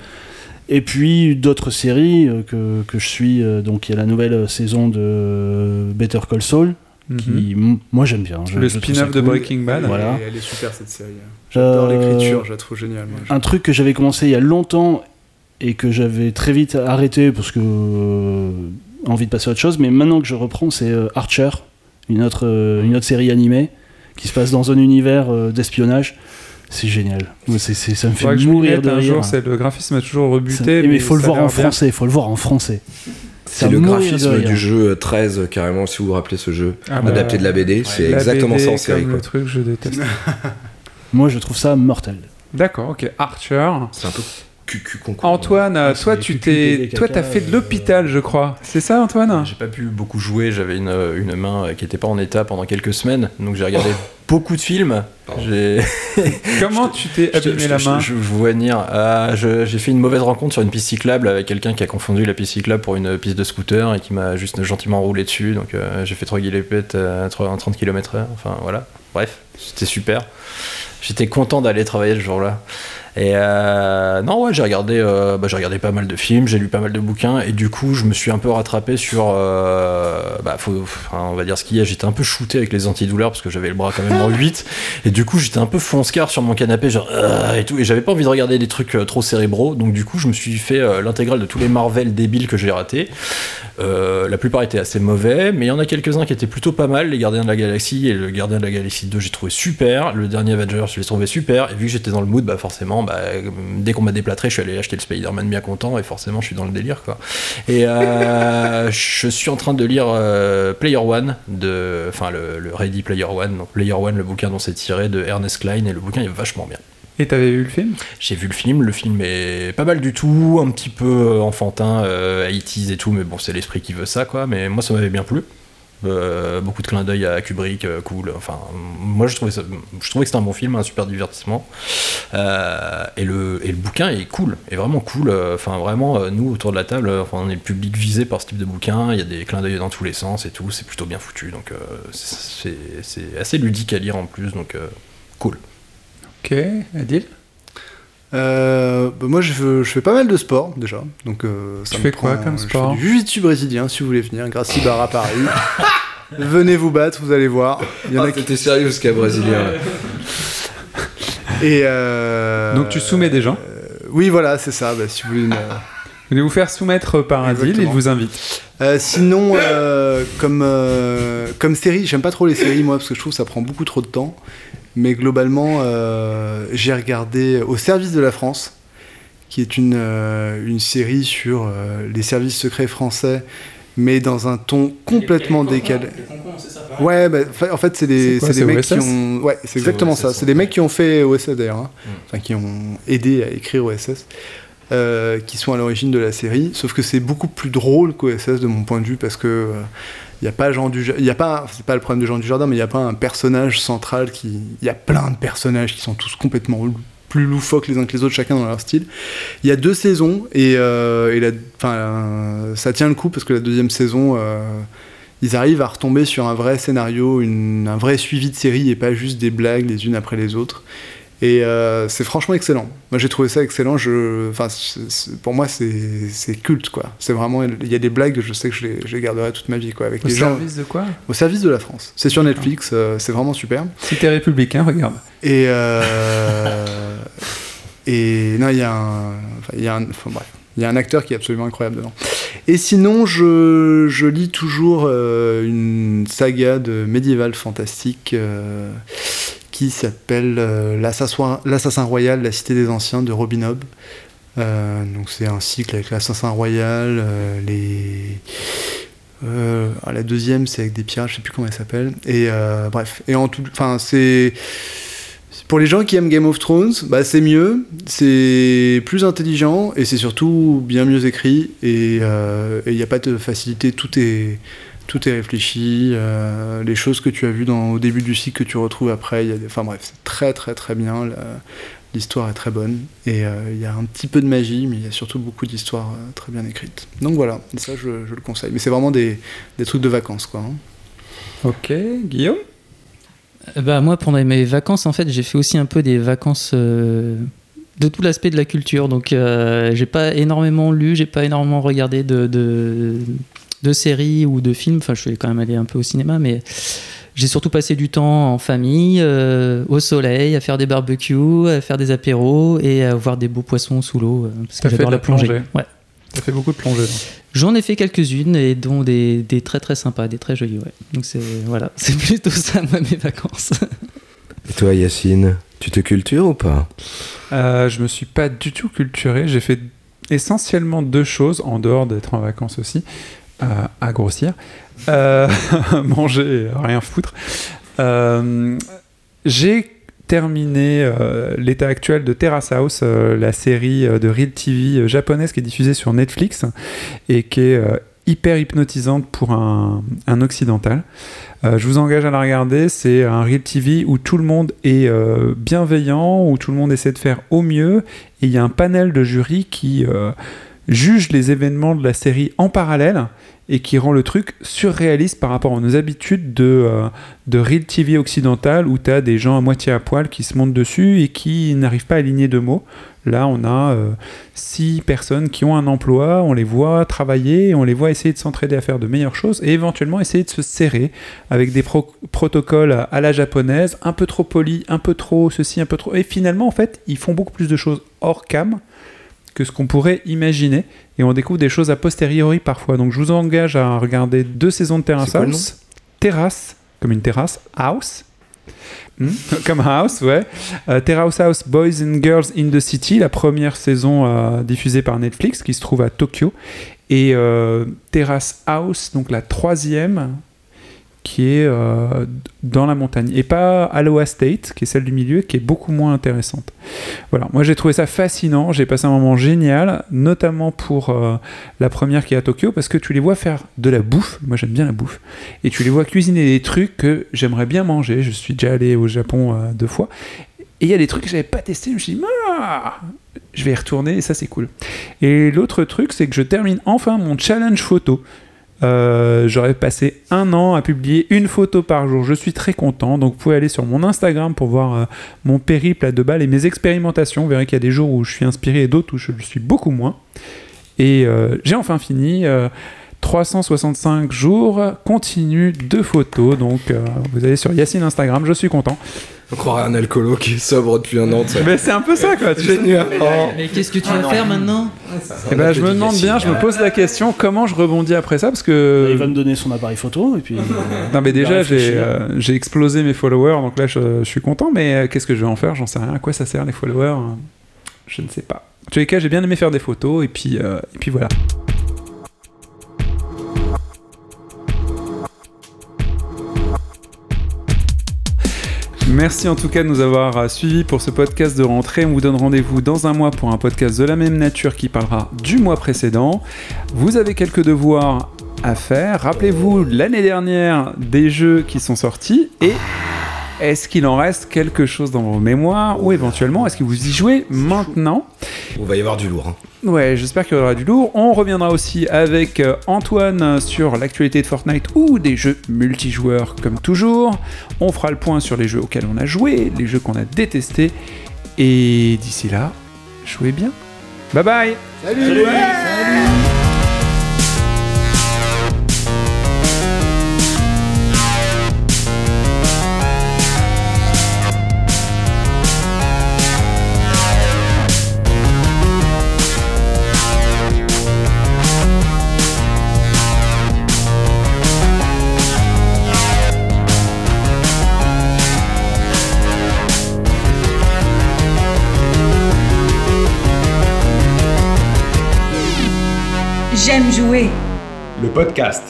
Et puis d'autres séries euh, que, que je suis. euh, donc il y a la nouvelle saison de Better Call Saul, qui Mhm. m- moi j'aime bien. Je- Le spin-off de cool. Breaking Bad. Voilà. Elle est super cette série. J'adore Euh, l'écriture, je la trouve géniale. moi. Un truc que j'avais commencé il y a longtemps et que j'avais très vite arrêté parce que euh, envie de passer à autre chose, mais maintenant que je reprends, c'est euh, Archer, une autre, euh, une autre série animée qui se passe dans un univers euh, d'espionnage. C'est génial. Moi, c'est- c'est- ça me fait mourir de un rire. jour, c'est le graphisme a toujours Ça- rebuté. mais il faut le voir en français, il faut le voir en français. C'est le graphisme du jeu euh, 13, euh, carrément, si vous vous rappelez ce jeu, Ah bah, adapté de la BD. c'est La exactement BD ça en série. comme quoi. le truc, je déteste. Moi, je trouve ça mortel. D'accord, ok. Archer. C'est un peu cucu concours. Antoine, euh, c'est toi, tu t'es, toi, t'as fait de euh, l'hôpital, je crois. C'est ça, Antoine J'ai pas pu beaucoup jouer, j'avais une, une main qui était pas en état pendant quelques semaines, donc j'ai regardé beaucoup de films. J'ai Comment tu t'es abîmé la main Je, je vous vois venir. Ah, je- j'ai fait une mauvaise rencontre sur une piste cyclable avec quelqu'un qui a confondu la piste cyclable pour une piste de scooter et qui m'a juste gentiment roulé dessus. Donc euh, j'ai fait trois guilépètes à 30 km/h. Enfin voilà. Bref, c'était super. J'étais content d'aller travailler ce jour-là. Et euh, non, ouais, j'ai regardé, euh, bah, j'ai regardé pas mal de films, j'ai lu pas mal de bouquins, et du coup, je me suis un peu rattrapé sur, euh, bah, on va dire ce qu'il y a. J'étais un peu shooté avec les antidouleurs parce que j'avais le bras quand même en 8, et du coup, j'étais un peu fonce-car sur mon canapé, genre euh, et tout, et j'avais pas envie de regarder des trucs euh, trop cérébraux, donc du coup, je me suis fait l'intégrale de tous les Marvel débiles que j'ai ratés. La plupart étaient assez mauvais, mais il y en a quelques-uns qui étaient plutôt pas mal. Les Gardiens de la Galaxie et le Gardien de la Galaxie 2, j'ai trouvé super. Le dernier Avengers, je l'ai trouvé super. Et vu que j'étais dans le mood, bah forcément, bah, dès qu'on m'a déplâtré, je suis allé acheter le Spider-Man bien content et forcément, je suis dans le délire, quoi. Et euh, je suis en train de lire euh, Player One, de, enfin le, le Ready Player One, donc Player One, le bouquin dont c'est tiré de Ernest Klein, et le bouquin est vachement bien. Et t'avais vu le film? J'ai vu le film, le film est pas mal du tout, un petit peu euh, enfantin, euh, 80s et tout, mais bon, c'est l'esprit qui veut ça, quoi. Mais moi, ça m'avait bien plu. Euh, beaucoup de clins d'œil à Kubrick, euh, cool. Enfin, moi, je trouvais, ça, je trouvais que c'était un bon film, un super divertissement. Euh, et, le, et le bouquin est cool, est vraiment cool. Enfin, vraiment, nous, autour de la table, enfin, on est le public visé par ce type de bouquin. Il y a des clins d'œil dans tous les sens et tout. C'est plutôt bien foutu. Donc, c'est assez ludique à lire en plus. Donc, cool. Ok, Adil? Euh, bah, moi, je, fais- je fais pas mal de sport déjà. Donc, euh, ça Tu me fais quoi prend- comme je sport fais du jiu-jitsu brésilien si vous voulez venir. Gracie Barra à Paris. Venez vous battre, vous allez voir. Il y en a qui... Ah, T'étais sérieux jusqu'à Brésilien. Et euh, Donc tu soumets des gens euh, Oui, voilà, c'est ça. Bah, si vous voulez une, Vous voulez vous faire soumettre par Adil, il Exactement. vous invite. Euh, sinon, euh, comme, euh, comme série, j'aime pas trop les séries, moi, parce que je trouve que ça prend beaucoup trop de temps. Mais globalement, euh, j'ai regardé Au service de la France, qui est une, euh, une série sur euh, les services secrets français, mais dans un ton complètement décalé. Ouais, bah, en fait, c'est des, C'est quoi, c'est des mecs OSS qui ont. Ouais, c'est exactement OSS, ça. C'est des mecs qui ont fait OSS d'ailleurs, hein. Mm. enfin qui ont aidé à écrire OSS, euh, qui sont à l'origine de la série. Sauf que c'est beaucoup plus drôle qu'OSS de mon point de vue parce que il y a pas Jean du, il a pas, c'est pas le problème de Jean Dujardin, mais il y a pas un personnage central qui, il y a plein de personnages qui sont tous complètement plus loufoques les uns que les autres, chacun dans leur style. Il y a deux saisons et, euh, euh, ça tient le coup parce que la deuxième saison. euh, ils arrivent à retomber sur un vrai scénario, un vrai suivi de série et pas juste des blagues les unes après les autres. Et euh, c'est franchement excellent. Moi j'ai trouvé ça excellent. Je, enfin, pour moi c'est culte quoi. C'est vraiment, il y a des blagues, je sais que je les, je les garderai toute ma vie quoi. Avec Au les gens service de quoi? Au service de la France. C'est sur Netflix, euh, c'est vraiment super. Si t'es républicain, regarde. Et euh, et non, il y a un, enfin, il y a un, enfin, bref, il y a un acteur qui est absolument incroyable dedans. Et sinon, je, je lis toujours euh, une saga de médiéval fantastique euh, qui s'appelle euh, L'assassin royal, la cité des anciens de Robin Hobb. Euh, donc c'est un cycle avec l'assassin royal, euh, les ah, la deuxième, c'est avec des pirates, je sais plus comment elle s'appelle. Et bref, et en tout, enfin c'est pour les gens qui aiment Game of Thrones, bah c'est mieux, c'est plus intelligent et c'est surtout bien mieux écrit et il n'y a pas de facilité, tout est tout est réfléchi, euh, les choses que tu as vues dans, au début du cycle que tu retrouves après, il y a des, enfin bref, c'est très très très bien, l'histoire est très bonne et euh, il y a un petit peu de magie, mais il y a surtout beaucoup d'histoires euh, très bien écrites. Donc voilà, et ça je, je le conseille, mais c'est vraiment des, des trucs de vacances quoi. hein. Ok, Guillaume? Bah, moi, pendant mes vacances, en fait, j'ai fait aussi un peu des vacances euh, de tout l'aspect de la culture. Donc, euh, j'ai pas énormément lu, j'ai pas énormément regardé de, de, de séries ou de films. Enfin, je suis quand même allé un peu au cinéma, mais j'ai surtout passé du temps en famille, euh, au soleil, à faire des barbecues, à faire des apéros et à voir des beaux poissons sous l'eau. euh, Parce que fait j'adore de la la plongée. plongée. Ouais. T'as fait beaucoup de plongées. donc. J'en ai fait quelques-unes et dont des, des très très sympas, des très jolies. Ouais. Donc c'est voilà, c'est plutôt ça moi mes vacances. Et toi, Yacine, tu te cultures ou pas? Euh, je me suis pas du tout culturé. J'ai fait essentiellement deux choses, en dehors d'être en vacances aussi, à grossir. Euh, manger, rien foutre. Euh, j'ai terminé euh, l'état actuel de Terrace House, euh, la série de Real TV japonaise qui est diffusée sur Netflix et qui est hyper hypnotisante pour un, occidental. Je vous engage à la regarder. C'est un Real TV où tout le monde est bienveillant, où tout le monde essaie de faire au mieux. Et il y a un panel de jury qui juge les événements de la série en parallèle et qui rend le truc surréaliste par rapport à nos habitudes de, euh, de Real TV occidental où tu as des gens à moitié à poil qui se montent dessus et qui n'arrivent pas à aligner deux mots. Là, on a euh, six personnes qui ont un emploi, on les voit travailler, on les voit essayer de s'entraider à faire de meilleures choses et éventuellement essayer de se serrer avec des pro- protocoles à, la japonaise, un peu trop polis, un peu trop ceci, un peu trop. Et finalement, en fait, ils font beaucoup plus de choses hors cam que ce qu'on pourrait imaginer et on découvre des choses a posteriori parfois. Donc je vous engage à regarder deux saisons de Terrace House. Terrace, comme une terrasse, House. Hmm, comme House, ouais. Euh, Terrace House Boys and Girls in the City, la première saison euh, diffusée par Netflix qui se trouve à Tokyo. Et euh, Terrace House, donc la troisième, qui est euh, dans la montagne. Et pas Aloha State, qui est celle du milieu, qui est beaucoup moins intéressante. Voilà, moi j'ai trouvé ça fascinant, j'ai passé un moment génial, notamment pour euh, la première qui est à Tokyo, parce que tu les vois faire de la bouffe, moi j'aime bien la bouffe, et tu les vois cuisiner des trucs que j'aimerais bien manger, je suis déjà allé au Japon euh, deux fois, et il y a des trucs que j'avais pas testé, je me suis dit, Ah je vais y retourner, et ça c'est cool. Et l'autre truc, c'est que je termine enfin mon challenge photo. Euh, J'aurais passé un an à publier une photo par jour. Je suis très content. Donc, vous pouvez aller sur mon Instagram pour voir euh, mon périple à deux balles et mes expérimentations. Vous verrez qu'il y a des jours où je suis inspiré et d'autres où je le suis beaucoup moins. Et euh, j'ai enfin fini. euh, 365 jours continu de photos. Donc, vous allez sur Yacine Instagram. Je suis content. On croirait un alcoolo qui est sobre depuis un an. Mais c'est un peu ça, quoi. tu. Génial. Oh. Mais qu'est-ce que tu vas faire maintenant Eh ben, je me demande bien, je me pose la question, comment je rebondis après ça Parce que. Il va me donner son appareil photo et puis. euh, Non mais déjà j'ai euh, j'ai explosé mes followers donc là je, je suis content mais euh, qu'est-ce que je vais en faire? J'en sais rien à quoi ça sert les followers? Je ne sais pas en tous les cas j'ai bien aimé faire des photos et puis euh, et puis voilà Merci en tout cas de nous avoir euh, suivis pour ce podcast de rentrée. On vous donne rendez-vous dans un mois pour un podcast de la même nature qui parlera du mois précédent. Vous avez quelques devoirs à faire. Rappelez-vous l'année dernière des jeux qui sont sortis et est-ce qu'il en reste quelque chose dans vos mémoires ou éventuellement est-ce que vous y jouez maintenant Il va y avoir du lourd. hein. Ouais, j'espère qu'il y aura du lourd. On reviendra aussi avec euh, Antoine sur l'actualité de Fortnite ou des jeux multijoueurs comme toujours. On fera le point sur les jeux auxquels on a joué, les jeux qu'on a détestés. Et d'ici là, jouez bien. Bye bye J'aime jouer. Le podcast.